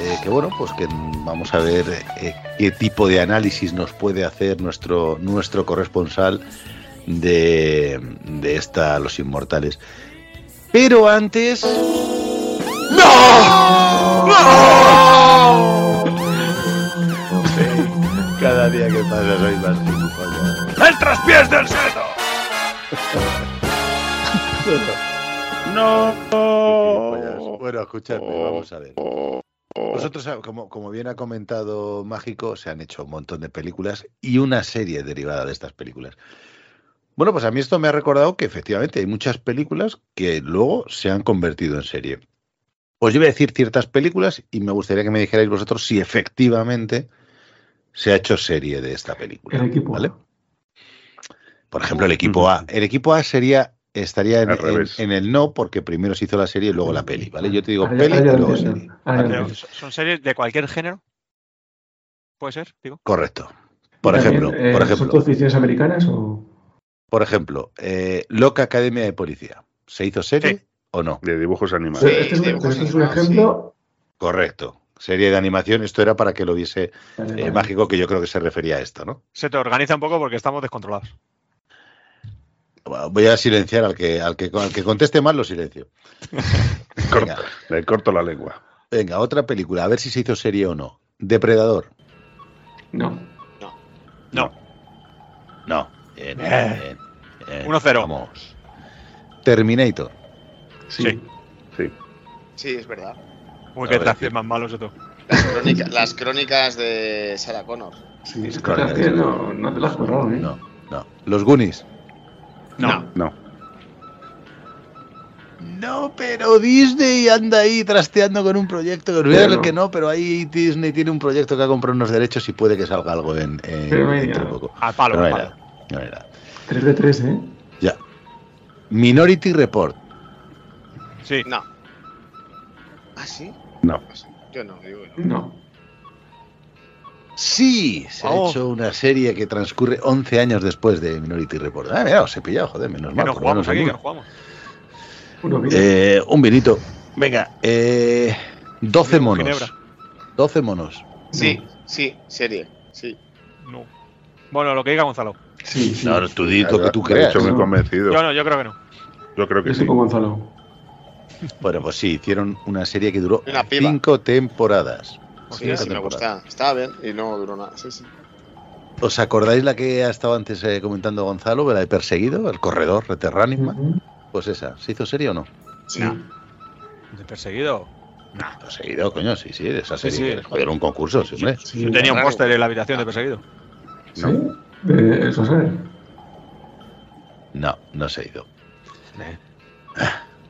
eh, que bueno, pues que vamos a ver eh, qué tipo de análisis nos puede hacer nuestro, nuestro corresponsal de, de esta Los Inmortales. Pero antes. <laughs> Sí, cada día que pasa soy más. ¡El traspiés del seto! No. Bueno, escuchadme, vamos a ver. Vosotros, ah, como, como bien ha comentado Mágico, se han hecho un montón de películas y una serie derivada de estas películas. Bueno, pues a mí esto me ha recordado que efectivamente hay muchas películas que luego se han convertido en serie. Os iba a decir ciertas películas y me gustaría que me dijerais vosotros si efectivamente se ha hecho serie de esta película. El equipo. ¿vale? Por ejemplo, el equipo A. El equipo A sería estaría en, el no porque primero se hizo la serie y luego la peli, ¿vale? Yo te digo ya- peli y luego entiendo. serie. ¿Son series de cualquier género? ¿Puede ser? Digo. Correcto. Por También, ejemplo, eh, por ¿Son ejemplo, todas ficciones americanas o...? por ejemplo, eh, Loca Academia de Policía. ¿Se hizo serie Sí. o no? De dibujos animados. Sí, este es, un- dibujos este es un animados, ejemplo... Correcto. Serie de animación. Esto era para que lo viese Vale, eh, vale. mágico, que yo creo que se refería a esto, ¿no? Se te organiza un poco porque estamos descontrolados. Voy a silenciar al que, al que, al que conteste mal, lo silencio. <laughs> Venga, Corto, le corto la lengua. venga, otra película, a ver si se hizo serie o no. Depredador. No. No. No. Bien, Eh. bien, bien. 1-0. Vamos. Terminator. Sí. Sí. Sí. Sí, es verdad. Uy, qué sí. más malos todo. Las, crónica- las crónicas de Sarah Connor. Sí, es que no, no te las has currado, ¿eh? No, no. Los Goonies. No. No. No, pero Disney anda ahí trasteando con un proyecto. Que os voy a Pero- decir que no, pero ahí Disney tiene un proyecto que ha comprado unos derechos y puede que salga algo en, en Pero dentro de poco. Al palo, no hay palo. nada, no hay nada. 3 de 3, ¿eh? Ya. Minority Report. Sí. No. ¿Ah, sí? No. Yo no, digo no. No. Sí, se Oh. ha hecho una serie que transcurre 11 años después de Minority Report. Ah, mira, os he pillado, joder, menos Que mal. nos lo menos jugamos aquí, que nos jugamos. Uno bien. Eh, un vinito. Venga, eh, 12 Un monos. Ginebra. 12 monos. Sí, sí, serie. Sí. No. Bueno, lo que diga Gonzalo. Sí, sí. No, tú di lo que tú creas. hecho muy No. convencido. Yo no, yo creo que no. Yo creo que Yo sí. con Gonzalo. Bueno, pues sí, hicieron una serie que duró Una piba. cinco temporadas. Sí, sí, me gusta. Estaba bien y no duró nada. Sí, sí. ¿Os acordáis la que ha estado antes eh, comentando Gonzalo, la de Perseguido, el corredor de Terranigma? Ujú. Pues esa, ¿se hizo serie o no? Sí. No. ¿De perseguido? Perseguido, coño, sí, sí, esa Sí, serie. sí. Joder, un concurso, sí, hombre. Sí. Yo tenía un póster en la habitación de perseguido. ¿Sí? De eso sé. No, no se ha ido.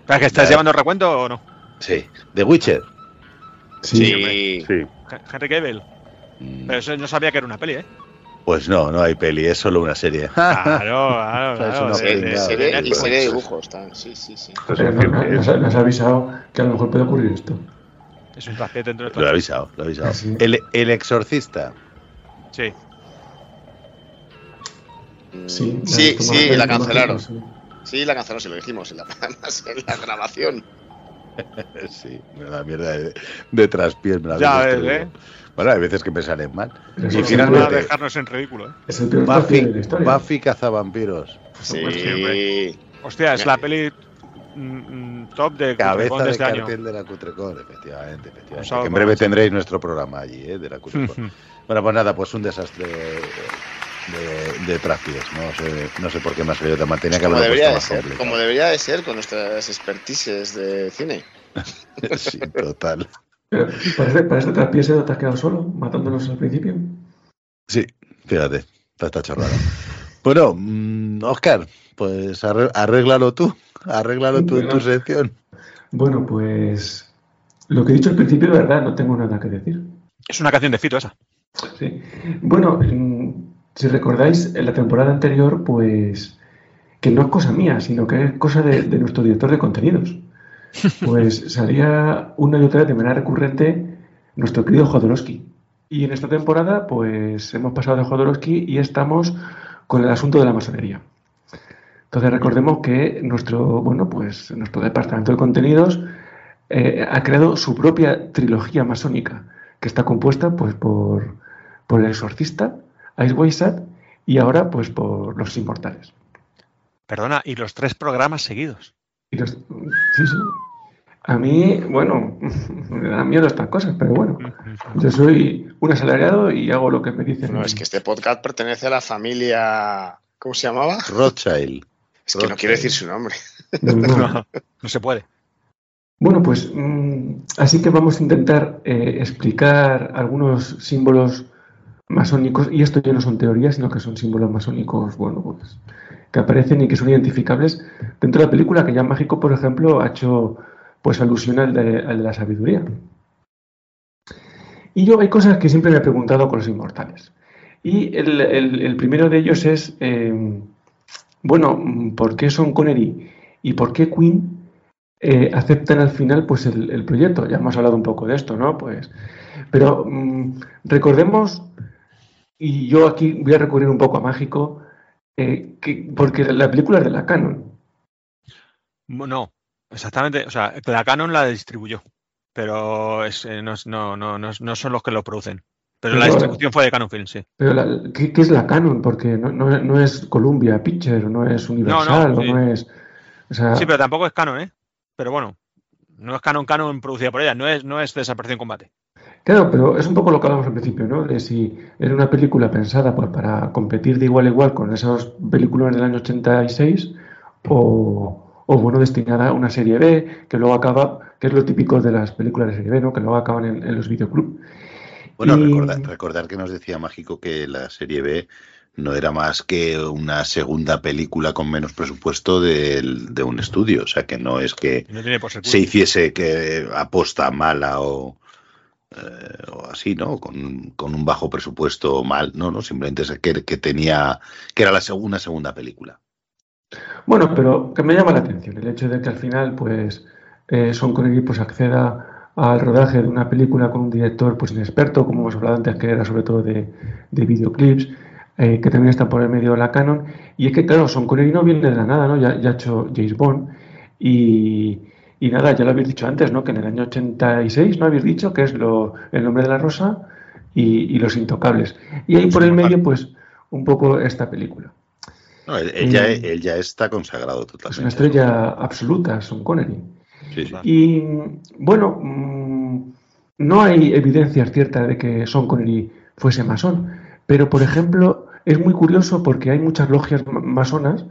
¿Pero que estás Ya. llevando recuento o no? Sí, The Witcher. Sí. Sí. Sí. Henry Cavill. Mm, Pero eso no sabía que era una peli, ¿eh? Pues no, no hay peli, es solo una serie. <laughs> Claro, claro, <laughs> Es claro. Serie, y serie de dibujos. tal. Sí, sí, sí. Nos, ha, nos ha avisado que a lo mejor puede ocurrir esto. Es un traspié dentro de Lo he avisado, lo he avisado. Sí. El, el exorcista. Sí. Sí, Sí, la cancelaron. sí. La cancelaron, se lo dijimos en la, además <laughs> en la grabación. <laughs> Sí, una mierda de, de traspiés. me la Ya ves. ¿eh? Bueno, hay veces que me salen mal. Pero Y finalmente- dejarnos en ridículo, ¿eh? Es el peor Buffy, traspié de la historia. Buffy cazavampiros. Sí. Hostia, es la peli mm, mm, top de Cabeza Cutrecon de de este año. cartel de la Cutrecon, efectivamente, efectivamente. Que en la breve tendréis nuestro programa allí, ¿eh? De la Cutrecon. <laughs> bueno, pues nada, pues un desastre de, de traspiés. No sé, no sé por qué me ha salido tan mal. Tenía que Como haberlo debería, de puesto ser, más como debería de ser con nuestras expertises de cine. <laughs> Sí, total. Pero para este, se te has quedado solo, matándonos al principio. Sí, fíjate, está chorrada. Bueno, mm, Oscar, pues arre- arréglalo tú, arréglalo tú en tu Bueno. sección. Bueno, pues lo que he dicho al principio, de verdad, no tengo nada que decir. Es una canción de Fito esa. Sí. Bueno, mm, si recordáis, en la temporada anterior, pues que no es cosa mía, sino que es cosa de, de nuestro director de contenidos. <laughs> Pues salía una y otra vez de manera recurrente nuestro querido Jodorowsky. Y en esta temporada, pues hemos pasado de Jodorowsky y estamos con el asunto de la masonería. Entonces recordemos que nuestro, bueno, pues nuestro departamento de contenidos eh, ha creado su propia trilogía masónica, que está compuesta pues por, por el exorcista, Ice Sat, y ahora pues por los inmortales. Perdona, y los tres programas seguidos. Y los- sí, sí. A mí, bueno, <laughs> me dan miedo estas cosas, pero bueno, yo soy un asalariado y hago lo que me dicen. No, es que este podcast pertenece a la familia. ¿Cómo se llamaba? Rothschild. Es que no quiero decir su nombre. <laughs> No, no. No, <laughs> no se puede. Bueno, pues mm, así que vamos a intentar eh, explicar algunos símbolos masónicos, y esto ya no son teorías, sino que son símbolos masónicos, bueno, pues que aparecen y que son identificables dentro de la película, que ya Mágico, por ejemplo, ha hecho pues alusión al de, al de la sabiduría. Y yo hay cosas que siempre me he preguntado con los inmortales. Y el, primero de ellos es, eh, bueno, ¿por qué Son Connery y por qué Queen eh, aceptan al final pues el, el proyecto. Ya hemos hablado un poco de esto, ¿no? Pues, pero mm, recordemos, y yo aquí voy a recurrir un poco a Mágico, eh, que, porque la película es de la Canon. No, exactamente. O sea, la Canon la distribuyó, pero es, eh, no, no, no, no, son los que lo producen. Pero la distribución fue de Canon Film, sí. Pero la- ¿qué, qué es la Canon? Porque no, no- no es Columbia Picture, no es Universal, sí. no es... O sea, Sí, pero tampoco es Canon, ¿eh? Pero bueno, no es Canon Canon producida por ella, no es, no es Desaparición Combate. Claro, pero es un poco lo que hablamos al principio, ¿no? De si era una película pensada pues, para competir de igual a igual con esas películas del año 86 o, o, bueno, destinada a una serie B que luego acaba, que es lo típico de las películas de serie B, ¿no? Que luego acaban en, en los videoclubs. Bueno, Y- recordar, recordar que nos decía Mágico que la serie B no era más que una segunda película con menos presupuesto de, un estudio. O sea, que no es que No se hiciese que aposta mala o, eh, o así, ¿no? Con, con un bajo presupuesto mal. No, no, simplemente es que, que tenía, que era la seg- una segunda película. Bueno, pero que me llama la atención el hecho de que al final, pues, eh, Son Connery pues acceda al rodaje de una película con un director pues inexperto, como hemos hablado antes, que era sobre todo de, de videoclips, eh, que también está por el medio de la canon. Y es que, claro, Son Connery no viene de la nada, ¿no? Ya, ya ha hecho James Bond y, y nada, ya lo habéis dicho antes, ¿no? Que en el año 86, ¿no habéis dicho? Que es lo, El nombre de la rosa y, y Los Intocables. Y ahí por el medio, pues, un poco esta película. No, él, él ya, él ya está consagrado totalmente. Es una estrella absoluta, Sean Connery. Sí, sí. Y bueno, mm, no hay evidencias ciertas de que Sean Connery fuese masón, pero por ejemplo es muy curioso porque hay muchas logias ma- masonas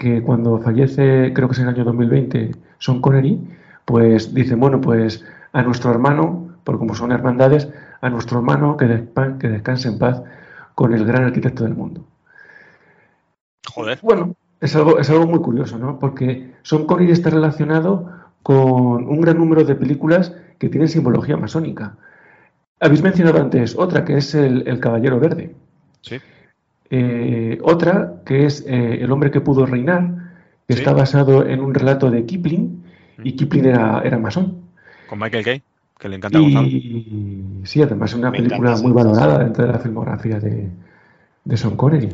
que cuando fallece, creo que es en el año 2020, Sean Connery, pues dicen, bueno, pues a nuestro hermano, porque como son hermandades, a nuestro hermano que, descanse en paz con el gran arquitecto del mundo. Joder. Bueno, es algo, es algo muy curioso, ¿no? Porque Sean Connery está relacionado con un gran número de películas que tienen simbología masónica. Habéis mencionado antes otra, que es el, el Caballero Verde. Sí. Eh, otra, que es eh, El hombre que pudo reinar, que Sí. está basado en un relato de Kipling, y Kipling era, era masón. Con Michael Kay, que le encanta a Gonzalo. Y sí, además es una Me película encanta, muy sí, sí, valorada sí. dentro de la filmografía de, de Sean Connery.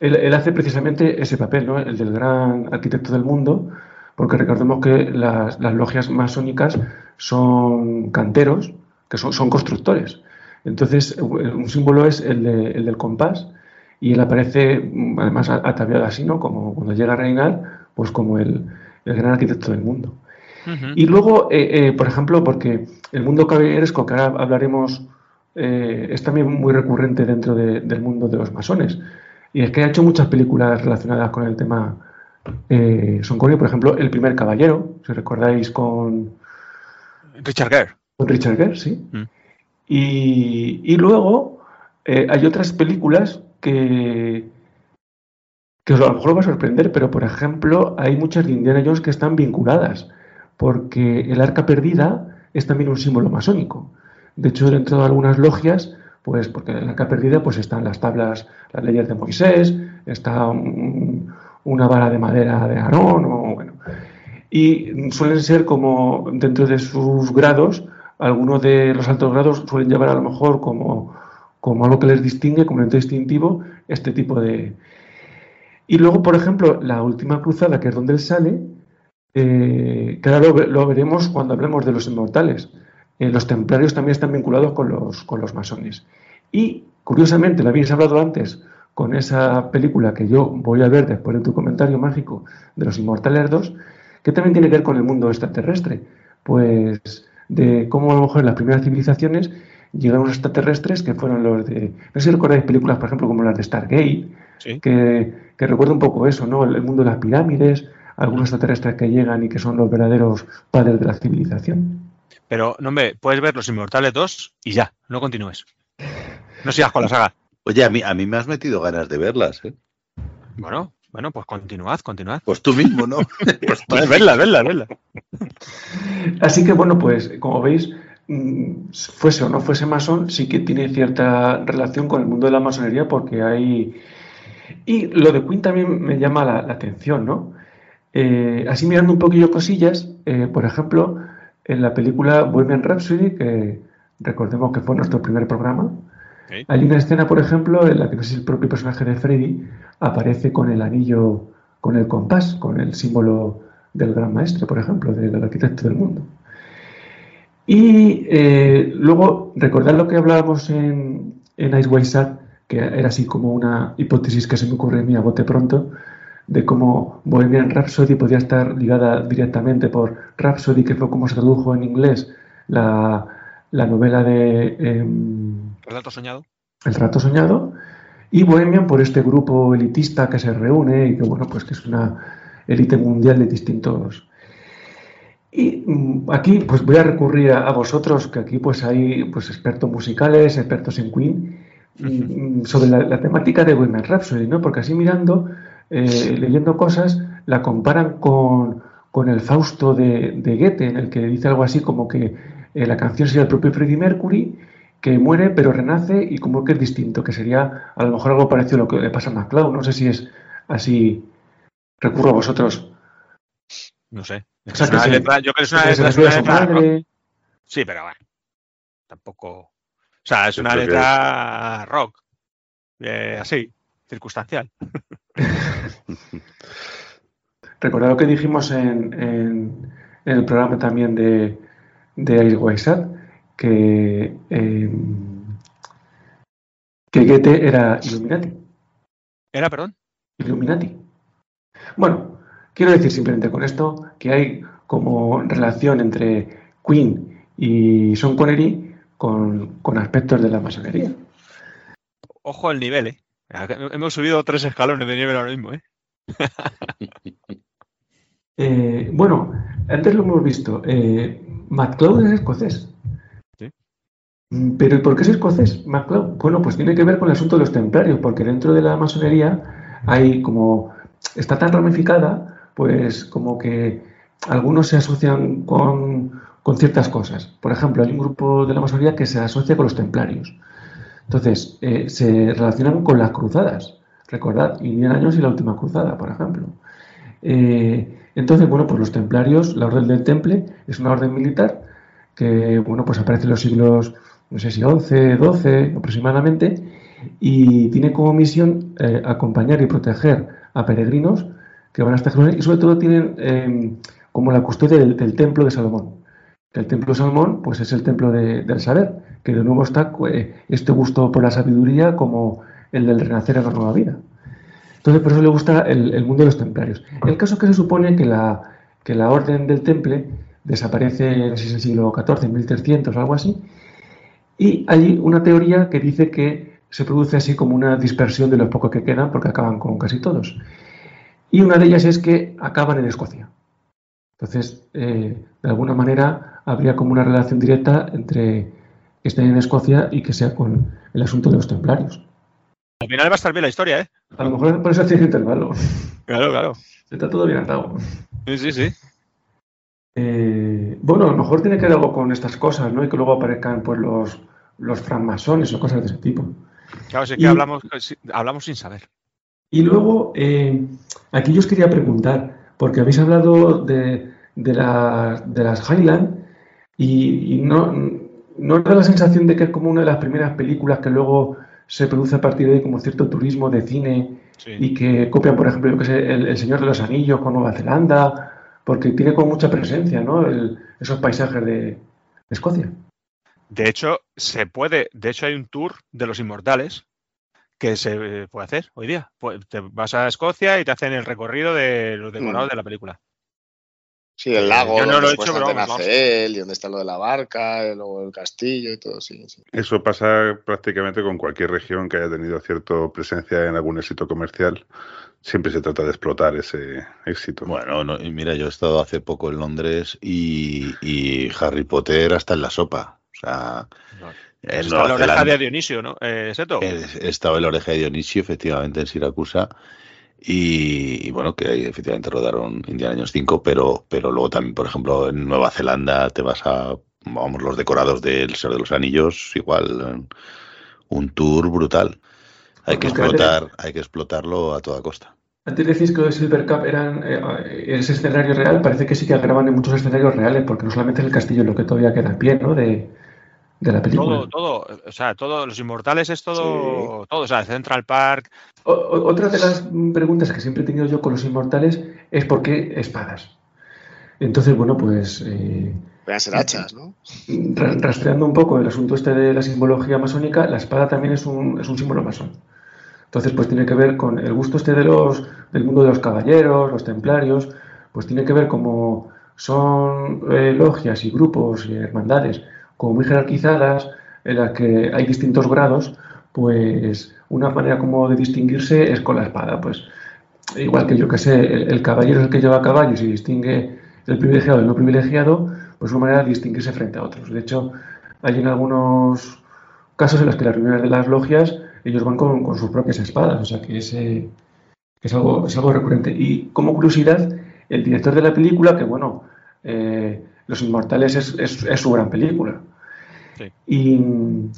Él, él hace precisamente ese papel, ¿no? el del gran arquitecto del mundo, porque recordemos que las, las logias masónicas son canteros, que son, son constructores. Entonces, un símbolo es el, de- el del compás y él aparece, mm, además, a- ataviado así, ¿no? Como cuando llega a reinar, pues como el, el gran arquitecto del mundo. Y luego, eh, eh, por ejemplo, porque el mundo caballeresco, que ahora hablaremos, eh, es también muy recurrente dentro de- del mundo de los masones. Y es que ha hecho muchas películas relacionadas con el tema Son Connery, por ejemplo, El primer caballero, si recordáis con, Richard Gere. con Richard Gere, sí. Mm. Y, y luego hay otras películas que, a lo mejor va a sorprender, pero por ejemplo hay muchas de Indiana Jones que están vinculadas, porque el arca perdida es también un símbolo masónico. De hecho, dentro de algunas logias, pues porque en el arca perdida pues están las tablas, las leyes de Moisés, está un- una vara de madera de Aarón, bueno. Y suelen ser como dentro de sus grados, algunos de los altos grados suelen llevar a lo mejor como, como algo que les distingue, como elemento distintivo, este tipo de... Y luego, por ejemplo, la última cruzada, que es donde él sale, eh, ahora lo, ve- lo veremos cuando hablemos de los inmortales. Eh, los templarios también están vinculados con los, con los masones. Y, curiosamente, lo habéis hablado antes con esa película que yo voy a ver después de tu comentario mágico de los Inmortales 2, que también tiene que ver con el mundo extraterrestre. Pues de cómo a lo mejor las primeras civilizaciones llegaron unos extraterrestres que fueron los de... No sé si recordáis películas, por ejemplo, como las de Stargate, Sí. que, que recuerda un poco eso, ¿no? El, el mundo de las pirámides, algunos extraterrestres que llegan y que son los verdaderos padres de la civilización. Pero, no, hombre, puedes ver Los Inmortales 2 y ya, no continúes. No sigas con la saga. Oye, a mí, a mí me has metido ganas de verlas, ¿eh? Bueno, bueno, pues continuad, continuad. Pues tú mismo, ¿no? <laughs> Pues tú verla, verla, verla. Así que bueno, pues como veis, fuese o no fuese masón, sí que tiene cierta relación con el mundo de la masonería porque hay... Y lo de Queen también me llama la, la atención, ¿no? Eh, así mirando un poquillo cosillas, eh, por ejemplo, en la película Bohemian Rhapsody, que recordemos que fue nuestro primer programa, hay una escena, por ejemplo, en la que no sé si el propio personaje de Freddy aparece con el anillo, con el compás, con el símbolo del gran maestro, por ejemplo, del arquitecto del mundo. Y eh, luego, recordad lo que hablábamos en, en Ice White Sat, que era así como una hipótesis que se me ocurre a mí a bote pronto, de cómo Bohemian Rhapsody podía estar ligada directamente por Rhapsody, que fue como se tradujo en inglés la, la novela de em, Relato soñado. El rato soñado, y Bohemian por este grupo elitista que se reúne y que, bueno, pues que es una élite mundial de distintos y mm, aquí pues voy a recurrir a, a vosotros, que aquí pues hay pues expertos musicales, expertos en Queen, mm, sobre la, la temática de Bohemian Rhapsody, ¿no? Porque así mirando, eh, leyendo cosas, la comparan con, con el Fausto de, de Goethe, en el que dice algo así como que eh, la canción sería el propio Freddie Mercury, que muere pero renace y como que es distinto, que sería a lo mejor algo parecido a lo que le pasa a MacLeod. No sé si es así. Recurro a vosotros. No sé. O sea, Es una letra- yo creo que es una letra, es una letra rock. Sí, pero bueno. Tampoco. O sea, es Yo una que letra rock. Eh, así, circunstancial. <laughs> Recordad lo que dijimos en, en- en el programa también de, de Ice White Sat, que, eh, que Goethe era Illuminati. ¿Era, perdón? Illuminati. Bueno, quiero decir simplemente con esto que hay como relación entre Queen y Sean Connery con, con aspectos de la masonería. Ojo al nivel, ¿eh? Hemos subido tres escalones de nivel ahora mismo, ¿eh? <laughs> Eh, bueno, antes lo hemos visto. Eh, MacLeod es escocés. Sí. Mm, Pero ¿y por qué es escocés, MacLeod? Bueno, pues tiene que ver con el asunto de los templarios, porque dentro de la masonería hay como. Está tan ramificada, pues como que algunos se asocian con, con ciertas cosas. Por ejemplo, hay un grupo de la masonería que se asocia con los templarios. Entonces, eh, se relacionan con las cruzadas. Recordad, Indiana Jones y la última cruzada, por ejemplo. Eh, entonces, bueno, pues los templarios, la orden del temple, es una orden militar que, bueno, pues aparece en los siglos, no sé si 11, 12 aproximadamente, y tiene como misión eh, acompañar y proteger a peregrinos que van hasta Jerusalén y sobre todo tienen eh, como la custodia del, templo de Salomón. El templo de Salomón, pues es el templo de- del saber, que de nuevo está eh, este gusto por la sabiduría como el del renacer a la nueva vida. Entonces, por eso le gusta el, mundo de los templarios. El caso es que se supone que la, que la orden del temple desaparece, en el siglo XIV, en 1300 o algo así, y hay una teoría que dice que se produce así como una dispersión de los pocos que quedan, porque acaban con casi todos. Y una de ellas es que acaban en Escocia. Entonces, eh, de alguna manera, habría como una relación directa entre que estén en Escocia y que sea con el asunto de los templarios. Al final va a estar bien la historia, ¿eh? A lo mejor por eso tiene intervalo. Claro, claro. Está todo bien atado. Sí, sí, sí. Eh, bueno, a lo mejor tiene que ver algo con estas cosas, ¿no? Y que luego aparezcan pues los, los francmasones o cosas de ese tipo. Claro, sí que Y- hablamos, hablamos sin saber. Y luego, eh, aquí yo os quería preguntar, porque habéis hablado de, de, la- de las Highland y, y no, no os da la sensación de que es como una de las primeras películas que luego se produce a partir de ahí como cierto turismo de cine Sí. y que copian, por ejemplo, yo que sé, el, el Señor de los Anillos con Nueva Zelanda, porque tiene como mucha presencia, ¿no? El- esos paisajes de, de Escocia. De hecho, se puede, de hecho hay un tour de los inmortales que se eh, puede hacer hoy día. Pues te vas a Escocia y te hacen el recorrido de los decorados Mm. de la película. Sí, el lago, Yo no donde lo he hecho, pero vamos, nace él, y donde está lo de la barca, y luego el castillo y todo, sí, sí. Eso pasa prácticamente con cualquier región que haya tenido cierta presencia en algún éxito comercial. Siempre se trata de explotar ese éxito. Bueno, no, y mira, yo he estado hace poco en Londres y, y Harry Potter hasta en la sopa. O sea, Nueva la oreja de Dionisio, ¿no? Eh, Seto. Estado en la oreja de Dionisio, efectivamente, en Siracusa. Y, y bueno, que ahí efectivamente rodaron Indiana Jones 5, pero, pero luego también, por ejemplo, en Nueva Zelanda te vas a, vamos, los decorados del Señor de los Anillos, igual, eh, un tour brutal. Hay que explotar, hay que explotarlo a toda costa. Antes decís que los Silver Cup eran eh, ese escenario real, parece que sí que graban en muchos escenarios reales, porque no solamente es el castillo es lo que todavía queda en pie, ¿no? De, de la película. Todo, todo, o sea, todo, los inmortales es todo, todo, o sea, Central Park, O- o- otra de las preguntas que siempre he tenido yo con los inmortales es por qué espadas. Entonces, bueno, pues eh, Pueden ser hachas, ¿no? ra- rastreando un poco el asunto este de la simbología masónica, la espada también es un, es un símbolo masón. Entonces, pues tiene que ver con el gusto este de los, del mundo de los caballeros, los templarios, pues tiene que ver como son eh, logias y grupos y hermandades como muy jerarquizadas, en las que hay distintos grados, pues una manera como de distinguirse es con la espada, pues igual que yo que sé, el, caballero es el que lleva a caballo y distingue el privilegiado del no privilegiado, pues una manera de distinguirse frente a otros. De hecho, hay en algunos casos en los que las reuniones de las logias ellos van con, con sus propias espadas, o sea que es, es, algo, es algo recurrente. Y como curiosidad, el director de la película, que bueno, eh, Los Inmortales es, es- es su gran película, Sí. y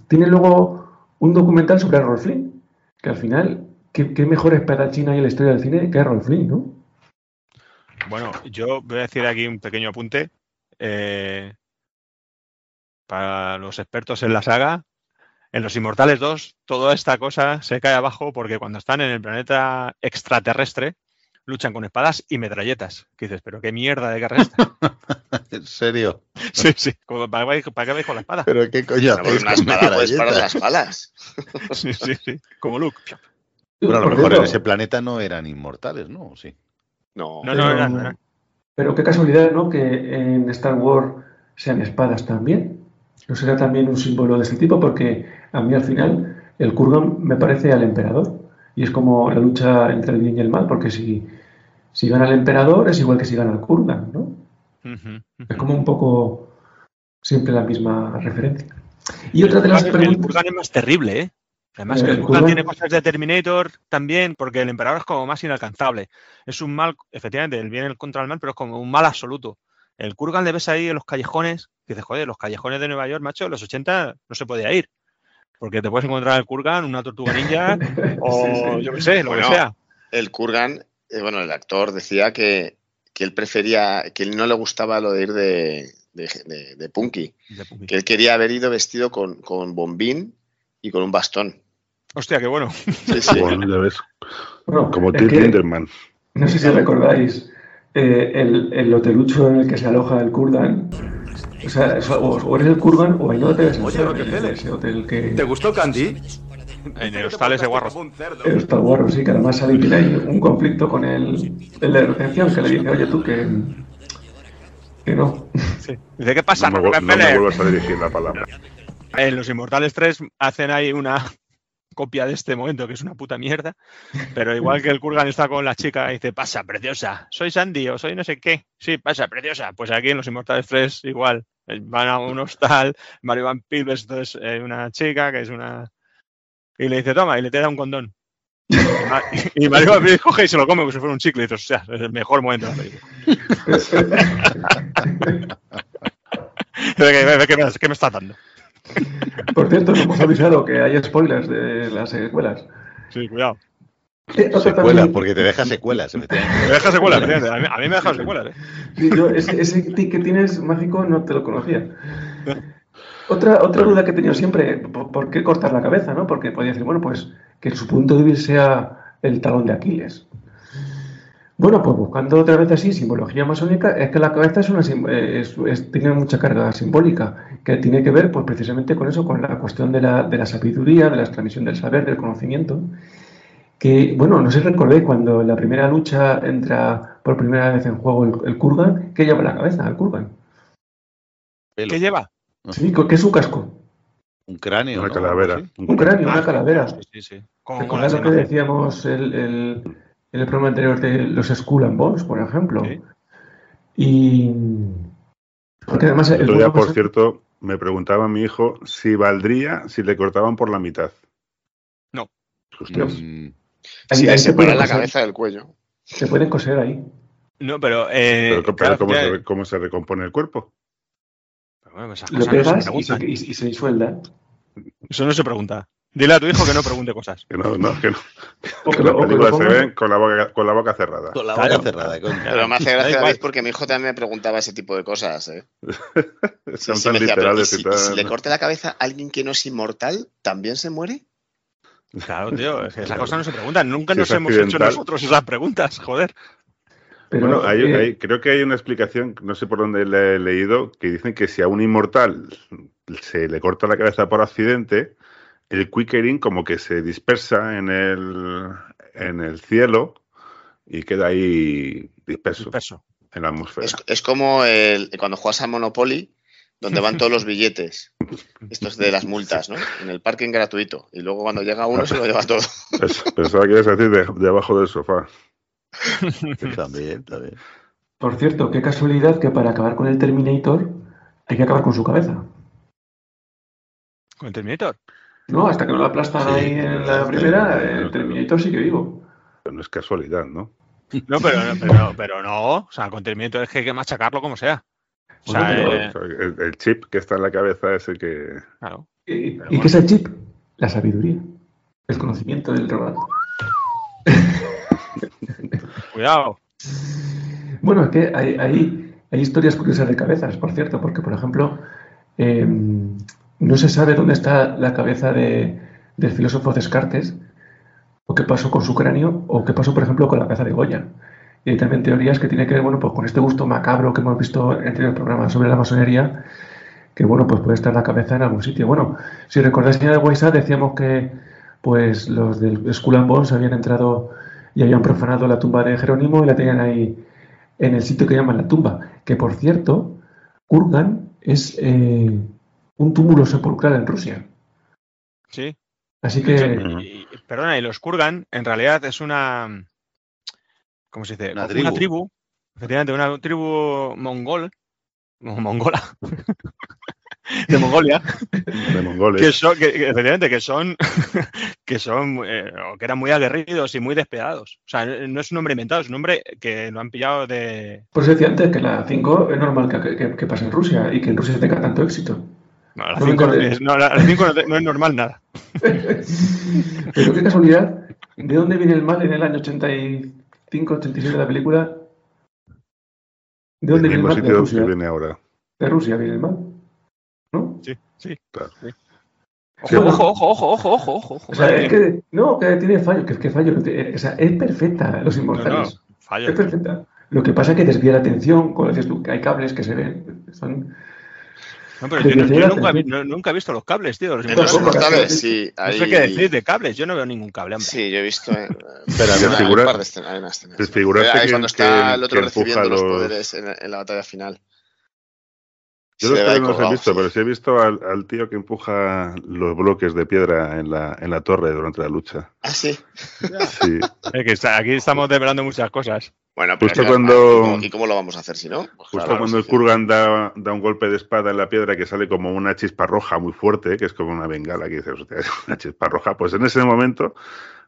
tiene luego un documental sobre Errol Flynn, que al final, ¿qué, qué mejor espadachín hay en la historia del cine que Errol Flynn, ¿no? Bueno, yo voy a decir aquí un pequeño apunte. eh, para los expertos en la saga, en Los Inmortales 2, toda esta cosa se cae abajo porque cuando están en el planeta extraterrestre, luchan con espadas y metralletas. Que dices, pero qué mierda de guerra es esta. <laughs> ¿En serio? <laughs> sí, sí. como, ¿Para, qué vais- para qué vais con la espada? ¿Pero qué coño Pero hacéis una con espada puedes parar metralletas? las balas. <laughs> sí, sí, sí. Como Luke. Bueno, a lo mejor en ese planeta no eran inmortales, ¿no? Sí. No, No, no, no era. Pero qué casualidad, ¿no? Que en Star Wars sean espadas también. ¿No será también un símbolo de este tipo? Porque a mí al final el Kurgan me parece al emperador. Y es como la lucha entre el bien y el mal, porque si, si gana el emperador es igual que si gana el Kurgan, ¿no? Es como un poco siempre la misma referencia. Y otra de las El preguntas... Kurgan es más terrible, ¿eh? Además que Eh, el el Kurgan Kurgan- tiene cosas de Terminator también, porque el emperador es como más inalcanzable. Es un mal, efectivamente, el bien el contra el mal, pero es como un mal absoluto. El Kurgan le ves ahí en los callejones, que dices, joder, los callejones de Nueva York, macho, en los 80 no se podía ir. Porque te puedes encontrar el Kurgan, una tortuga ninja, <laughs> o Sí, sí. yo qué sé, lo Bueno, que sea. el Kurgan, eh, bueno, el actor decía que, que él prefería, que él no le gustaba lo de ir de, de, de- de punky, que él quería haber ido vestido con, con bombín y con un bastón. Hostia, qué bueno. Sí, sí. Bueno, ya ves, Bueno, como Tim Linderman. No sé si recordáis eh, el, el hotelucho en el que se aloja el Kurgan. O sea, o, o eres el Kurgan o ahí no te ves Oye, en Rockefeller. ese hotel que... ¿Te gustó Candy? <laughs> En el hostal ese guarro. El hostal guarro, sí, que además sale y tiene ahí un conflicto con el, el de recepción que le dice, oye tú, que, que no. Dice, ¿qué pasa, No me, no me vuelvas a dirigir la palabra. <laughs> En Los Inmortales 3 hacen ahí una <laughs> copia de este momento, que es una puta mierda. Pero igual que el Kurgan está con la chica y dice, pasa, preciosa, soy Sandy o soy no sé qué. Sí, pasa, preciosa. Pues aquí en Los Inmortales 3 igual. Van a un hostal, Mario Van Peebles, entonces eh, una chica que es una... Y le dice, toma, y le te da un condón. Y Ma- Y Mario Peebles coge y se lo come como si fuera un chicle. Y o sea, es el mejor momento de la película. <laughs> ¿Qué, qué me, qué me está dando? Por cierto, nos hemos avisado que hay spoilers de las secuelas. Sí, cuidado. Secuelas, porque te deja secuelas. Me deja secuelas, a mí, a mí me deja secuelas. ¿eh? Sí, yo ese, ese tic que tienes mágico no te lo conocía. <laughs> Otra, otra duda que he tenido siempre, ¿por, qué cortar la cabeza? ¿no? Porque podría decir, bueno, pues que su punto débil sea el talón de Aquiles. Bueno, pues buscando otra vez así simbología masónica, es que la cabeza es una eh, es- es- tiene mucha carga simbólica, que tiene que ver pues precisamente con eso, con la cuestión de la, de la sabiduría, de la transmisión del saber, del conocimiento. Que, bueno, no sé si recordé cuando en la primera lucha entra por primera vez en juego el, el Kurgan, ¿qué lleva en la cabeza el Kurgan? ¿Qué lleva? Sí, ¿qué es su casco? Un cráneo. Una ¿no? calavera. Un cráneo, una calavera. Sí, sí, sí. Con, con lo que decíamos el, el- en el programa anterior de los Skull and Bones, por ejemplo. Sí. Y. Porque además. El el otro día, por cierto, me preguntaba mi hijo si valdría si le cortaban por la mitad. No. Hostias. Mm, ahí- Si ahí se la coser. cabeza del cuello. Se pueden coser ahí. No, pero. Eh, Pero, pero claro, ¿cómo, ya- se, ¿cómo se recompone el cuerpo? Bueno, esas Lo no se y se, y, y se disuelda. Eso no se pregunta. Dile a tu hijo que no pregunte cosas. Que no, no, que no. O que las películas se ven con la boca, con la boca cerrada. Con la Claro. boca cerrada, coño. Pero me hace gracia. David porque mi hijo también me preguntaba ese tipo de cosas. ¿eh? <laughs> Son sí, tan me decía, pero ¿y literales si, y tal. si le corte la cabeza a alguien que no es inmortal, ¿también se muere? Claro, tío. es que esas cosas no se preguntan. Nunca Si nos es hemos hecho nosotros esas preguntas, joder. Pero, Bueno, hay- eh, hay- creo que hay una explicación, no sé por dónde la he leído, que dicen que si a un inmortal se le corta la cabeza por accidente, el quickering como que se dispersa en el, en el cielo y queda ahí disperso Disperso. en la atmósfera. Es, es como el- cuando juegas a Monopoly, donde van todos los billetes. Estos de las multas, ¿no? En el parking gratuito. Y luego cuando llega uno se lo lleva todo. Pens- Pensaba que ibas a decir de, de abajo del sofá. <laughs> También, también. por cierto, qué casualidad que para acabar con el Terminator hay que acabar con su cabeza. Con el Terminator. No, hasta que no lo aplastan Sí, ahí en la primera, el sí. Terminator sigue vivo. Pero no es casualidad, ¿no? No, pero, pero, pero no. O sea, con Terminator es que hay que machacarlo como sea. O sea, Bueno, eh, el, el chip que está en la cabeza es el que... claro. ¿Y, Pero y bueno. qué es el chip? La sabiduría. El conocimiento del robot. Cuidado. Bueno, es que hay, hay, hay historias curiosas de cabezas, por cierto, porque, por ejemplo, eh, no se sabe dónde está la cabeza de- del filósofo Descartes, o qué pasó con su cráneo, o qué pasó, por ejemplo, con la cabeza de Goya. Y hay también teorías que tienen que ver, bueno, pues con este gusto macabro que hemos visto en el programa sobre la masonería, que, bueno, pues puede estar la cabeza en algún sitio. Bueno, si recordáis, señora Guaisa, decíamos que, pues, los del Skull and Bones habían entrado y habían profanado la tumba de Jerónimo y la tenían ahí en el sitio que llaman la tumba. Que por cierto, Kurgan es eh, un túmulo sepulcral en Rusia. Sí. Así hecho, que, y- y- perdona, y los Kurgan en realidad es una. ¿Cómo se dice? Una Una tribu. efectivamente, una tribu mongol. <laughs> mo- Mongola. <laughs> de Mongolia. De mongoles. que son, que, que, efectivamente, que son, <laughs> que son, eh, que eran muy aguerridos y muy despiadados. O sea, no es un nombre inventado, es un nombre que lo han pillado de. por eso decía antes que la 5 es normal que, que- que pase en Rusia y que en Rusia tenga tanto éxito. No, la No me 5 no, acordé. es- no, la- la cinco no es normal nada. <laughs> Pero qué casualidad, ¿de dónde viene el mal en el año 85, 86 de la película? ¿De dónde El viene el mal? De sitio que Rusia. viene ahora. De Rusia viene el mal. ¿No? Sí, sí. Claro. Ojo, ojo, ojo, ojo, ojo, ojo, ojo, ojo. O sea, madre es mía. que, no, que tiene fallo, que es que fallo. O sea, es perfecta, Los No, no, Inmortales. fallo. Es perfecta. Lo que pasa es que desvía la atención, como decías tú, que hay cables que se ven. Son... No, pero yo, no- nunca, vi- atención. no- nunca he visto los cables, tío. Los inmortales. inmortales, sí. No sé qué decir de cables, yo no veo ningún cable, hombre. Sí, yo he visto. eh, Pero hay te una- figura- hay un par de escenas, hay una escena. Ahí cuando está que- el otro recibiendo los los- poderes en, en la batalla final. Yo los cables no los he visto, pero sí he visto al, al tío que empuja los bloques de piedra en la, en la torre durante la lucha. Ah, sí. Sí. Es que está- aquí estamos develando muchas cosas. Bueno, pero Justo cuando- ¿y cómo, lo vamos a hacer si no? Pues Justo claro, cuando el. Kurgan da, da un golpe de espada en la piedra que sale como una chispa roja muy fuerte, que es como una bengala, que dices, "Hostia, es una chispa roja. Pues en ese momento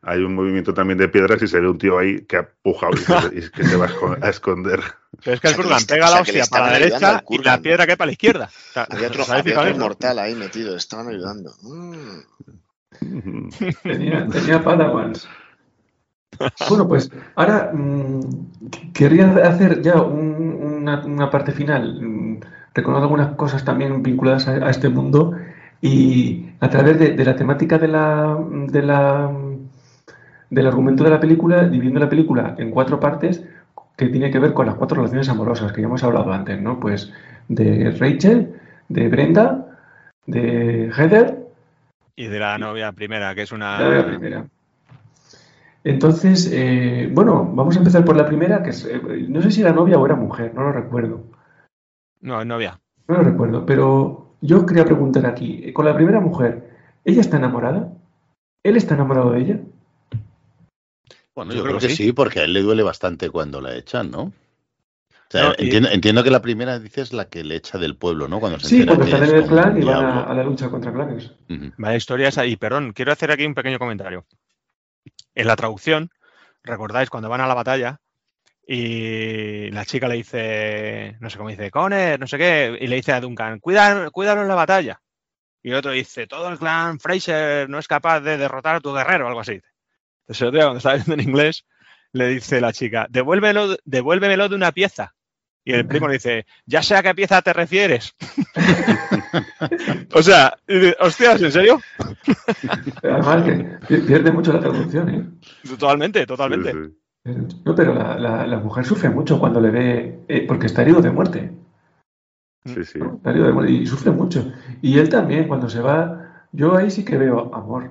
hay un movimiento también de piedras y se ve un tío ahí que ha empujado <laughs> y, que se va a escon- a esconder. Pero es que <laughs> O el Kurgan pega o la hostia para la derecha y la piedra cae para la izquierda. O sea, Había otro, ¿os habéis había otro inmortal ahí metido, estaban ayudando. Mm. Tenía, tenía Padawans. Bueno, pues ahora mm, querría hacer ya un- una, una parte final. Mm, Reconozco algunas cosas también vinculadas a, a este mundo y a través de, de la temática de la, de la, del argumento de la película, dividiendo la película en cuatro partes que tiene que ver con las cuatro relaciones amorosas que ya hemos hablado antes, ¿no? Pues de Rachel, de Brenda, de Heather Y de la novia primera, que es una. la primera. Entonces, eh, bueno, vamos a empezar por la primera, que es, eh, no sé si era novia o era mujer, no lo recuerdo. No, novia. No lo recuerdo, pero yo quería preguntar aquí, con la primera mujer, ¿ella está enamorada? ¿Él está enamorado de ella? Bueno, Yo yo, creo creo, que que sí. sí. porque a él le duele bastante cuando la echan, ¿no? O sea, No, y- entiendo, entiendo que la primera dices la que le echa del pueblo, ¿no? Cuando se Sí, entera cuando que están es en el clan y van a, la lucha contra clanes. Ujú. Vaya historia esa. Y perdón, quiero hacer aquí un pequeño comentario. En la traducción, recordáis cuando van a la batalla y la chica le dice, no sé cómo dice, Conner, no sé qué, y le dice a Duncan, cuídalo, cuídalo en la batalla. Y el otro dice, todo el clan Fraser no es capaz de derrotar a tu guerrero, algo así. Entonces el otro día, cuando estaba viendo en inglés, le dice la chica, devuélvemelo, devuélvemelo de una pieza. Y el primo le dice, ya sé a qué pieza te refieres. <laughs> o sea, hostias, ¿en serio? Además, que pi- pierde mucho la traducción, ¿eh? Totalmente, totalmente. Sí, sí. No, pero la, la- la mujer sufre mucho cuando le ve, eh, porque está herido de muerte. Sí, sí. ¿no? Está herido de muerte y sufre mucho. Y él también, cuando se va, yo ahí sí que veo amor.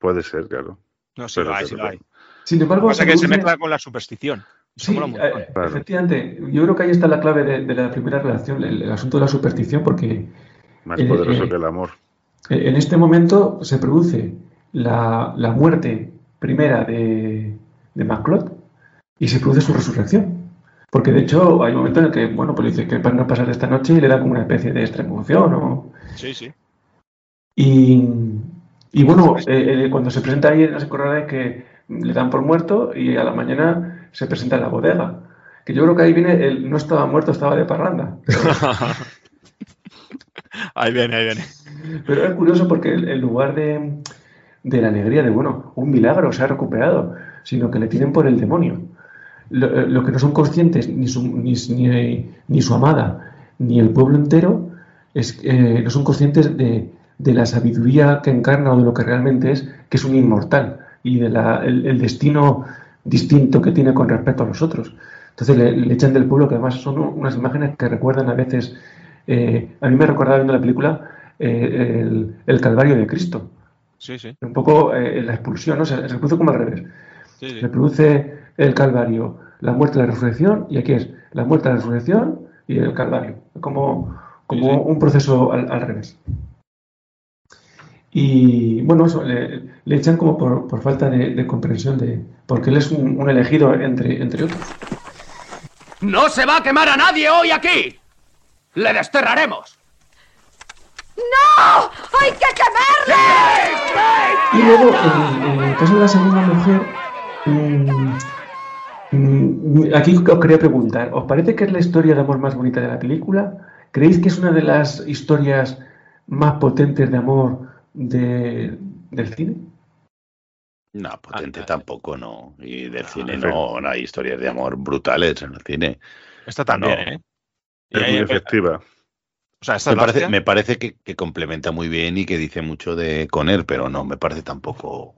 Puede ser, claro. No, sí Pero lo hay, sí lo hay. Sin Lo que embargo, pasa que se mezcla con la superstición. Sí, eh, Claro. efectivamente. Yo creo que ahí está la clave de, de la primera relación, el, el asunto de la superstición, porque Más Eh, poderoso eh, que el amor. eh, en este momento se produce la, la muerte primera de, de MacLeod y se produce su resurrección. Porque de hecho hay un momento en el que, bueno, pues dice que para no pasar esta noche y le da como una especie de extremoción o... Sí, sí. Y, y bueno, eh, eh, cuando se presenta ahí, no se acordará que le dan por muerto y a la mañana se presenta en la bodega. Que yo creo que ahí viene, el no estaba muerto, estaba de parranda. <laughs> ahí viene, ahí viene. Pero es curioso porque en lugar de, de la alegría de, bueno, un milagro se ha recuperado, sino que le tienen por el demonio. Lo, eh, lo que no son conscientes ni su, ni, ni- ni su amada ni el pueblo entero es eh, no son conscientes de, de la sabiduría que encarna o de lo que realmente es, que es un inmortal y del el destino distinto que tiene con respecto a los otros. Entonces le, le echan del pueblo, que además son unas imágenes que recuerdan a veces, eh, a mí me recordaba viendo la película, eh, el, el Calvario de Cristo, Sí, sí. Un poco eh, la expulsión, ¿no? Se, se produce como al revés. sí, sí. Se produce el Calvario, la muerte y la resurrección, y aquí es la muerte, la resurrección y el Calvario. Como, como sí. un proceso al, al revés. Y bueno, eso, le, le echan como por, por falta de, de comprensión de. porque él es un, un elegido entre, entre otros. ¡No se va a quemar a nadie hoy aquí! ¡Le desterraremos! ¡No! ¡Hay que quemarle! Y luego, en, en el caso de la segunda mujer, mm, mm, aquí os quería preguntar, ¿os parece que es la historia de amor más bonita de la película? ¿Creéis que es una de las historias más potentes de amor de- del cine? No, potente Ah, ah, tampoco, no. Y del cine efecto. no, no hay historias de amor brutales en el cine. Esta también, No. ¿eh? Es muy efectiva. o sea, esta Me la parece, hostia. me parece que, que complementa muy bien y que dice mucho de Conner, pero no, me parece tampoco.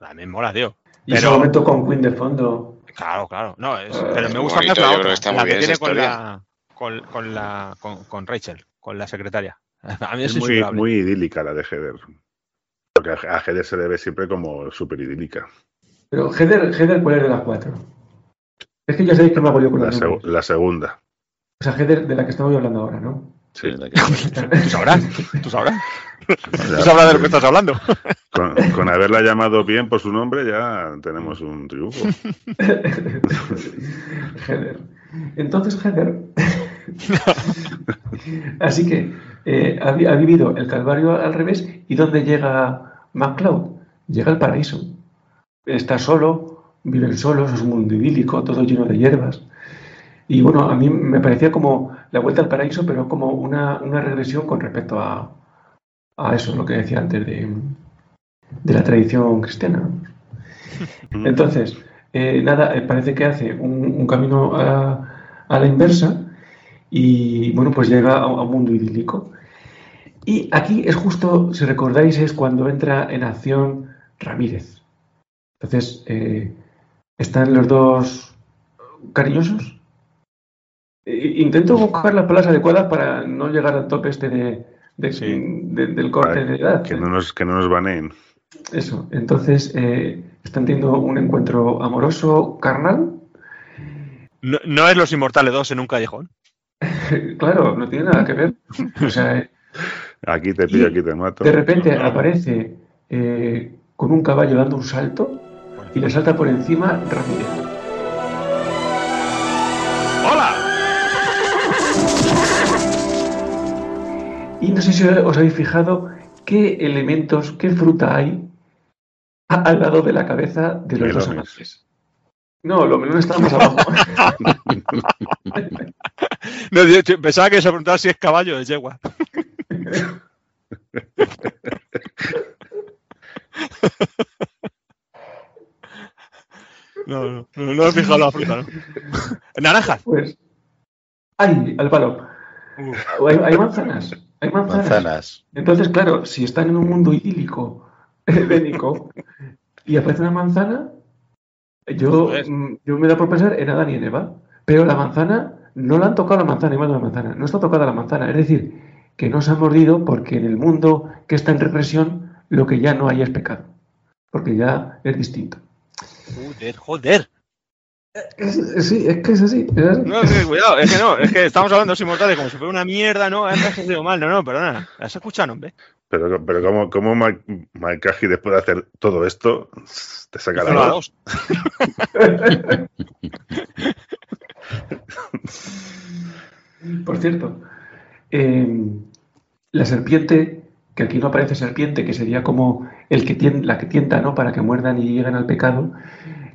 A mí me mola, tío. Y ese Pero- momento con Queen de fondo. Claro, claro. No, es- pero me gusta más la otra, que está la muy que bien tiene con la, con, con la con, con Rachel, con la secretaria. <laughs> A mí es, Es muy, idílica la de Heather. Porque a Heather se le ve siempre como súper idílica. Pero Heather, Heather, ¿cuál es de las cuatro? Es que ya sabéis que me hago yo con La, seg- la segunda. O sea, Heather de la que estamos hablando ahora, ¿no? Sí. la <laughs> que- Tú sabrás, tú sabrás. <laughs> Tú sabrás de lo que estás hablando. con, con haberla llamado bien por su nombre ya tenemos un triunfo. Heather. Entonces, Heather. <laughs> Así que eh, ha, vi- ha vivido el Calvario al revés. ¿Y dónde llega MacLeod? Llega al paraíso. Está solo, viven solos, es un mundo idílico, todo lleno de hierbas. Y bueno, a mí me parecía como la vuelta al paraíso, pero como una, una regresión con respecto a, a eso, lo que decía antes de, de la tradición cristiana. <laughs> Entonces, eh, nada, eh, parece que hace un, un camino a, a la inversa y bueno, pues llega a, a un mundo idílico. Y aquí es justo, si recordáis, es cuando entra en acción Ramírez. Entonces, eh, están los dos cariñosos. I- Intento buscar las palabras adecuadas para no llegar al tope este de, de- Sí. de- del corte de edad. Que no nos, que no nos baneen. Eso, entonces eh, están teniendo un encuentro amoroso, carnal. No, no es Los Inmortales 2 en un callejón. <laughs> claro, no tiene nada que ver. <laughs> O sea, Aquí te pillo, aquí te mato. de repente aparece eh, con un caballo dando un salto y le salta por encima Ramírez. ¡Hola! Y no sé si os habéis fijado qué elementos, qué fruta hay al lado de la cabeza de los dos amantes. No, los melones están más abajo. <laughs> <laughs> No, yo- yo pensaba que se preguntaba si es caballo o es yegua. <laughs> No, no, no, no he fijado la fruta, ¿no? Naranjas. Pues, ¡ay! Al palo. Uh, Hay, hay manzanas. Hay manzanas. Manzanas. Entonces, claro, si están en un mundo idílico, <laughs> edénico, y aparece una manzana, yo, mm, yo me da por pensar en Adán y en Eva. Pero la manzana, no la han tocado la manzana, igual la manzana, no está tocada la manzana. Es decir, que no se ha mordido porque en el mundo que está en represión, lo que ya no hay es pecado. Porque ya es distinto. joder, joder. Es- sí, es que es así. es así. No, es que, cuidado, es que no, es que estamos hablando de los inmortales como si fuera una mierda, ¿no? Es que digo mal, no, no, perdona. ¿Has escuchado, hombre? Pero, pero ¿cómo, cómo Mike, después de hacer todo esto, te saca la voz? <laughs> Por cierto, eh, la serpiente, que aquí no aparece serpiente, que sería como el que la que tienta ¿no? para que muerdan y lleguen al pecado,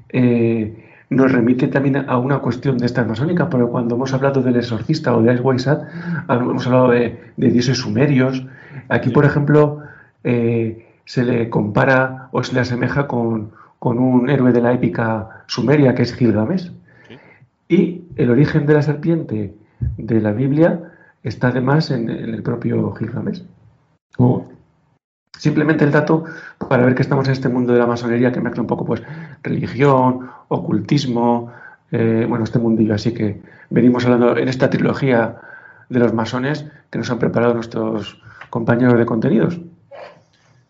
eh, nos remite también a una cuestión de estas masónicas, porque cuando hemos hablado del exorcista o de Ice hemos hablado de, de dioses sumerios. Aquí, por ejemplo, eh, se le compara o se le asemeja con, con un héroe de la épica sumeria, que es Gilgamesh. Y el origen de la serpiente de la Biblia está además en, el propio Gilgamesh. Simplemente el dato para ver que estamos en este mundo de la masonería que mezcla un poco pues religión, ocultismo, eh, bueno, este mundillo. Así que venimos hablando en esta trilogía de los masones que nos han preparado nuestros compañeros de contenidos.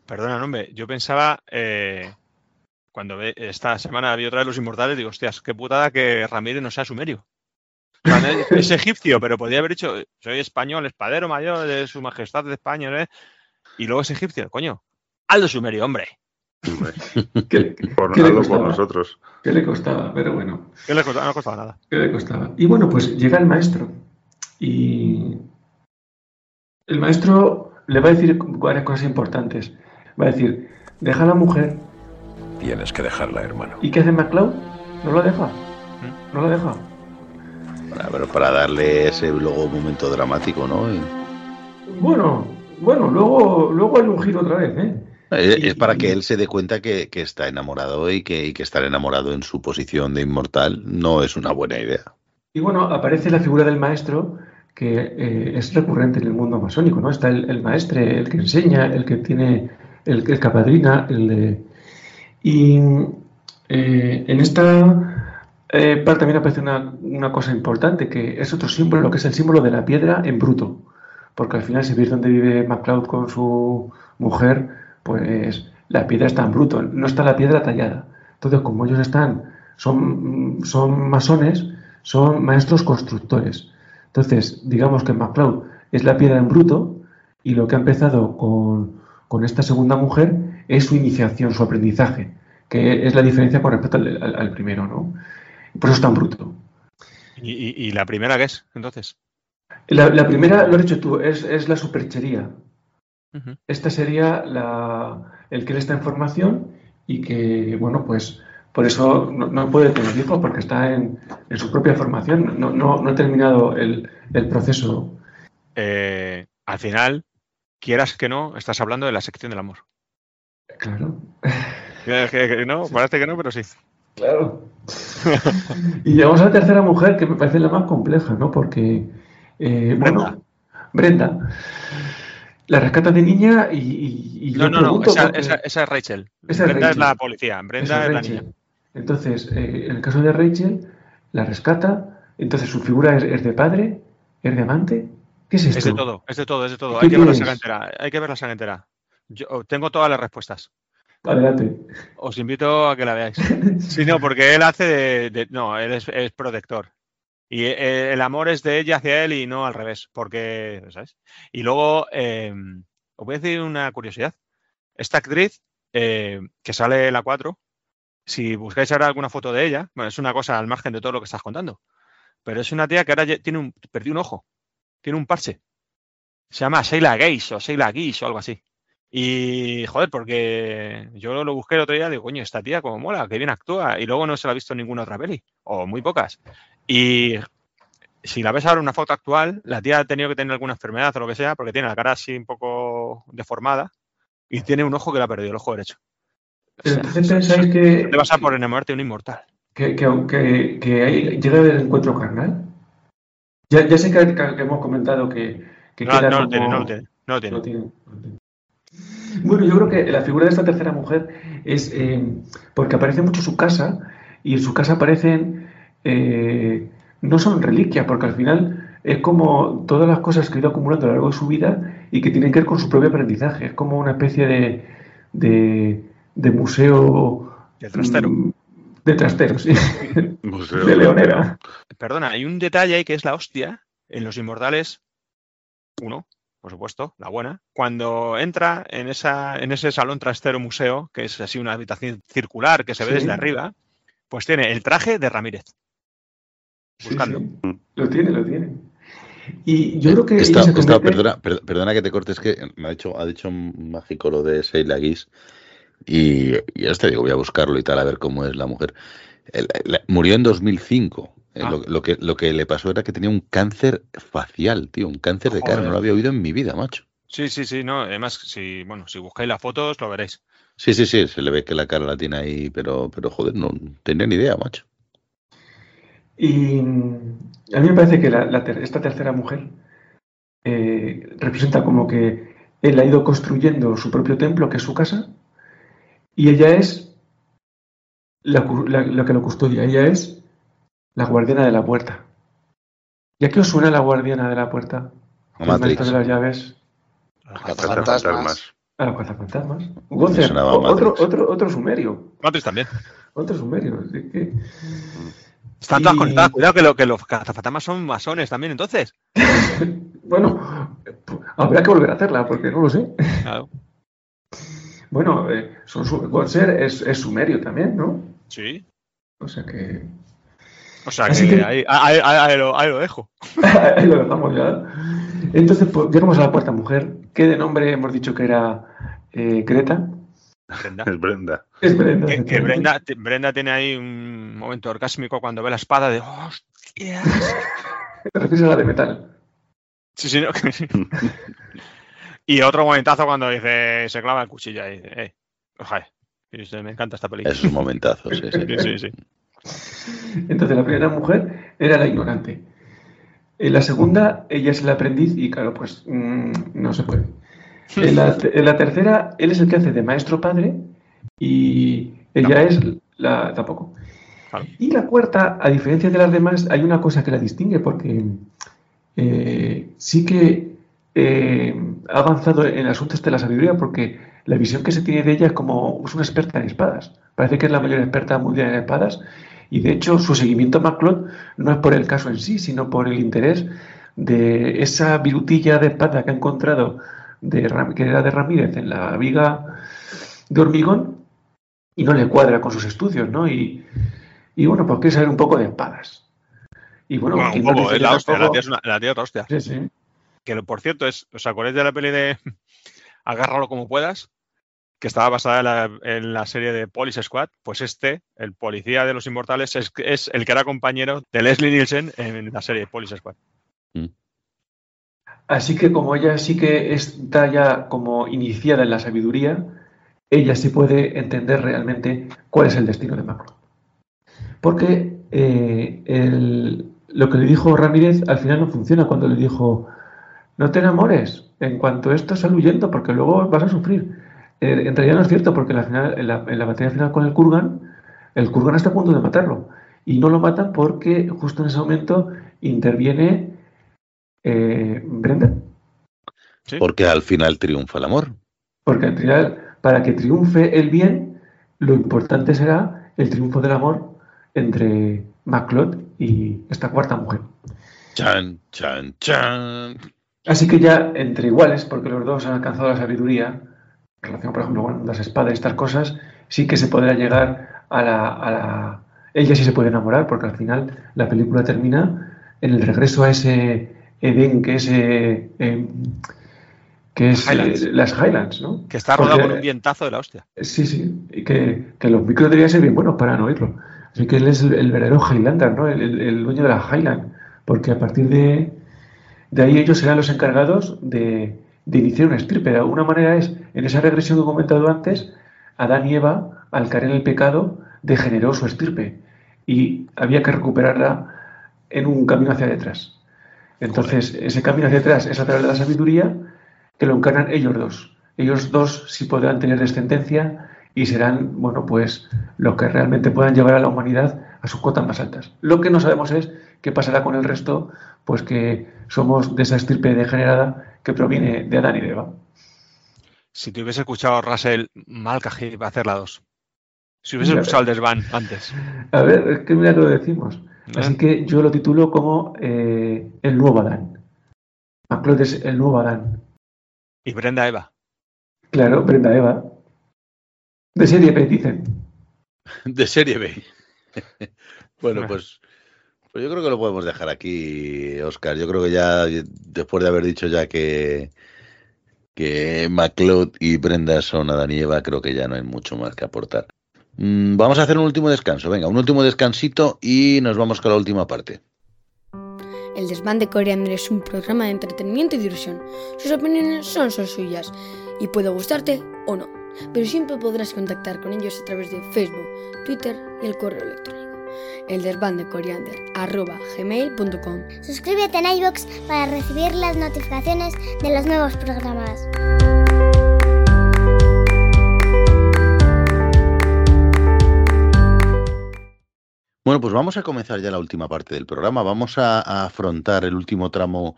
Perdona, hombre, yo pensaba, eh, cuando ve- esta semana vi otra vez Los Inmortales, digo, hostias, qué putada que Ramírez no sea sumerio. Es, egipcio, pero podría haber dicho, soy español, espadero mayor de su majestad de España, ¿eh? y luego es egipcio, coño. Aldo sumerio, hombre. <laughs> ¿Qué, Por, qué le hazlo por nosotros. ¿Qué le costaba? Pero bueno. ¿Qué le costaba? No costaba nada. ¿Qué le costaba? Y bueno, pues llega el maestro y el maestro le va a decir varias cosas importantes. Va a decir, deja a la mujer. Tienes que dejarla, hermano. ¿Y qué hace MacLeod? ¿No la deja? ¿No la deja? Para, pero para darle ese luego momento dramático, ¿no? Y- Bueno, bueno, luego, luego hay un giro otra vez, ¿eh? Es, Y- es para que él se dé cuenta que, que está enamorado y que, y que estar enamorado en su posición de inmortal no es una buena idea. Y bueno, aparece la figura del maestro que eh, es recurrente en el mundo masónico, ¿no? Está el, el maestre, el que enseña, el que tiene, el, el que apadrina, el de... Y eh, en esta eh, parte también aparece una, cosa importante, que es otro símbolo, lo que es el símbolo de la piedra en bruto. Porque al final, si veis dónde vive MacLeod con su mujer, pues la piedra está en bruto, no está la piedra tallada. Entonces, como ellos están, son, son masones, son maestros constructores. Entonces, digamos que MacLeod es la piedra en bruto y lo que ha empezado con, con esta segunda mujer es su iniciación, su aprendizaje, que es la diferencia con respecto al, al- al primero, ¿no? Por eso está en bruto. ¿Y, y- y la primera qué es, entonces? La, la primera, lo has dicho tú, es, es la superchería. Ujú. Esta sería la, el que él está en formación y que, bueno, pues por eso no, no puede tener hijos porque está en, en su propia formación, no, no, no ha terminado el, el proceso. Eh, al final, quieras que no, estás hablando de la sección del amor. Claro, Que- que- que no, parece que no, pero sí. claro. <laughs> y llegamos a la tercera mujer que me parece la más compleja, ¿no? Porque, eh, bueno, Brenda. La rescata de niña y, y- y No, no, no, esa, porque- esa- esa es Rachel. Esa Brenda es Rachel. la policía, Brenda Esa es la niña. Entonces, eh, en el caso de Rachel, la rescata. Entonces, su figura es, es de padre, es de amante. ¿Qué es esto? Es de todo, es de todo, es de todo. ¿Qué Hay que ver la saga entera. Hay que ver la saga entera. Yo tengo todas las respuestas. Adelante. Os invito a que la veáis. <laughs> Sí, no, porque él hace de. de- no, él es, es protector. Y eh, el amor es de ella hacia él y no al revés. Porque, ¿sabes? Y luego, eh, os voy a decir una curiosidad. Esta actriz, eh, que sale en la 4, si buscáis ahora alguna foto de ella, bueno, es una cosa al margen de todo lo que estás contando. Pero es una tía que ahora tiene un. Perdió un ojo. Tiene un parche. Se llama Sheila Gaze o Sheila Gish o algo así. Y, joder, porque yo lo busqué el otro día y digo, coño, esta tía como mola, que bien actúa. Y luego no se la ha visto en ninguna otra peli, o muy pocas. Y si la ves ahora en una foto actual, la tía ha tenido que tener alguna enfermedad o lo que sea, porque tiene la cara así un poco deformada y tiene un ojo que le ha perdido, el ojo derecho. Pero entonces pensáis que, Te vas a por enamorarte de un inmortal. que, que, que- que llega el encuentro carnal. Ya, ya sé que, hemos comentado que, que No, queda no lo tiene, no lo tiene. No lo tiene. No no tiene. Bueno, yo creo que la figura de esta tercera mujer es eh, porque aparece mucho su casa y en su casa aparecen eh, no son reliquias porque al final es como todas las cosas que ha ido acumulando a lo largo de su vida y que tienen que ver con su propio aprendizaje. Es como una especie de, de, de museo De trastero. mm, de trastero, sí, <laughs> Museo de leonera. Perdona, hay un detalle ahí que es la hostia en Los Inmortales 1, por supuesto, la buena. Cuando entra en, esa, en ese salón trastero museo, que es así una habitación circular que se ve Sí. desde arriba, pues tiene el traje de Ramírez. Buscando. sí. Lo tiene, lo tiene. Y yo creo que Esta- esta- convierte- perdona, per- perdona que te cortes, que me ha dicho, ha dicho un mágico lo de Sheila Gish y, y ya te digo, voy a buscarlo y tal, a ver cómo es la mujer. El- la- murió en 2005. Eh, Ah. Lo, lo que, lo que le pasó era que tenía un cáncer facial, tío, un cáncer de cara. No lo había oído en mi vida, macho. Sí, sí, sí, no. Además, si, bueno, si buscáis las fotos, lo veréis. Sí, sí, sí, se le ve que la cara la tiene ahí, pero, pero joder, no tenía ni idea, macho. Y mm, a mí me parece que la- la ter- esta tercera mujer eh, representa como que él ha ido construyendo su propio templo, que es su casa, y ella es la, la- la que lo custodia, ella es la guardiana de la puerta. ¿Y a qué os suena la guardiana de la puerta? A Matrix. de las llaves. Los Fantasmas. A los cazafantasmas. Sonaba o- otro, Matrix. otro, otro sumerio. Matrix también. Otro sumerio. así que- Están todas Y- conectadas. Cuidado que, lo, que los cazafantasmas son masones también, entonces. <laughs> Bueno, habrá que volver a hacerla porque no lo sé. Claro. Bueno, eh, son es, es sumerio también, ¿no? Sí. O sea que. O sea Así que, que- Ahí, ahí- ahí- ahí lo, ahí lo dejo. <laughs> Ahí lo dejamos ya. Entonces, pues, llegamos a la cuarta mujer, que de nombre hemos dicho que era eh, Greta. Brenda. Es Brenda. Es Brenda. Que. Brenda, tiene ahí un momento orgásmico cuando ve la espada de ¡Hostias! Te refieres a la de metal. Sí, sí, no. <laughs> y otro momentazo cuando dice, se clava el cuchillo ahí. Eh, ojalá. Y dice, me encanta esta película. Esos momentazos. sí, sí. Sí, sí, sí. Entonces, la primera mujer era la ignorante. En la segunda, ella es el aprendiz y, claro, pues mm, no se puede. <laughs> En la, en la tercera, él es el que hace de maestro padre y ella es la. tampoco. Claro. Y la cuarta, a diferencia de las demás, hay una cosa que la distingue porque eh, sí que eh, ha avanzado en asuntos de la sabiduría porque la visión que se tiene de ella es como es una experta en espadas. Parece que es la mayor experta mundial en espadas y de hecho su seguimiento a MacLeod no es por el caso en sí, sino por el interés de esa virutilla de espada que ha encontrado de, que era de Ramírez en la viga de hormigón y no le cuadra con sus estudios, ¿no? Y, y bueno, pues quiere saber un poco de espadas. Y bueno, Bueno, ¿quién un poco, es que la hostia, la tía es, una, la tía es la hostia. Sí, sí. Que por cierto es, ¿os acordáis de la peli de <laughs> Agárralo como puedas? Que estaba basada en la, en la serie de Police Squad. Pues este, el policía de los inmortales, es, es el que era compañero de Leslie Nielsen en la serie Police Squad. Así que como ella sí que está ya como iniciada en la sabiduría, ella sí puede entender realmente cuál es el destino de Macron. Porque eh, el- lo que le dijo Ramírez al final no funciona cuando le dijo, no te enamores, en cuanto esto sal huyendo porque luego vas a sufrir. Eh, en realidad no es cierto porque en la, final, en la, en la batalla final con el Kurgan, el Kurgan está a punto de matarlo. Y no lo matan porque justo en ese momento interviene eh, Brenda. ¿Sí? Porque al final triunfa el amor. Porque en realidad, para que triunfe el bien, lo importante será el triunfo del amor entre MacLeod y esta cuarta mujer. Chan, chan, chan. Así que ya entre iguales, porque los dos han alcanzado la sabiduría, relación, por ejemplo, con las espadas y estas cosas, sí que se podrá llegar a la, a la- Ella sí se puede enamorar, porque al final la película termina en el regreso a ese Edén que es... eh, eh, que es eh, las Highlands, ¿no? Que está rodado con un vientazo de la hostia. Sí, sí, y que, que los micros deberían ser bien buenos para no oírlo. Así que él es el, el verdadero Highlander, ¿no? El, el- el dueño de la Highland. Porque a partir de, de ahí ellos serán los encargados de, de iniciar una estirpe. De alguna manera es, en esa regresión que he comentado antes, Adán y Eva, al caer en el pecado, degeneró su estirpe. Y había que recuperarla en un camino hacia detrás. Entonces, ese camino hacia atrás es a través de la sabiduría que lo encarnan ellos dos. Ellos dos sí podrán tener descendencia y serán, bueno, pues los que realmente puedan llevar a la humanidad a sus cotas más altas. Lo que no sabemos es qué pasará con el resto, pues que somos de esa estirpe degenerada que proviene de Adán y de Eva. Si te hubiese escuchado Russell, mal cají va a hacer la 2. Si hubiese escuchado el desván antes. A ver, es que mira que lo decimos. ¿Eh? Así que yo lo titulo como eh, el nuevo Adán. MacLeod es el nuevo Adán. Y Brenda Eva. Claro, Brenda Eva. De serie B, dicen. De serie B. <laughs> bueno, pues, pues yo creo que lo podemos dejar aquí, Oscar. Yo creo que ya, después de haber dicho ya que, que MacLeod y Brenda son Adán y creo que ya no hay mucho más que aportar. Mm, vamos a hacer un último descanso. Venga, un último descansito y nos vamos con la última parte. El desván de Coriander es un programa de entretenimiento y diversión. Sus opiniones son solo suyas y puede gustarte o no, pero siempre podrás contactar con ellos a través de Facebook, Twitter y el correo electrónico. El desván de Coriander arroba gmail.com. Suscríbete en iVoox para recibir las notificaciones de los nuevos programas. Bueno, pues vamos a comenzar ya la última parte del programa. Vamos a, a afrontar el último tramo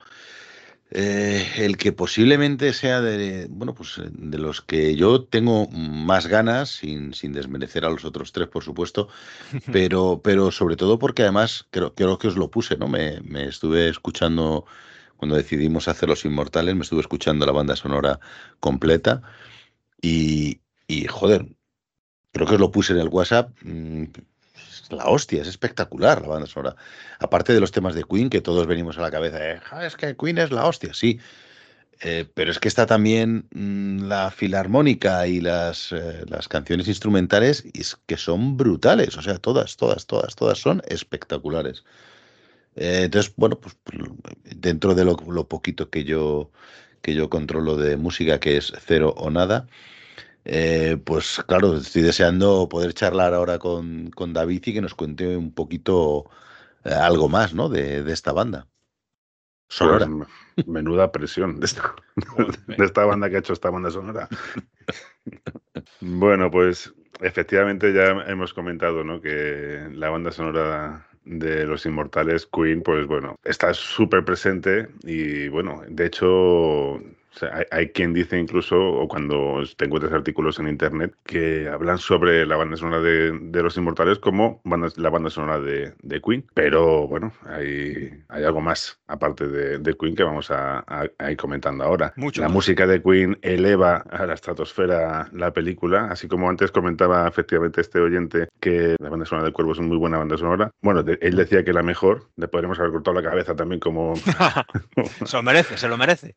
Eh, el que posiblemente sea de, bueno, pues de los que yo tengo más ganas, sin, sin desmerecer a los otros tres, por supuesto, <laughs> pero, pero sobre todo porque además creo, creo que os lo puse, ¿no? Me, me estuve escuchando, cuando decidimos hacer Los Inmortales, me estuve escuchando la banda sonora completa y, y joder, creo que os lo puse en el WhatsApp. Es la hostia, es espectacular la banda sonora. Aparte de los temas de Queen, que todos venimos a la cabeza, eh, "Ah, es que Queen es la hostia, sí. Eh, pero es que está también mm, la filarmónica y las, eh, las canciones instrumentales, y que son brutales. O sea, todas, todas, todas, todas son espectaculares. Eh, entonces, bueno, pues pues, dentro de lo, lo poquito que yo, que yo controlo de música, que es cero o nada, eh, pues claro, estoy deseando poder charlar ahora con, con David y que nos cuente un poquito eh, algo más, ¿no? De, de esta banda. Sonora. Pues, menuda presión de esta, <laughs> de esta banda que ha hecho esta banda sonora. Bueno, pues efectivamente ya hemos comentado ¿no? que la banda sonora de Los Inmortales, Queen, pues bueno, está súper presente y bueno, de hecho, o sea, hay, hay quien dice incluso, o cuando te encuentras artículos en internet, que hablan sobre la banda sonora de, de Los Inmortales como banda- la banda sonora de, de Queen. Pero bueno, hay, hay algo más aparte de, de Queen que vamos a, a- a ir comentando ahora. Mucho la más. música de Queen eleva a la estratosfera la película, así como antes comentaba efectivamente este oyente que la banda sonora del Cuervo es una muy buena banda sonora. Bueno, él decía que la mejor, le podríamos haber cortado la cabeza también como <laughs> se lo merece, se lo merece.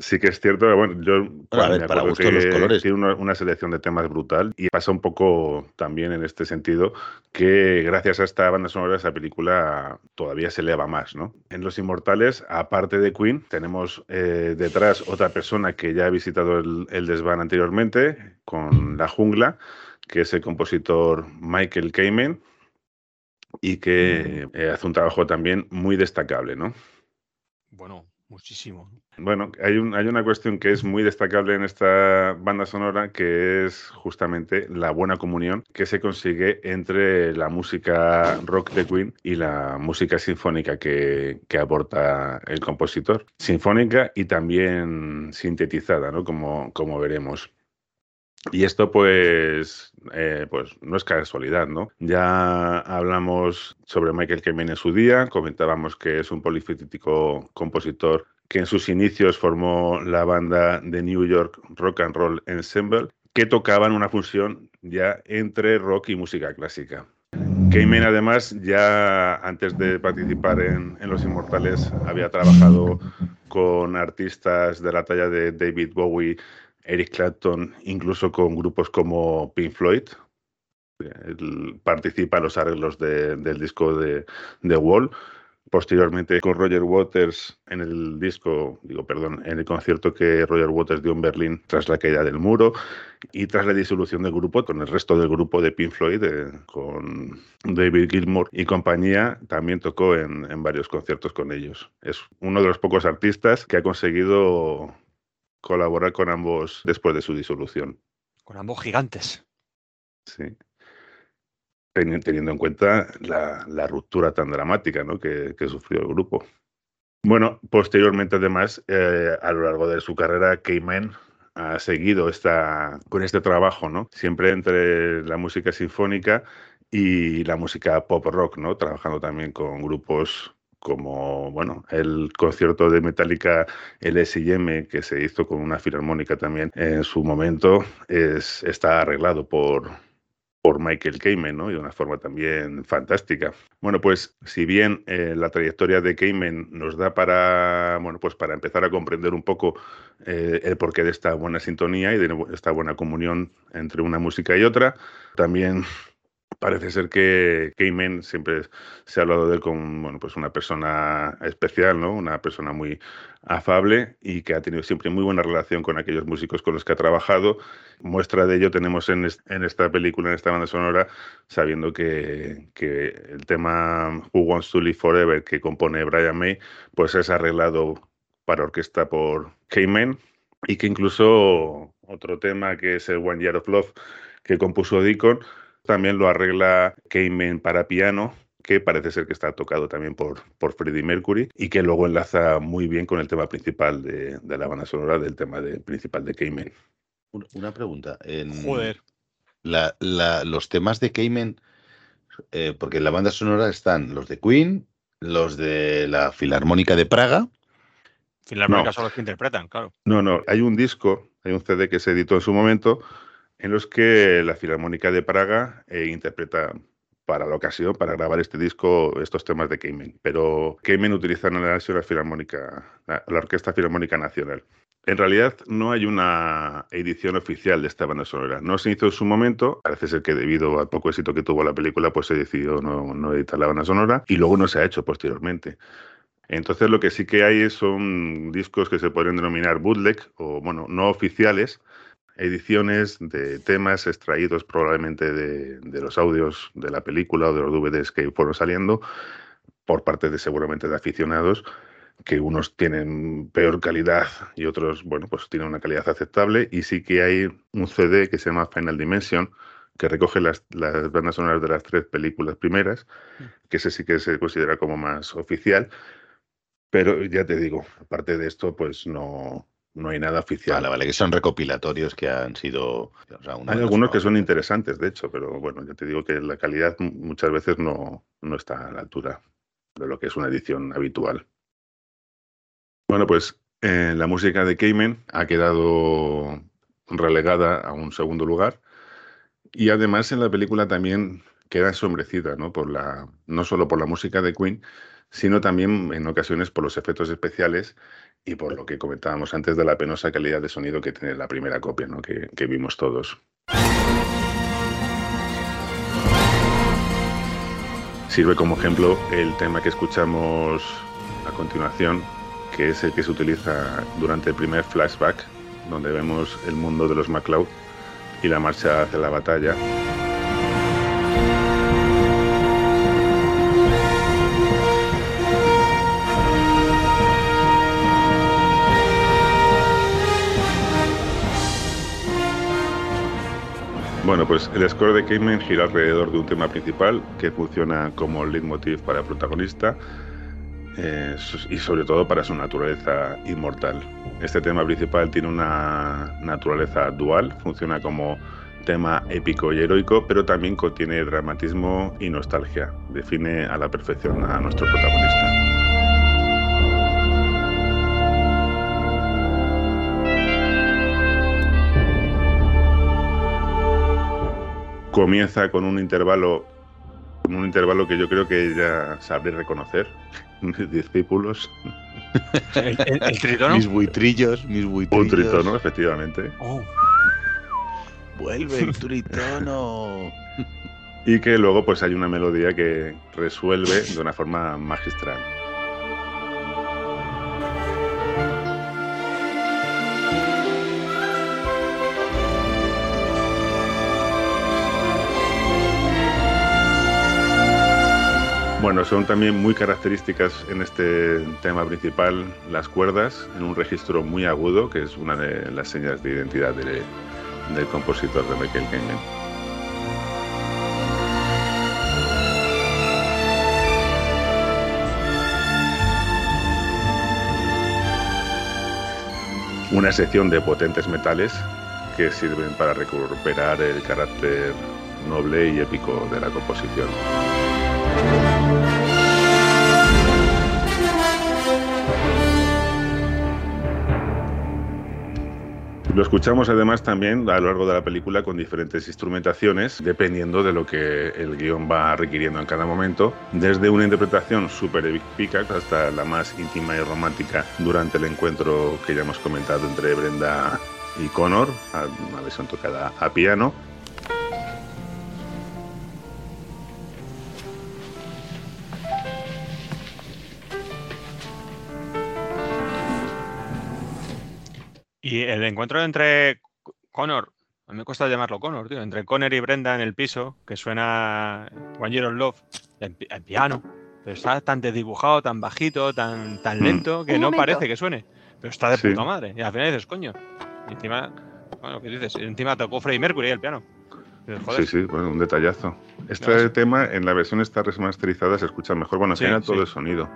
Sí que es cierto, bueno, yo a ver, me para los que colores. Tiene una, una selección de temas brutal y pasa un poco también en este sentido que gracias a esta banda sonora esa película todavía se eleva más, ¿no? En Los Inmortales, aparte de Queen, tenemos eh, detrás otra persona que ya ha visitado el, el desván anteriormente con La Jungla, que es el compositor Michael Kamen y que eh, hace un trabajo también muy destacable, ¿no? Bueno, muchísimo. Bueno, hay, un- hay una cuestión que es muy destacable en esta banda sonora, que es justamente la buena comunión que se consigue entre la música rock de Queen y la música sinfónica que, aporta el compositor. Sinfónica y también sintetizada, ¿no? Como, como veremos. Y esto, pues, eh, pues no es casualidad, ¿no? Ya hablamos sobre Michael Kamen en su día, comentábamos que es un polifacético compositor que en sus inicios formó la banda de New York Rock and Roll Ensemble, que tocaban una fusión ya entre rock y música clásica. Kamen además ya antes de participar en, en Los Inmortales había trabajado con artistas de la talla de David Bowie, Eric Clapton, incluso con grupos como Pink Floyd. Él participa en los arreglos de- del disco de, de Wall. Posteriormente con Roger Waters en el disco, digo, perdón, en el concierto que Roger Waters dio en Berlín tras la caída del muro y tras la disolución del grupo, con el resto del grupo de Pink Floyd, eh, con David Gilmour y compañía, también tocó en, en varios conciertos con ellos. Es uno de los pocos artistas que ha conseguido colaborar con ambos después de su disolución. Con ambos gigantes. Sí. Teni- Teniendo en cuenta la, ruptura tan dramática que, sufrió el grupo. Bueno, posteriormente, además, eh, a lo largo de su carrera, Cayman ha seguido esta, con este trabajo. Siempre entre la música sinfónica y la música pop rock, ¿no? Trabajando también con grupos como, bueno, el concierto de Metallica LSM que se hizo con una filarmónica también en su momento, es, está arreglado por, por Michael Kamen, ¿no? Y de una forma también fantástica. Bueno, pues si bien eh, la trayectoria de Kamen nos da para, bueno, pues para empezar a comprender un poco eh, el porqué de esta buena sintonía y de esta buena comunión entre una música y otra, también parece ser que Kamen siempre se ha hablado de él como bueno, pues una persona especial, ¿no? Una persona muy afable y que ha tenido siempre muy buena relación con aquellos músicos con los que ha trabajado. Muestra de ello tenemos en, est- en esta película, en esta banda sonora, sabiendo que, que el tema Who Wants to Live Forever que compone Brian May, pues es arreglado para orquesta por Kamen y que incluso otro tema que es el One Year of Love que compuso Deacon también lo arregla Kamen para piano, que parece ser que está tocado también por, por Freddie Mercury y que luego enlaza muy bien con el tema principal de, de la banda sonora del tema de, principal de Cayman. Una- Una pregunta. En Joder. la- la- los temas de Cayman, eh, porque en la banda sonora están los de Queen, los de la Filarmónica de Praga. Filarmónica No. son los que interpretan, claro. No, no, hay un disco, hay un CD que se editó en su momento en los que la Filarmónica de Praga eh, interpreta para la ocasión, para grabar este disco, estos temas de Cayman. Pero Cayman utilizan en la Filarmónica, la, la Orquesta Filarmónica Nacional. En realidad no hay una edición oficial de esta banda sonora. No se hizo en su momento, parece ser que debido al poco éxito que tuvo la película, pues se decidió no, no editar la banda sonora y luego no se ha hecho posteriormente. Entonces lo que sí que hay son discos que se podrían denominar bootleg o, bueno, no oficiales, ediciones de temas extraídos probablemente de, los audios de la película o de los DVDs que fueron saliendo por parte de seguramente de aficionados que unos tienen peor calidad y otros, bueno, pues tienen una calidad aceptable. Y sí que hay un CD que se llama Final Dimension que recoge las, las bandas sonoras de las tres películas primeras, que ese sí que se considera como más oficial, pero ya te digo, aparte de esto, pues no, no hay nada oficial. Vale, vale, que son recopilatorios que han sido. o sea, uno Hay algunos que son interesantes, de hecho, pero bueno, ya te digo que la calidad muchas veces no, no está a la altura de lo que es una edición habitual. Bueno, pues eh, la música de Cayman ha quedado relegada a un segundo lugar y además en la película también queda ensombrecida, ¿no? Por la, no solo por la música de Queen, sino también en ocasiones por los efectos especiales y por lo que comentábamos antes de la penosa calidad de sonido que tiene la primera copia, ¿no? que, que vimos todos. Sirve como ejemplo el tema que escuchamos a continuación, que es el que se utiliza durante el primer flashback, donde vemos el mundo de los MacLeod y la marcha hacia la batalla. Bueno, pues el score de Cayman gira alrededor de un tema principal que funciona como leitmotiv para el protagonista eh, y sobre todo para su naturaleza inmortal. Este tema principal tiene una naturaleza dual, funciona como tema épico y heroico, pero también contiene dramatismo y nostalgia. Define a la perfección a nuestro protagonista. Comienza con un intervalo con un intervalo que yo creo que ya sabré reconocer, mis <laughs> discípulos. ¿El, el- el tritono? Mis buitrillos, mis buitrillos. Un tritono, efectivamente. Oh, Vuelve el tritono. <laughs> Y que luego pues hay una melodía que resuelve de una forma magistral. Bueno, son también muy características en este tema principal las cuerdas en un registro muy agudo, que es una de las señas de identidad de- del compositor de Michael Kamen. Una sección de potentes metales que sirven para recuperar el carácter noble y épico de la composición. Lo escuchamos además también a lo largo de la película con diferentes instrumentaciones, dependiendo de lo que el guion va requiriendo en cada momento, desde una interpretación súper épica hasta la más íntima y romántica durante el encuentro que ya hemos comentado entre Brenda y Connor, una versión tocada a piano. Y el encuentro entre Connor, a mí me cuesta llamarlo Connor, tío, entre Connor y Brenda en el piso, que suena One Year of Love, en, pi- en piano, pero está tan desdibujado, tan bajito, tan, tan Mm. lento, que no momento. parece que suene. Pero está de Sí. puta madre. Y al final dices, coño. Y encima, bueno, ¿qué dices? Encima tocó Freddie Mercury el piano. Sí, sí, bueno, un detallazo. Este tema en la versión esta remasterizada se escucha mejor. Bueno, en Sí, todo sí. el sonido.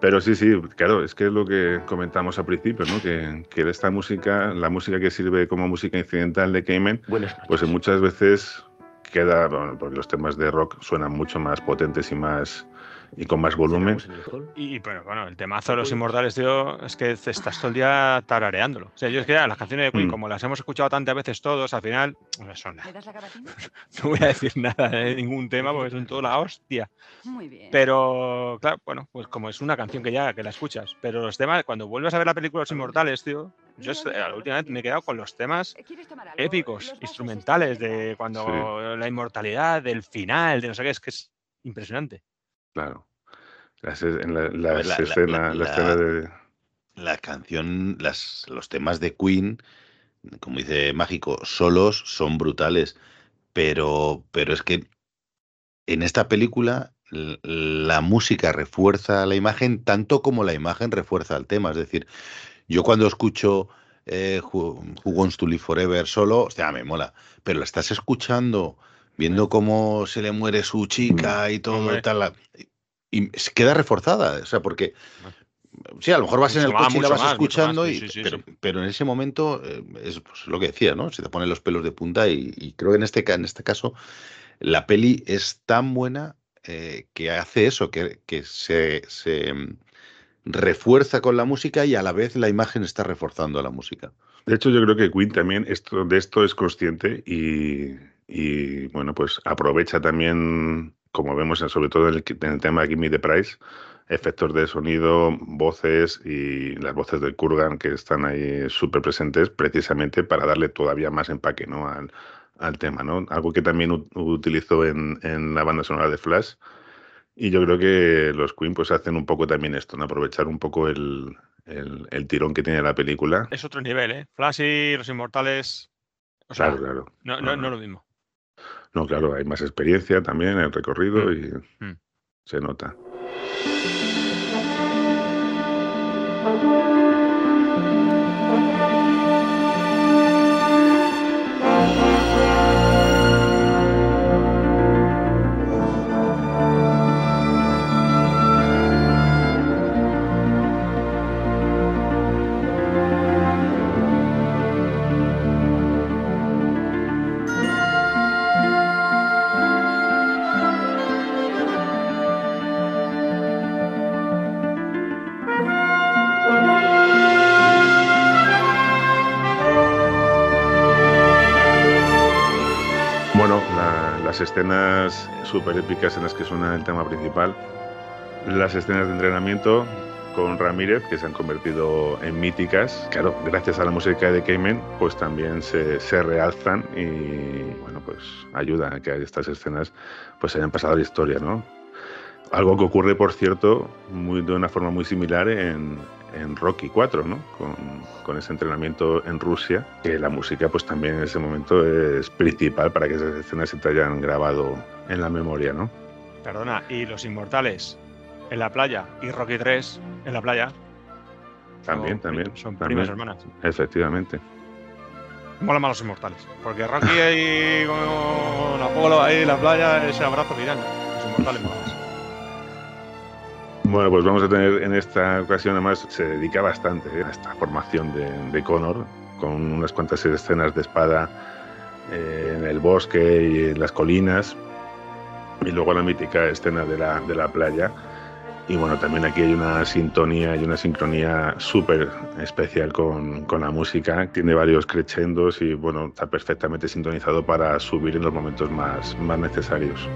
Pero sí, sí, claro, es que es lo que comentamos al principio, ¿no? Que, que esta música, la música que sirve como música incidental de Cayman, pues muchas veces queda, bueno, porque los temas de rock suenan mucho más potentes y más y con más volumen. Y, pero bueno, el temazo de los inmortales, tío, es que estás todo el día tarareándolo. O sea, yo es que ya las canciones de Queen, Mm. como las hemos escuchado tantas veces todos, al final no son nada. <laughs> No voy a decir nada de ningún tema porque son toda la hostia. Muy bien. Pero, claro, bueno, pues como es una canción que ya que la escuchas. Pero los temas, cuando vuelves a ver la película Los Inmortales, tío, yo es- la última vez me he quedado con los temas épicos, instrumentales, de cuando la inmortalidad, del final, de no sé qué, es que es impresionante. Claro. Las, en la, las escena, la- escena de. La canción, las, los temas de Queen, como dice Mágico, solos son brutales. Pero, pero es que en esta película la música refuerza la imagen tanto como la imagen refuerza el tema. Es decir, yo cuando escucho eh, Who, Who Wants to Live Forever solo, o sea, me mola. Pero la estás escuchando, viendo cómo se le muere su chica y todo Hombre. y tal, y se queda reforzada. O sea, porque Sí, a lo mejor vas en el más, coche y la vas más, escuchando, más, y, sí, sí, sí, pero, sí. pero en ese momento eh, es pues, lo que decía, ¿no? Se te ponen los pelos de punta y, y creo que en este, en este caso la peli es tan buena eh, que hace eso, que, que se, se, mm, refuerza con la música y a la vez la imagen está reforzando a la música. De hecho, yo creo que Queen también esto, de esto es consciente y, y, bueno, pues aprovecha también, como vemos en- sobre todo en el, en el tema de Gimme the Price, efectos de sonido, voces y las voces del Kurgan que están ahí súper presentes precisamente para darle todavía más empaque ¿no? al, al tema. ¿no? Algo que también utilizó en, en la banda sonora de Flash. Y yo creo que los Queen pues hacen un poco también esto, ¿no? aprovechar un poco el, el- el tirón que tiene la película. Es otro nivel, ¿eh? Flash y los inmortales. O sea, Claro, claro. no, no, no es lo mismo. No, claro, hay más experiencia también en el recorrido y Mm. se nota. Las escenas súper épicas en las que suena el tema principal, las escenas de entrenamiento con Ramírez, que se han convertido en míticas, claro, gracias a la música de Cayman, pues también se, se realzan y, bueno, pues ayuda a que estas escenas pues hayan pasado a la historia, ¿no? Algo que ocurre, por cierto, muy, de una forma muy similar en, en Rocky 4, ¿no? Con, con ese entrenamiento en Rusia, que la música pues también en ese momento es principal para que esas escenas se te hayan grabado en la memoria, ¿no? Perdona, y los inmortales en la playa y Rocky 3 en la playa. También, Son también. son también. primas hermanas. Efectivamente. Mola más los inmortales. Porque Rocky ahí con Apolo ahí en la playa, ese abrazo final. Los inmortales mola más. Bueno, pues vamos a tener en esta ocasión, además, se dedica bastante ¿eh? a esta formación de, de Connor, con unas cuantas escenas de espada eh, en el bosque y en las colinas, y luego la mítica escena de la, de la playa. Y bueno, también aquí hay una sintonía y una sincronía súper especial con, con la música. Tiene varios crescendos y bueno, está perfectamente sintonizado para subir en los momentos más, más necesarios.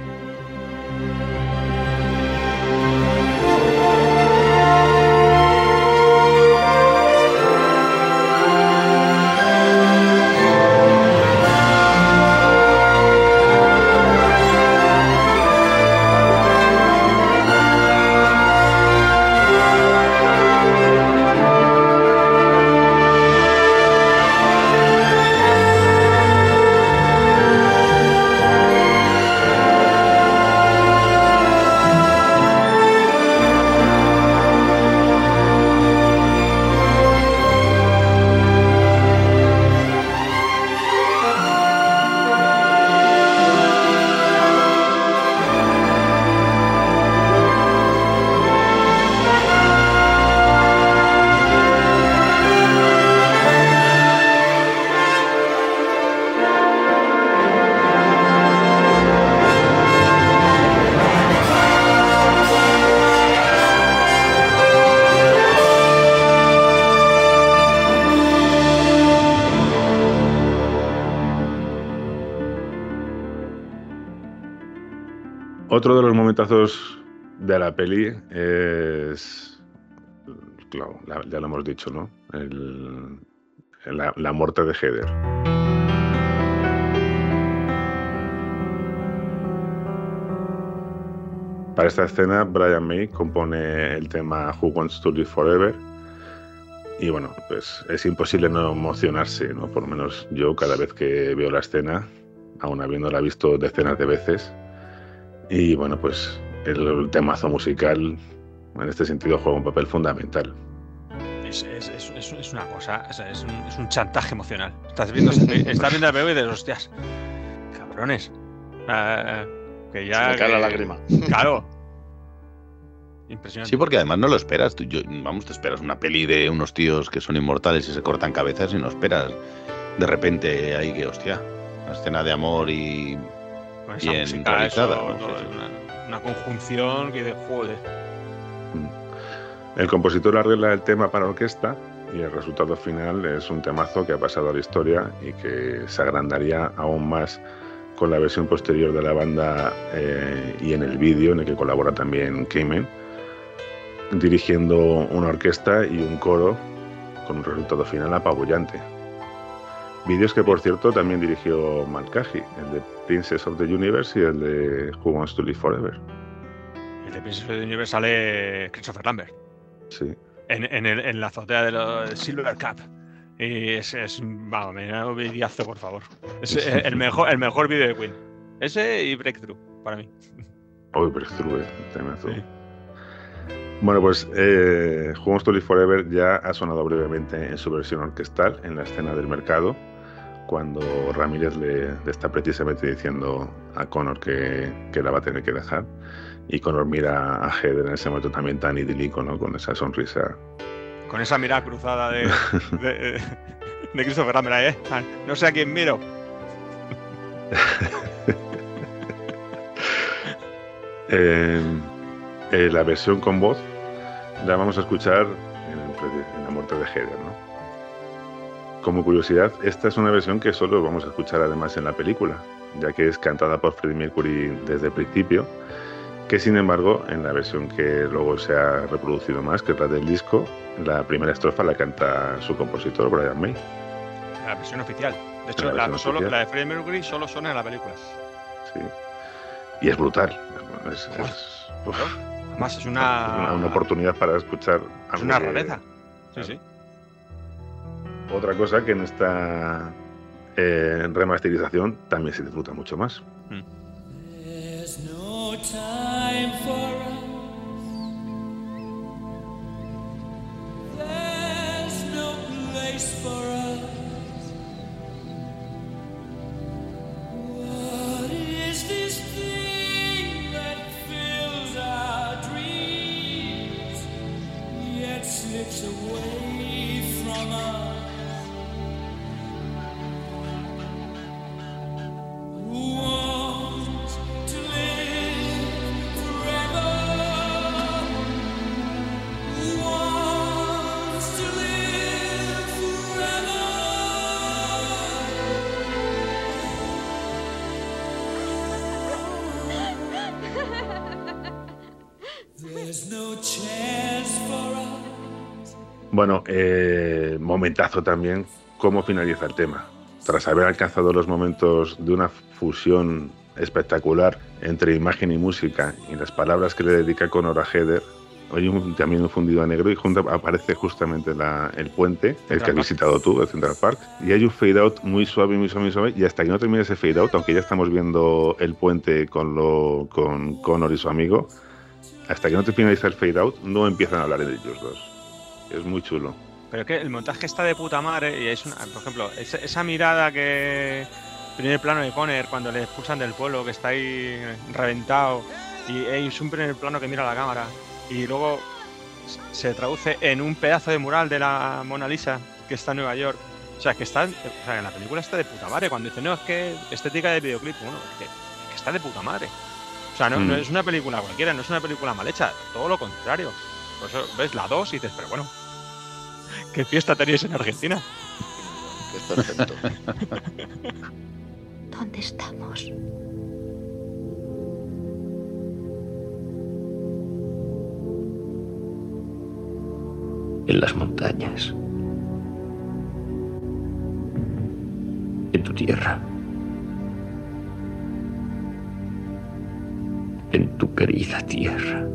La peli es, claro, la- ya lo hemos dicho, ¿no? El- la, la muerte de Heather. Para esta escena, Brian May compone el tema Who Wants to Live Forever. Y bueno, pues es imposible no emocionarse, ¿no? Por lo menos yo cada vez que veo la escena, aún habiéndola visto decenas de veces. Y bueno, pues el temazo musical en este sentido juega un papel fundamental. Es, es- es- es- es una cosa, es, un, es un chantaje emocional. Estás viendo, <laughs> estás viendo el bebé y dices, hostias, cabrones. Ah, que ya. Se me cae la lágrima. Claro. <laughs> Impresionante. Sí, porque además no lo esperas. Tú- yo- vamos, te esperas una peli de unos tíos que son inmortales y se cortan cabezas y no esperas de repente ahí que, hostia, una escena de amor y Con esa bien música, realizada. eso, ¿no? todo, Sí, sí. Una, conjunción que de joder. El compositor arregla el tema para orquesta y el resultado final es un temazo que ha pasado a la historia y que se agrandaría aún más con la versión posterior de la banda eh, y en el vídeo en el que colabora también Cayman, dirigiendo una orquesta y un coro con un resultado final apabullante. Vídeos que, por cierto, también dirigió Malkaji, el de Princess of the Universe y el de Who Wants to Live Forever. El de Princess of the Universe sale Christopher Lambert. Sí. En, en, el- en la azotea de los Silver Cup. Y es, es vamos, me da un videazo, por favor. Es <laughs> eh, el mejor, el mejor vídeo de Queen. Ese y Breakthrough, para mí. Uy, Breakthrough, eh, temazo. Bueno, pues eh, Who Wants to Live Forever ya ha sonado brevemente en su versión orquestal en la escena del mercado, cuando Ramírez le, le está precisamente diciendo a Connor que, que la va a tener que dejar. Y Connor mira a Heather en ese momento también tan idílico, ¿no? Con esa sonrisa. Con esa mirada cruzada de, de, de Christopher ahí, ¿eh? Ah, No sé a quién miro. <laughs> Eh, eh, la versión con voz la vamos a escuchar en, en la muerte de Heather, ¿no? Como curiosidad, esta es una versión que solo vamos a escuchar además en la película, ya que es cantada por Freddie Mercury desde el principio, que sin embargo en la versión que luego se ha reproducido más, que es la del disco, la primera estrofa la canta su compositor Brian May. La versión oficial. De hecho, La la, versión solo, oficial. la de Freddie Mercury solo suena en la película. Sí. Y es brutal. Es, es- uf, Además, es una, una, una oportunidad para escuchar. es una rareza. Sí, sí. Otra cosa que en esta eh, remasterización también se disfruta mucho más. For Bueno, eh, momentazo también, cómo finaliza el tema. Tras haber alcanzado los momentos de una fusión espectacular entre imagen y música y las palabras que le dedica Conor a Heather, hay un- también un fundido a negro y junto aparece justamente la- el puente, el que has visitado tú, el Central Park, y hay un fade out muy suave, muy suave, muy suave, y hasta que no termine ese fade out, aunque ya estamos viendo el puente con, lo, con Connor y su amigo, hasta que no te finaliza el fade out, no empiezan a hablar de ellos dos. Es muy chulo. Pero que el montaje está de puta madre y es una, por ejemplo, esa, esa mirada que primer plano de Conner cuando le expulsan del pueblo, que está ahí reventado y es un primer plano que mira a la cámara y luego se traduce en un pedazo de mural de la Mona Lisa que está en Nueva York. O sea, que está, o sea, en la película está de puta madre. Cuando dice, no, es que estética de videoclip, bueno, es que, es que está de puta madre. O sea, no, no Mm. es una película cualquiera, no es una película mal hecha, todo lo contrario. Ves la 2 y dices, pero bueno, ¿qué fiesta tenéis en Argentina? Es perfecto. <laughs> ¿Dónde estamos? En las montañas. En tu tierra. En tu querida tierra.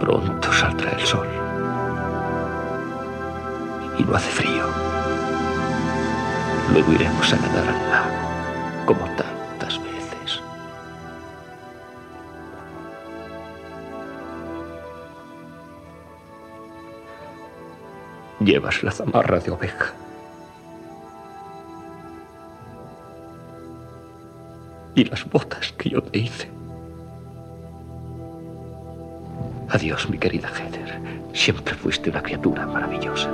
Pronto saldrá el sol y no hace frío. Luego iremos a nadar al lago, como tantas veces. Llevas la zamarra de oveja. Y las botas que yo te hice. Adiós, mi querida Heather. Siempre fuiste una criatura maravillosa.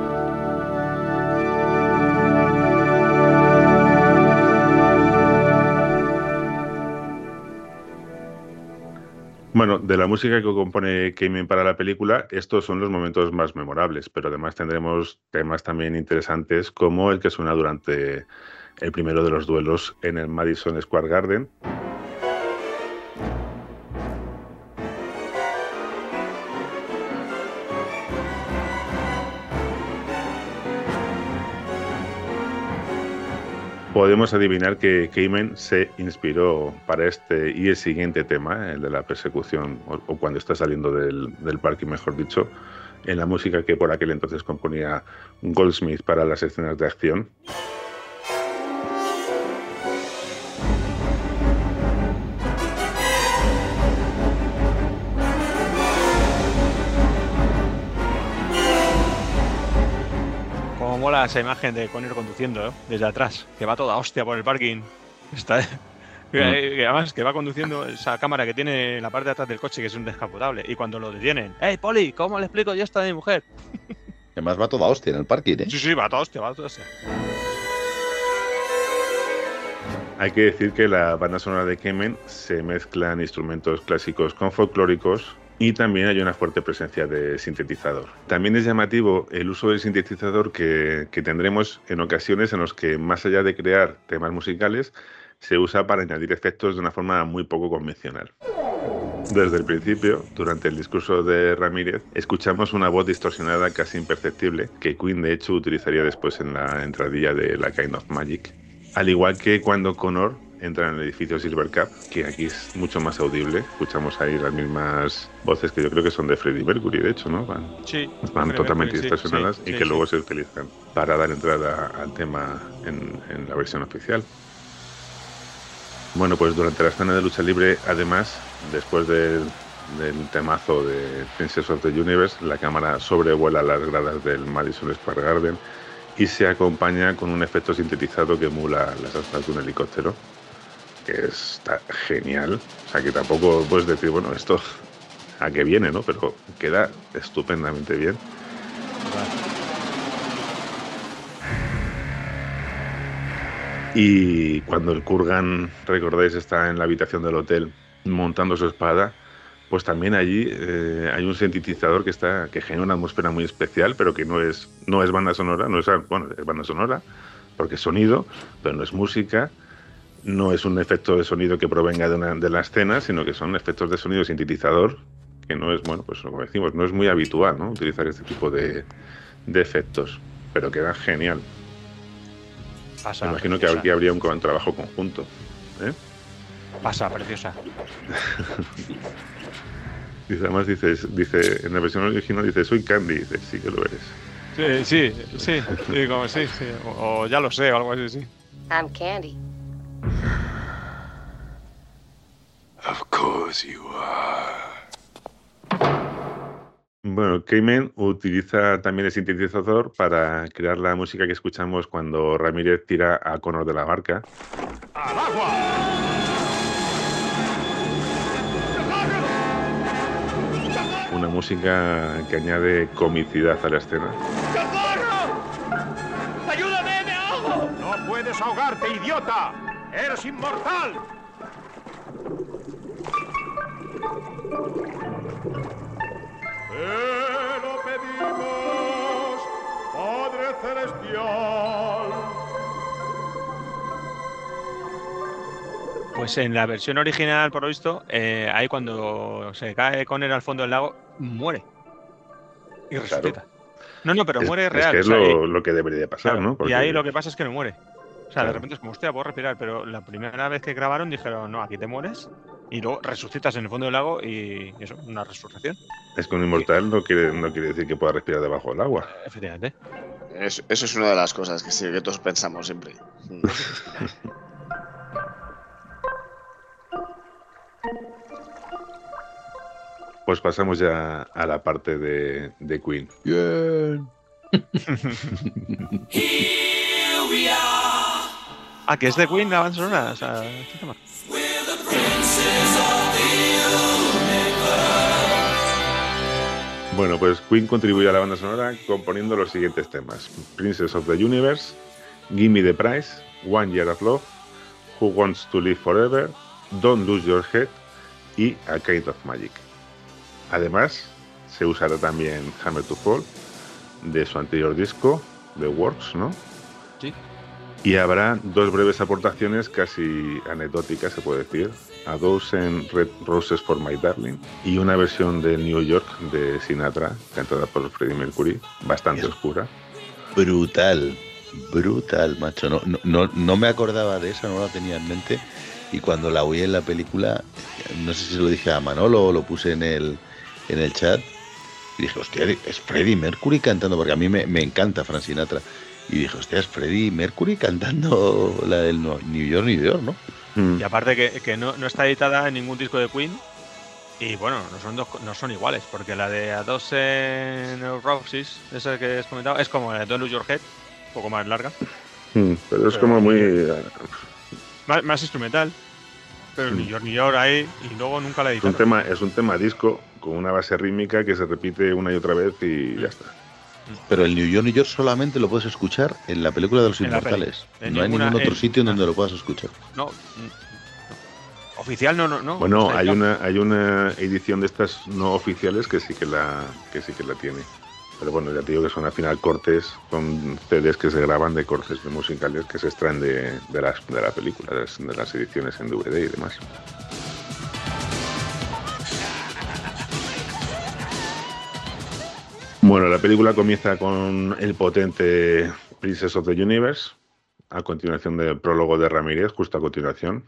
Bueno, de la música que compone Cayman para la película, estos son los momentos más memorables, pero además tendremos temas también interesantes como el que suena durante el primero de los duelos en el Madison Square Garden. Podemos adivinar que Cayman se inspiró para este y el siguiente tema, el de la persecución, o, o cuando está saliendo del, del parque, mejor dicho, en la música que por aquel entonces componía Goldsmith para las escenas de acción. Mola esa imagen de Conner conduciendo ¿eh? desde atrás, que va toda hostia por el parking. Está, que, que además que va conduciendo esa cámara que tiene en la parte de atrás del coche, que es un descapotable. Y cuando lo detienen, ¡Hey, Poli! ¿Cómo le explico yo esto a mi mujer? <laughs> Además va toda hostia en el parking, ¿eh? Sí, sí, va toda hostia, va toda hostia. Hay que decir que la banda sonora de Kemen se mezclan instrumentos clásicos con folclóricos y también hay una fuerte presencia de sintetizador. También es llamativo el uso del sintetizador que, tendremos en ocasiones en los que, más allá de crear temas musicales, se usa para añadir efectos de una forma muy poco convencional. Desde el principio, durante el discurso de Ramírez, escuchamos una voz distorsionada casi imperceptible que Queen de hecho utilizaría después en la entradilla de La Kind of Magic. Al igual que cuando Connor entra en el edificio Silver Cup, que aquí es mucho más audible. Escuchamos ahí las mismas voces que yo creo que son de Freddie Mercury, de hecho, ¿no? Van, Sí, van totalmente Mercury, distorsionadas sí, y que luego se utilizan para dar entrada al tema en, en la versión oficial. Bueno, pues durante la escena de lucha libre, además, después del, del temazo de Princess of the Universe, la cámara sobrevuela las gradas del Madison Square Garden y se acompaña con un efecto sintetizado que emula las astas de un helicóptero, que está genial. O sea, que tampoco puedes decir, bueno, esto a qué viene, ¿no? Pero queda estupendamente bien. Y cuando el Kurgan, recordáis, está en la habitación del hotel montando su espada, pues también allí eh, hay un sintetizador que está que genera una atmósfera muy especial, pero que no es no es banda sonora, no es bueno, es banda sonora porque es sonido, pero no es música, no es un efecto de sonido que provenga de, una, de la escena, sino que son efectos de sonido sintetizador que no es bueno, pues como decimos, no es muy habitual, ¿no? Utilizar este tipo de, de efectos, pero queda genial. Pasa, Me imagino que aquí habría un trabajo conjunto. ¿eh? Pasa, preciosa. <laughs> Dice, además dice, dice, en la versión original dice, soy Candy, dice, sí que lo eres. Sí, sí, sí, sí, como sí, sí. O, o ya lo sé, o algo así, sí. I'm Candy. Of course you are. Bueno, Cayman utiliza también el sintetizador para crear la música que escuchamos cuando Ramírez tira a Connor de la barca. Una música que añade comicidad a la escena. ¡Ayúdame, me ahogo! No puedes ahogarte, idiota. Eres inmortal. Te lo pedimos, Padre Celestial. Pues en la versión original, por lo visto, eh, ahí cuando se cae Conner al fondo del lago, muere. Y resucita. No, no, pero Es- muere es real. que es o sea, lo, eh, lo que debería pasar, claro, ¿no? Y ahí lo que pasa es que no muere. O sea, de repente es como, hostia, puedo respirar, pero la primera vez que grabaron dijeron, no, aquí te mueres. Y luego resucitas en el fondo del lago y eso, una resurrección. Es que un inmortal no quiere, no quiere decir que pueda respirar debajo del agua. Efectivamente. Es- eso es una de las cosas que sí, que todos pensamos siempre. <laughs> Pues pasamos ya a la parte de, de Queen. Bien. <laughs> Ah, que es de Queen la banda sonora. O sea, este tema. Bueno, pues Queen contribuyó a la banda sonora componiendo los siguientes temas: Princess of the Universe, Gimme the Prize, One Year of Love, Who Wants to Live Forever, Don't Lose Your Head y A Kind of Magic. Además, se usará también Hammer to Fall de su anterior disco, The Works, ¿no? Sí. Y habrá dos breves aportaciones casi anecdóticas, se puede decir. A Dozen Red Roses for My Darling y una versión de New York de Sinatra, cantada por Freddie Mercury, bastante oscura. Brutal, brutal, macho. No, no, no, me acordaba de esa, no la tenía en mente. Y cuando la oí en la película, no sé si lo dije a Manolo o lo puse en el, en el chat. Y dije, hostia, es Freddie Mercury cantando, porque a mí me, me encanta Frank Sinatra. Y dije, hostia, es Freddie Mercury cantando la del New York, New York, ¿no? Y aparte que, que no, no está editada en ningún disco de Queen. Y bueno, no son, dos, no son iguales, porque la de A Dozen Roses, esa que has comentado, es como la de Don't Lose Your Head, un poco más larga, Mm, Pero es Pero- como muy. eh, más, más instrumental. Pero New York, New York ahí, y luego nunca la Es un editaron. tema, es un tema disco con una base rítmica que se repite una y otra vez y ya está. Pero el New York, New York solamente lo puedes escuchar en la película de los En inmortales. En no hay ningún otro en- sitio en donde lo puedas escuchar. No, mm, oficial no, no, no. Bueno, hay una, hay una edición de estas no oficiales que sí que la, que sí que la tiene. Pero bueno, ya te digo que son al final cortes, son CDs que se graban de cortes de musicales que se extraen de, de las, de la película, de las, de las ediciones en DVD y demás. Bueno, la película comienza con el potente Princess of the Universe, a continuación del prólogo de Ramírez, justo a continuación.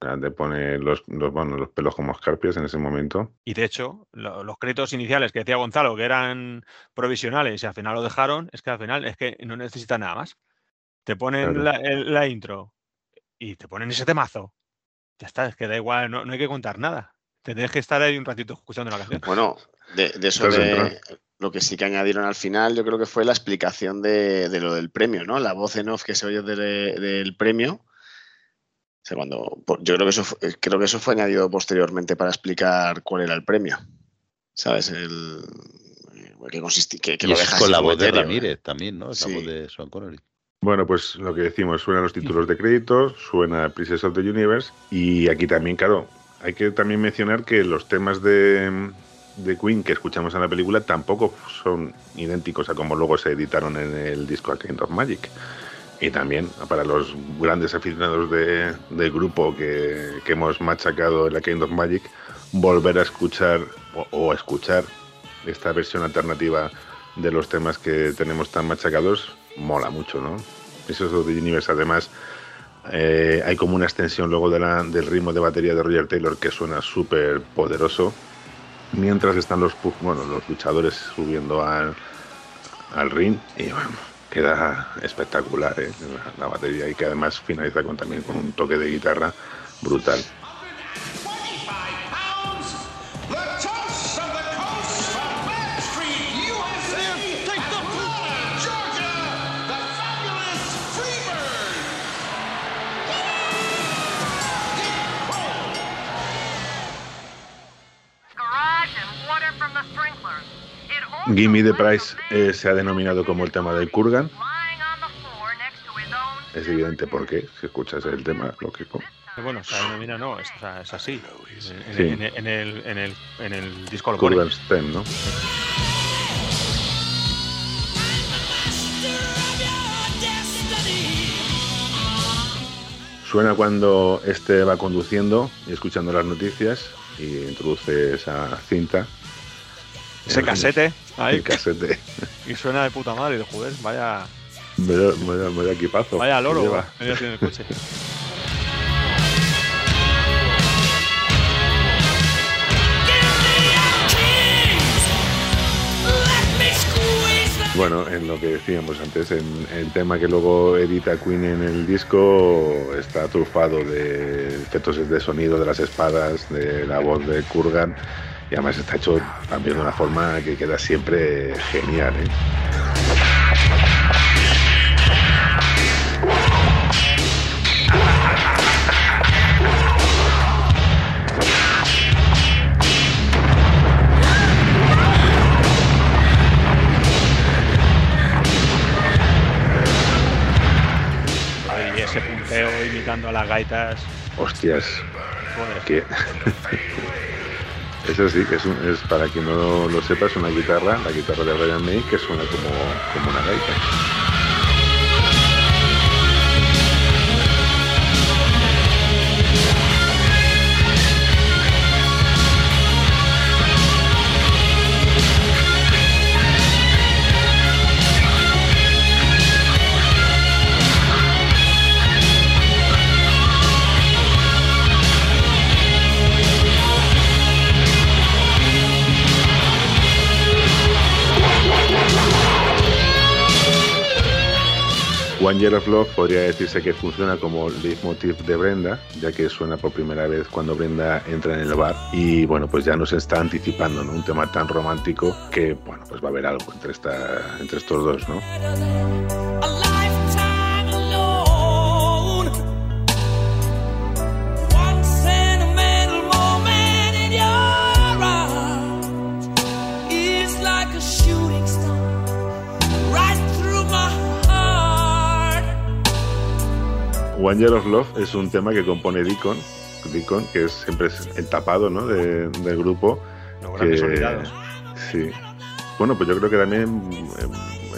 Te pone los, los, bueno, los pelos como escarpias en ese momento. Y de hecho, lo- los créditos iniciales que decía Gonzalo, que eran provisionales y al final lo dejaron, es que al final es que no necesitan nada más. Te ponen Claro. la, el- la intro y te ponen ese temazo. Ya está, es que da igual, no, no hay que contar nada. Te tienes que estar ahí un ratito escuchando la canción. Bueno, de, de eso de. Lo que sí que añadieron al final, yo creo que fue la explicación de, de lo del premio, ¿no? La voz en off que se oyó de- del premio. O sea, cuando, por- yo creo que eso fue, creo que eso fue añadido posteriormente para explicar cuál era el premio. ¿Sabes? El que consistía, que, que Y lo es deja con la voz de ¿eh? Ramírez también, ¿no? Es Sí. la voz de Sean Connery. Bueno, pues lo que decimos, suenan los títulos de crédito, suena Princess of the Universe y aquí también, claro, hay que también mencionar que los temas de, de Queen que escuchamos en la película tampoco son idénticos a como luego se editaron en el disco A Kind of Magic. Y también para los grandes aficionados de- del grupo que, que hemos machacado en la Kind of Magic, volver a escuchar o, o escuchar esta versión alternativa de los temas que tenemos tan machacados mola mucho, ¿no? Princess of the Universe, además, eh, hay como una extensión luego de la- del ritmo de batería de Roger Taylor que suena súper poderoso, mientras están los, bueno, los luchadores subiendo al, al ring y bueno, queda espectacular ¿eh? la batería y que además finaliza con, también con un toque de guitarra brutal. Gimme the Price eh, se ha denominado como el tema del Kurgan. Es evidente porque si escuchas el tema, lógico. Bueno, o sea, denomina no, es, o sea, es así. En, Sí. en- en el, en, el, en el disco lo. Kurgan Stem, ¿no? Suena cuando este va conduciendo y escuchando las noticias y introduce esa cinta Ese casete ahí. El casete. Y suena de puta madre. Joder, vaya, Vaya, vaya, vaya equipazo. vaya loro. lleva. así en el coche. Bueno, en lo que decíamos antes, en el tema que luego edita Queen en el disco está trufado de efectos de sonido de las espadas, de la voz de Kurgan y además está hecho también de una forma que queda siempre genial. ¿eh? Y ese punteo imitando a las gaitas. Hostias, Joder. que <laughs> eso sí, es para quien no lo sepa, es una guitarra, la guitarra de Brian May, que suena como, como una gaita. One Year of Love podría decirse que funciona como leitmotiv de Brenda, ya que suena por primera vez cuando Brenda entra en el bar y bueno, pues ya nos está anticipando ¿no? un tema tan romántico que bueno, pues va a haber algo entre, esta, entre estos dos, ¿no? One Year of Love es un tema que compone Deacon, Deacon que es siempre es el tapado ¿no? de- del grupo. Los grandes que- olvidados. Sí. Bueno, pues yo creo que también en,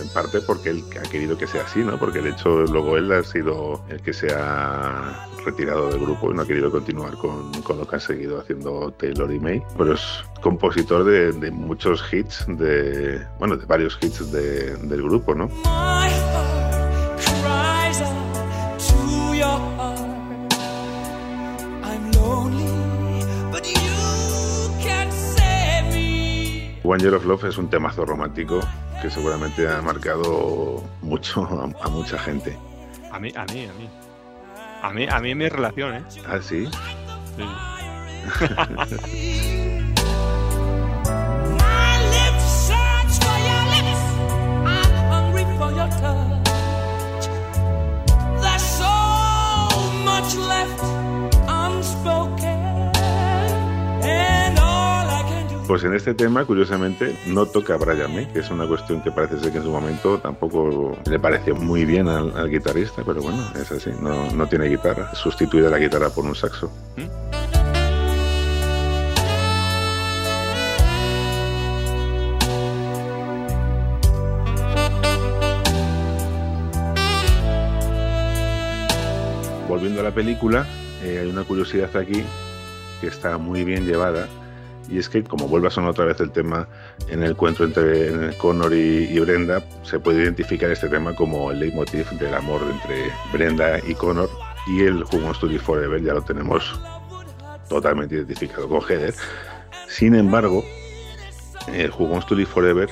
en parte porque él ha querido que sea así, ¿no? Porque de hecho luego él ha sido el que se ha retirado del grupo y no ha querido continuar con, con lo que ha seguido haciendo Taylor y May. Pero es compositor de, de muchos hits, de bueno, de varios hits de- del grupo, ¿no? One Year of Love es un temazo romántico que seguramente ha marcado mucho a, a mucha gente. A mí, a mí, a mí. A mí, a mí mi relación, ¿eh? ¿Ah, sí? My <laughs> <laughs> Pues en este tema, curiosamente, no toca Brian May, que es una cuestión que parece ser que en su momento tampoco le pareció muy bien al, guitarrista, pero bueno, es así, no, no tiene guitarra. Sustituye la guitarra por un saxo. Volviendo a la película, eh, hay una curiosidad aquí que está muy bien llevada y es que como vuelve a sonar otra vez el tema en el encuentro entre en Connor y, Brenda, se puede identificar este tema como el leitmotiv del amor entre Brenda y Connor y el to Live Forever ya lo tenemos totalmente identificado con Heather. Sin embargo, el to Live Forever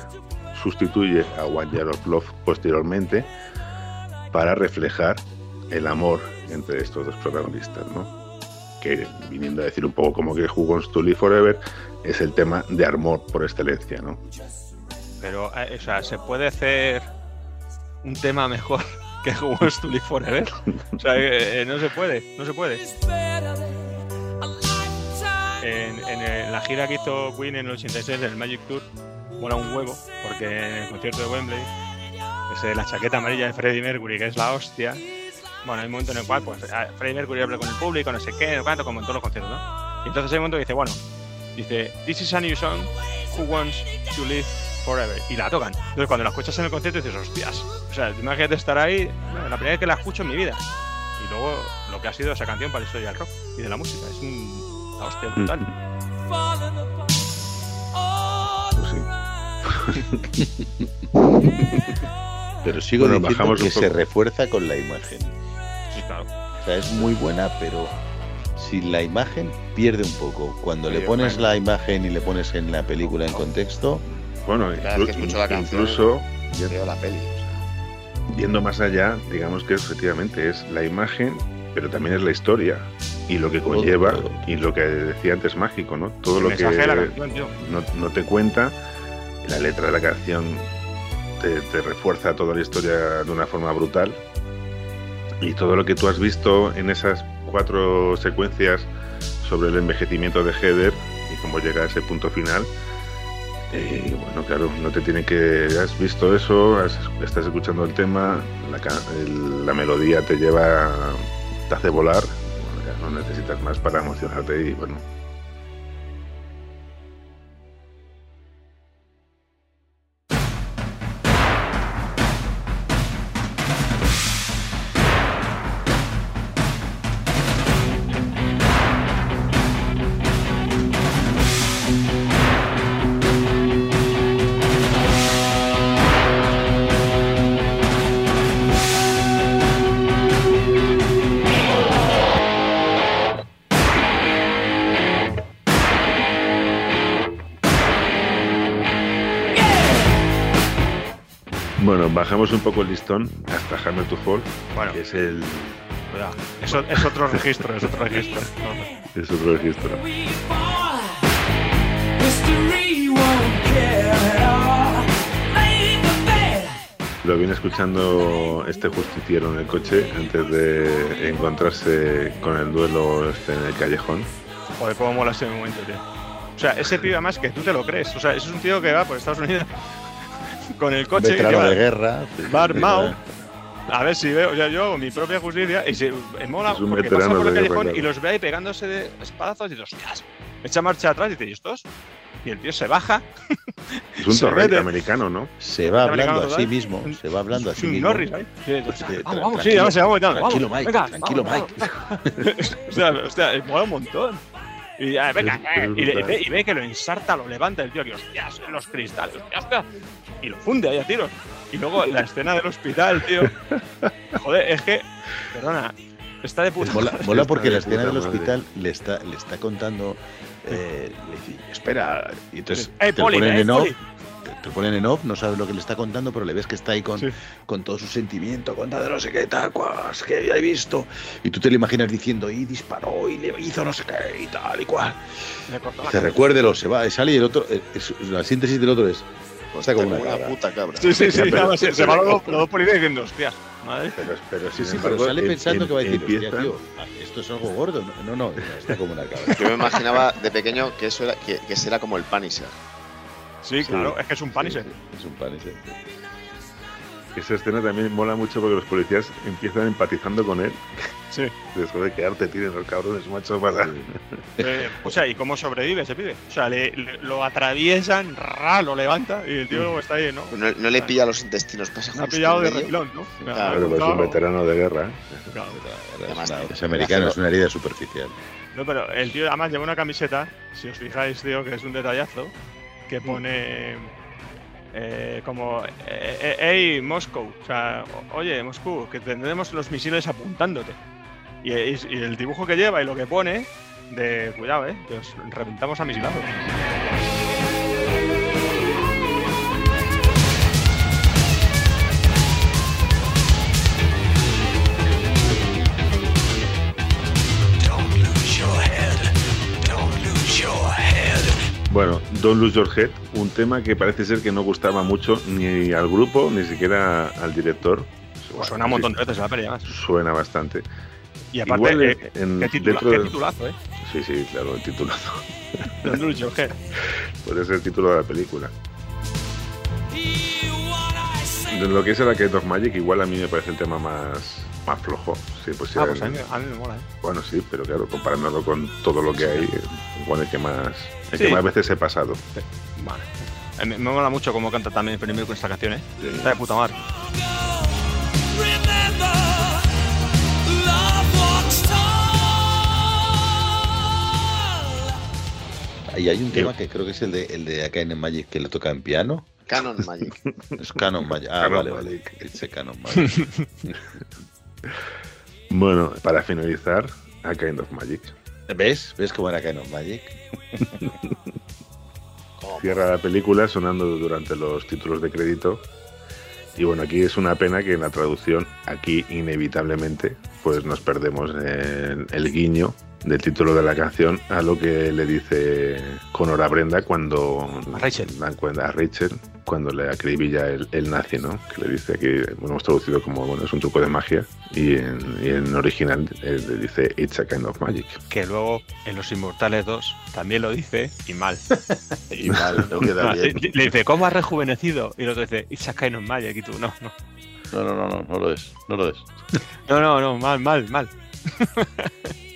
sustituye a One Year of Love posteriormente para reflejar el amor entre estos dos protagonistas, ¿no? que viniendo a decir un poco como que to Live Forever es el tema de amor por excelencia, ¿no? Pero, eh, o sea, ¿se puede hacer un tema mejor <laughs> que Wants to Live Forever? O sea, eh, eh, no se puede, no se puede. En, en el- la gira que hizo Queen en el 86 del Magic Tour, mola un huevo, porque en el concierto de Wembley, ese, la chaqueta amarilla de Freddie Mercury, que es la hostia, bueno, hay un momento en el cual pues, a- Freddie Mercury habla con el público, no sé qué, no cuánto, como en todos los conciertos, ¿no? Y entonces hay un momento que dice, bueno, dice, This is a new song, Who Wants to Live Forever. Y la tocan. Entonces cuando la escuchas en el concierto dices, hostias. O sea, imagínate estar ahí, bueno, la primera vez que la escucho en mi vida. Y luego lo que ha sido esa canción para la historia del rock y de la música. Es un, la hostia brutal. Pues sí. Pero sigo Bueno, diciendo bajamos que se refuerza con la imagen. Sí, claro. O sea, es muy buena, pero sin la imagen pierde un poco. Cuando le pones bueno. la imagen y le pones en la película en contexto, Bueno, Cada vez que inclu- escucho la canción, incluso Veo la peli. o sea. más allá, digamos que efectivamente es la imagen, pero también es la historia y lo que Todo, conlleva todo. y lo que decía antes mágico, ¿no? Todo El lo que canción, no, no te cuenta, la letra de la canción te, te refuerza toda la historia de una forma brutal y todo lo que tú has visto en esas cuatro secuencias sobre el envejecimiento de Heather y cómo llega a ese punto final. eh, bueno, claro, no te tiene que. Has visto eso, estás escuchando el tema, la, la melodía te lleva, te hace volar. Bueno, ya no necesitas más para emocionarte y bueno, bajamos un poco el listón hasta Hammer to Fall, Bueno. que es el Cuidado. Eso es otro registro, es otro registro. No, es otro registro. Lo viene escuchando este justiciero en el coche antes de encontrarse con el duelo este en el callejón. Joder, cómo mola ese momento, tío. O sea, ese pibe además que tú te lo crees. O sea, ese es un tío que va por Estados Unidos con el coche. veterano que va- de guerra. Va armado. A ver si veo, o sea, yo hago mi propia justicia y se mola Es un porque pasa por el guerra, callejón y los ve ahí pegándose de espadazos y dices, hostias, echa marcha atrás y dice, ¿y estos? Y el tío se baja. Es un <laughs> torrente americano, ¿no? Se va hablando a sí mismo, se va hablando a sí un mismo. Norris. Sí, Eh, vamos, tra- vamos, sí, tranquilo, vamos, vamos, vamos, tranquilo, vamos, Mike, venga, tranquilo, vamos, Mike. hostia, hostia, eh, mola un montón. Y ya, venga, eh, y, le- ve, y ve que lo ensarta, lo levanta el tío, y hostias, los cristales, hostias, y lo funde ahí a tiros. Y luego la escena del hospital, tío. <laughs> Joder, es que, perdona, está de puta. Mola, mola porque la escena del madre. hospital le está, le está contando, eh, le dice, espera, y entonces Eh, te, Poli, lo ponen eh, en off, Poli. Te, te lo ponen en off, no sabes lo que le está contando, pero le ves que está ahí con, Sí. con todo su sentimiento, contando no sé qué, es que ya he visto, y tú te lo imaginas diciendo, y disparó, y le hizo no sé qué, y tal, y cual. Dice, recuérdelo, se va, sale y el otro, eh, es- la síntesis del otro es, está como una cabra. puta cabra. Sí, sí, sí, pero- nada se, se van los dos- dos policías diciendo, hostias, madre. Pero, pero Sí, sí, pero embargo, sale em- pensando em- que va a decir, hostia, tío, esto es algo gordo. No, no, no, está como una cabra. Yo me imaginaba de pequeño que eso era, que, que ese era como el Punisher. Sí, claro, es que es un Punisher. Es un pan ese. Esa escena también mola mucho porque los policías empiezan empatizando con él. <laughs> Sí. Después de que arte tienen los cabrones, macho, para. <laughs> Eh, o sea, ¿y cómo sobrevive ese pibe? O sea, le, le- lo atraviesan, ra, lo levanta y el tío luego está ahí, ¿no? No, no le pilla los intestinos, pasa Se ha justo pillado de refilón, ¿no? Claro, Pero es un veterano de guerra. ¿eh? Claro. Además, Es, americano, es una herida superficial. No, pero el tío además lleva una camiseta, si os fijáis, tío, que es un detallazo, que pone eh, como, eh, eh, hey, Moscow, o sea, oye, Moscú, que tendremos los misiles apuntándote. Y, y- y el dibujo que lleva y lo que pone, de cuidado, eh, que os reventamos a misilazos. Bueno, Don't Lose Your Head, un tema que parece ser que no gustaba mucho ni al grupo, ni siquiera al director. Pues suena un montón de veces la peli, además. Suena bastante. Y aparte, Igual eh, en- qué, titula- qué titulazo, eh. Sí, sí, claro, el titulazo. <laughs> Don't lose your head. Puede ser el título de la película. De lo que es el Arcade of Magic, igual a mí me parece el tema más, más flojo. Sí, pues Ah, pues a el- mí, a mí me mola, eh. Bueno, sí, pero claro, comparándolo con todo lo que hay, eh, igual el que más, el Sí. que más veces he pasado. Vale. Eh, Me, me mola mucho cómo canta también Freddie Mercury esta canción, eh. Está de puta madre. Y hay un tema que creo que es el de, el de el Magic que lo toca en piano. Canon Magic. <laughs> Es Canon Magic. Ah, Canon vale, vale. Ese Canon Magic. <laughs> Bueno, para finalizar, A Kind of Magic. ¿Ves? ¿Ves cómo era Canon Magic? <laughs> Cierra la película sonando durante los títulos de crédito. Y bueno, aquí es una pena que en la traducción, aquí inevitablemente, pues nos perdemos el, el guiño del título de la canción a lo que le dice Conor a Brenda cuando A Rachel. dan cuenta a Rachel cuando le acribilla el, el nazi, ¿no? Que le dice que bueno, hemos traducido como bueno es un truco de magia y en, y en original eh, le dice It's a kind of magic. Que luego en Los Inmortales 2 también lo dice y mal. <laughs> Y mal, no queda <laughs> bien. Le le dice, ¿cómo has rejuvenecido? Y el otro dice, It's a kind of magic. Y tú, no, no. No, no, no, no, no lo es. No lo es. No, no, no, mal, mal, mal. <laughs>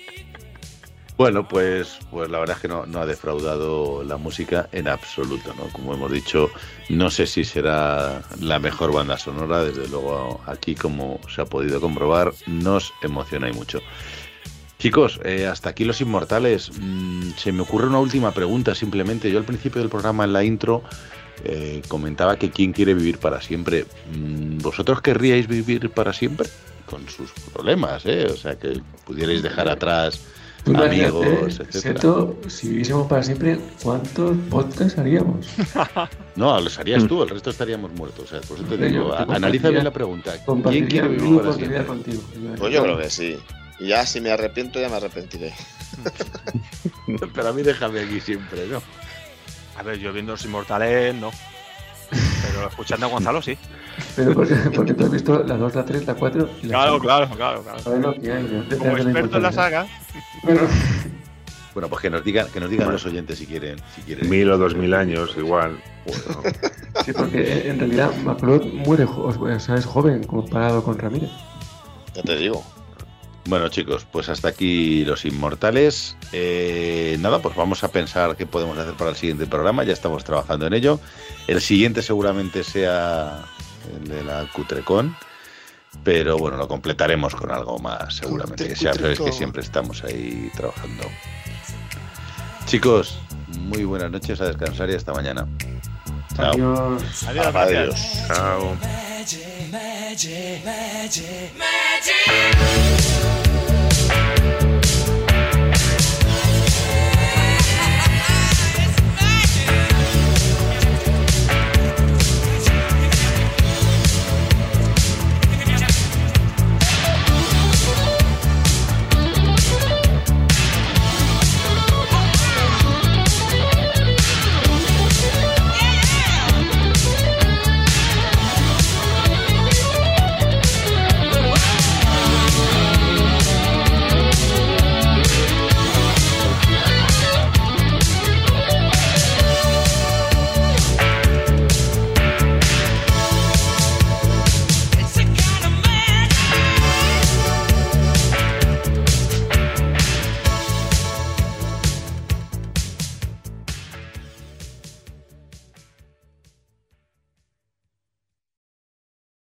Bueno, pues, pues la verdad es que no, ha defraudado la música en absoluto, ¿no? Como hemos dicho, no sé si será la mejor banda sonora, desde luego aquí, como se ha podido comprobar, nos emociona y mucho. Chicos, eh, hasta aquí los inmortales. Mm, se me ocurre una última pregunta, simplemente. Yo al principio del programa, en la intro, eh, comentaba que quién quiere vivir para siempre. Mm, ¿Vosotros querríais vivir para siempre? Con sus problemas, ¿eh? O sea, que pudierais dejar atrás Tú imagínate, amigos, etcétera. Seto, si viviésemos para siempre, ¿cuántos podcasts haríamos? <laughs> No, los harías tú, el resto estaríamos muertos. O sea, por eso te digo, yo- analiza bien la pregunta. ¿Quién quiere vivir para siempre? contigo. Pues yo creo que sí. Y ya si me arrepiento, ya me arrepentiré. <laughs> Pero a mí déjame aquí siempre, ¿no? A ver, yo viendo Los Inmortales, no. Pero escuchando a Gonzalo, sí. Pero porque, porque tú has visto la 2, la 3, la 4 y la Claro, 5. claro, claro, claro. Sabes lo que hay, ¿no? De- Como experto en la saga. Bueno, Bueno, pues que nos digan, que nos digan Bueno. los oyentes si quieren, si quieren. Mil o dos mil años, igual. Bueno, sí, porque en realidad Maclot muere, o sea, es joven comparado con Ramírez. Ya te digo. Bueno, chicos, pues hasta aquí los inmortales. Eh, nada, pues vamos a pensar qué podemos hacer para el siguiente programa. Ya estamos trabajando en ello. El siguiente seguramente sea el de la Cutrecon. Pero bueno, lo completaremos con algo más, seguramente. Que sea, sabes que siempre estamos ahí trabajando. Chicos, muy buenas noches, a descansar y hasta mañana. Chao. Adiós. Adiós, Adiós. gracias. chao.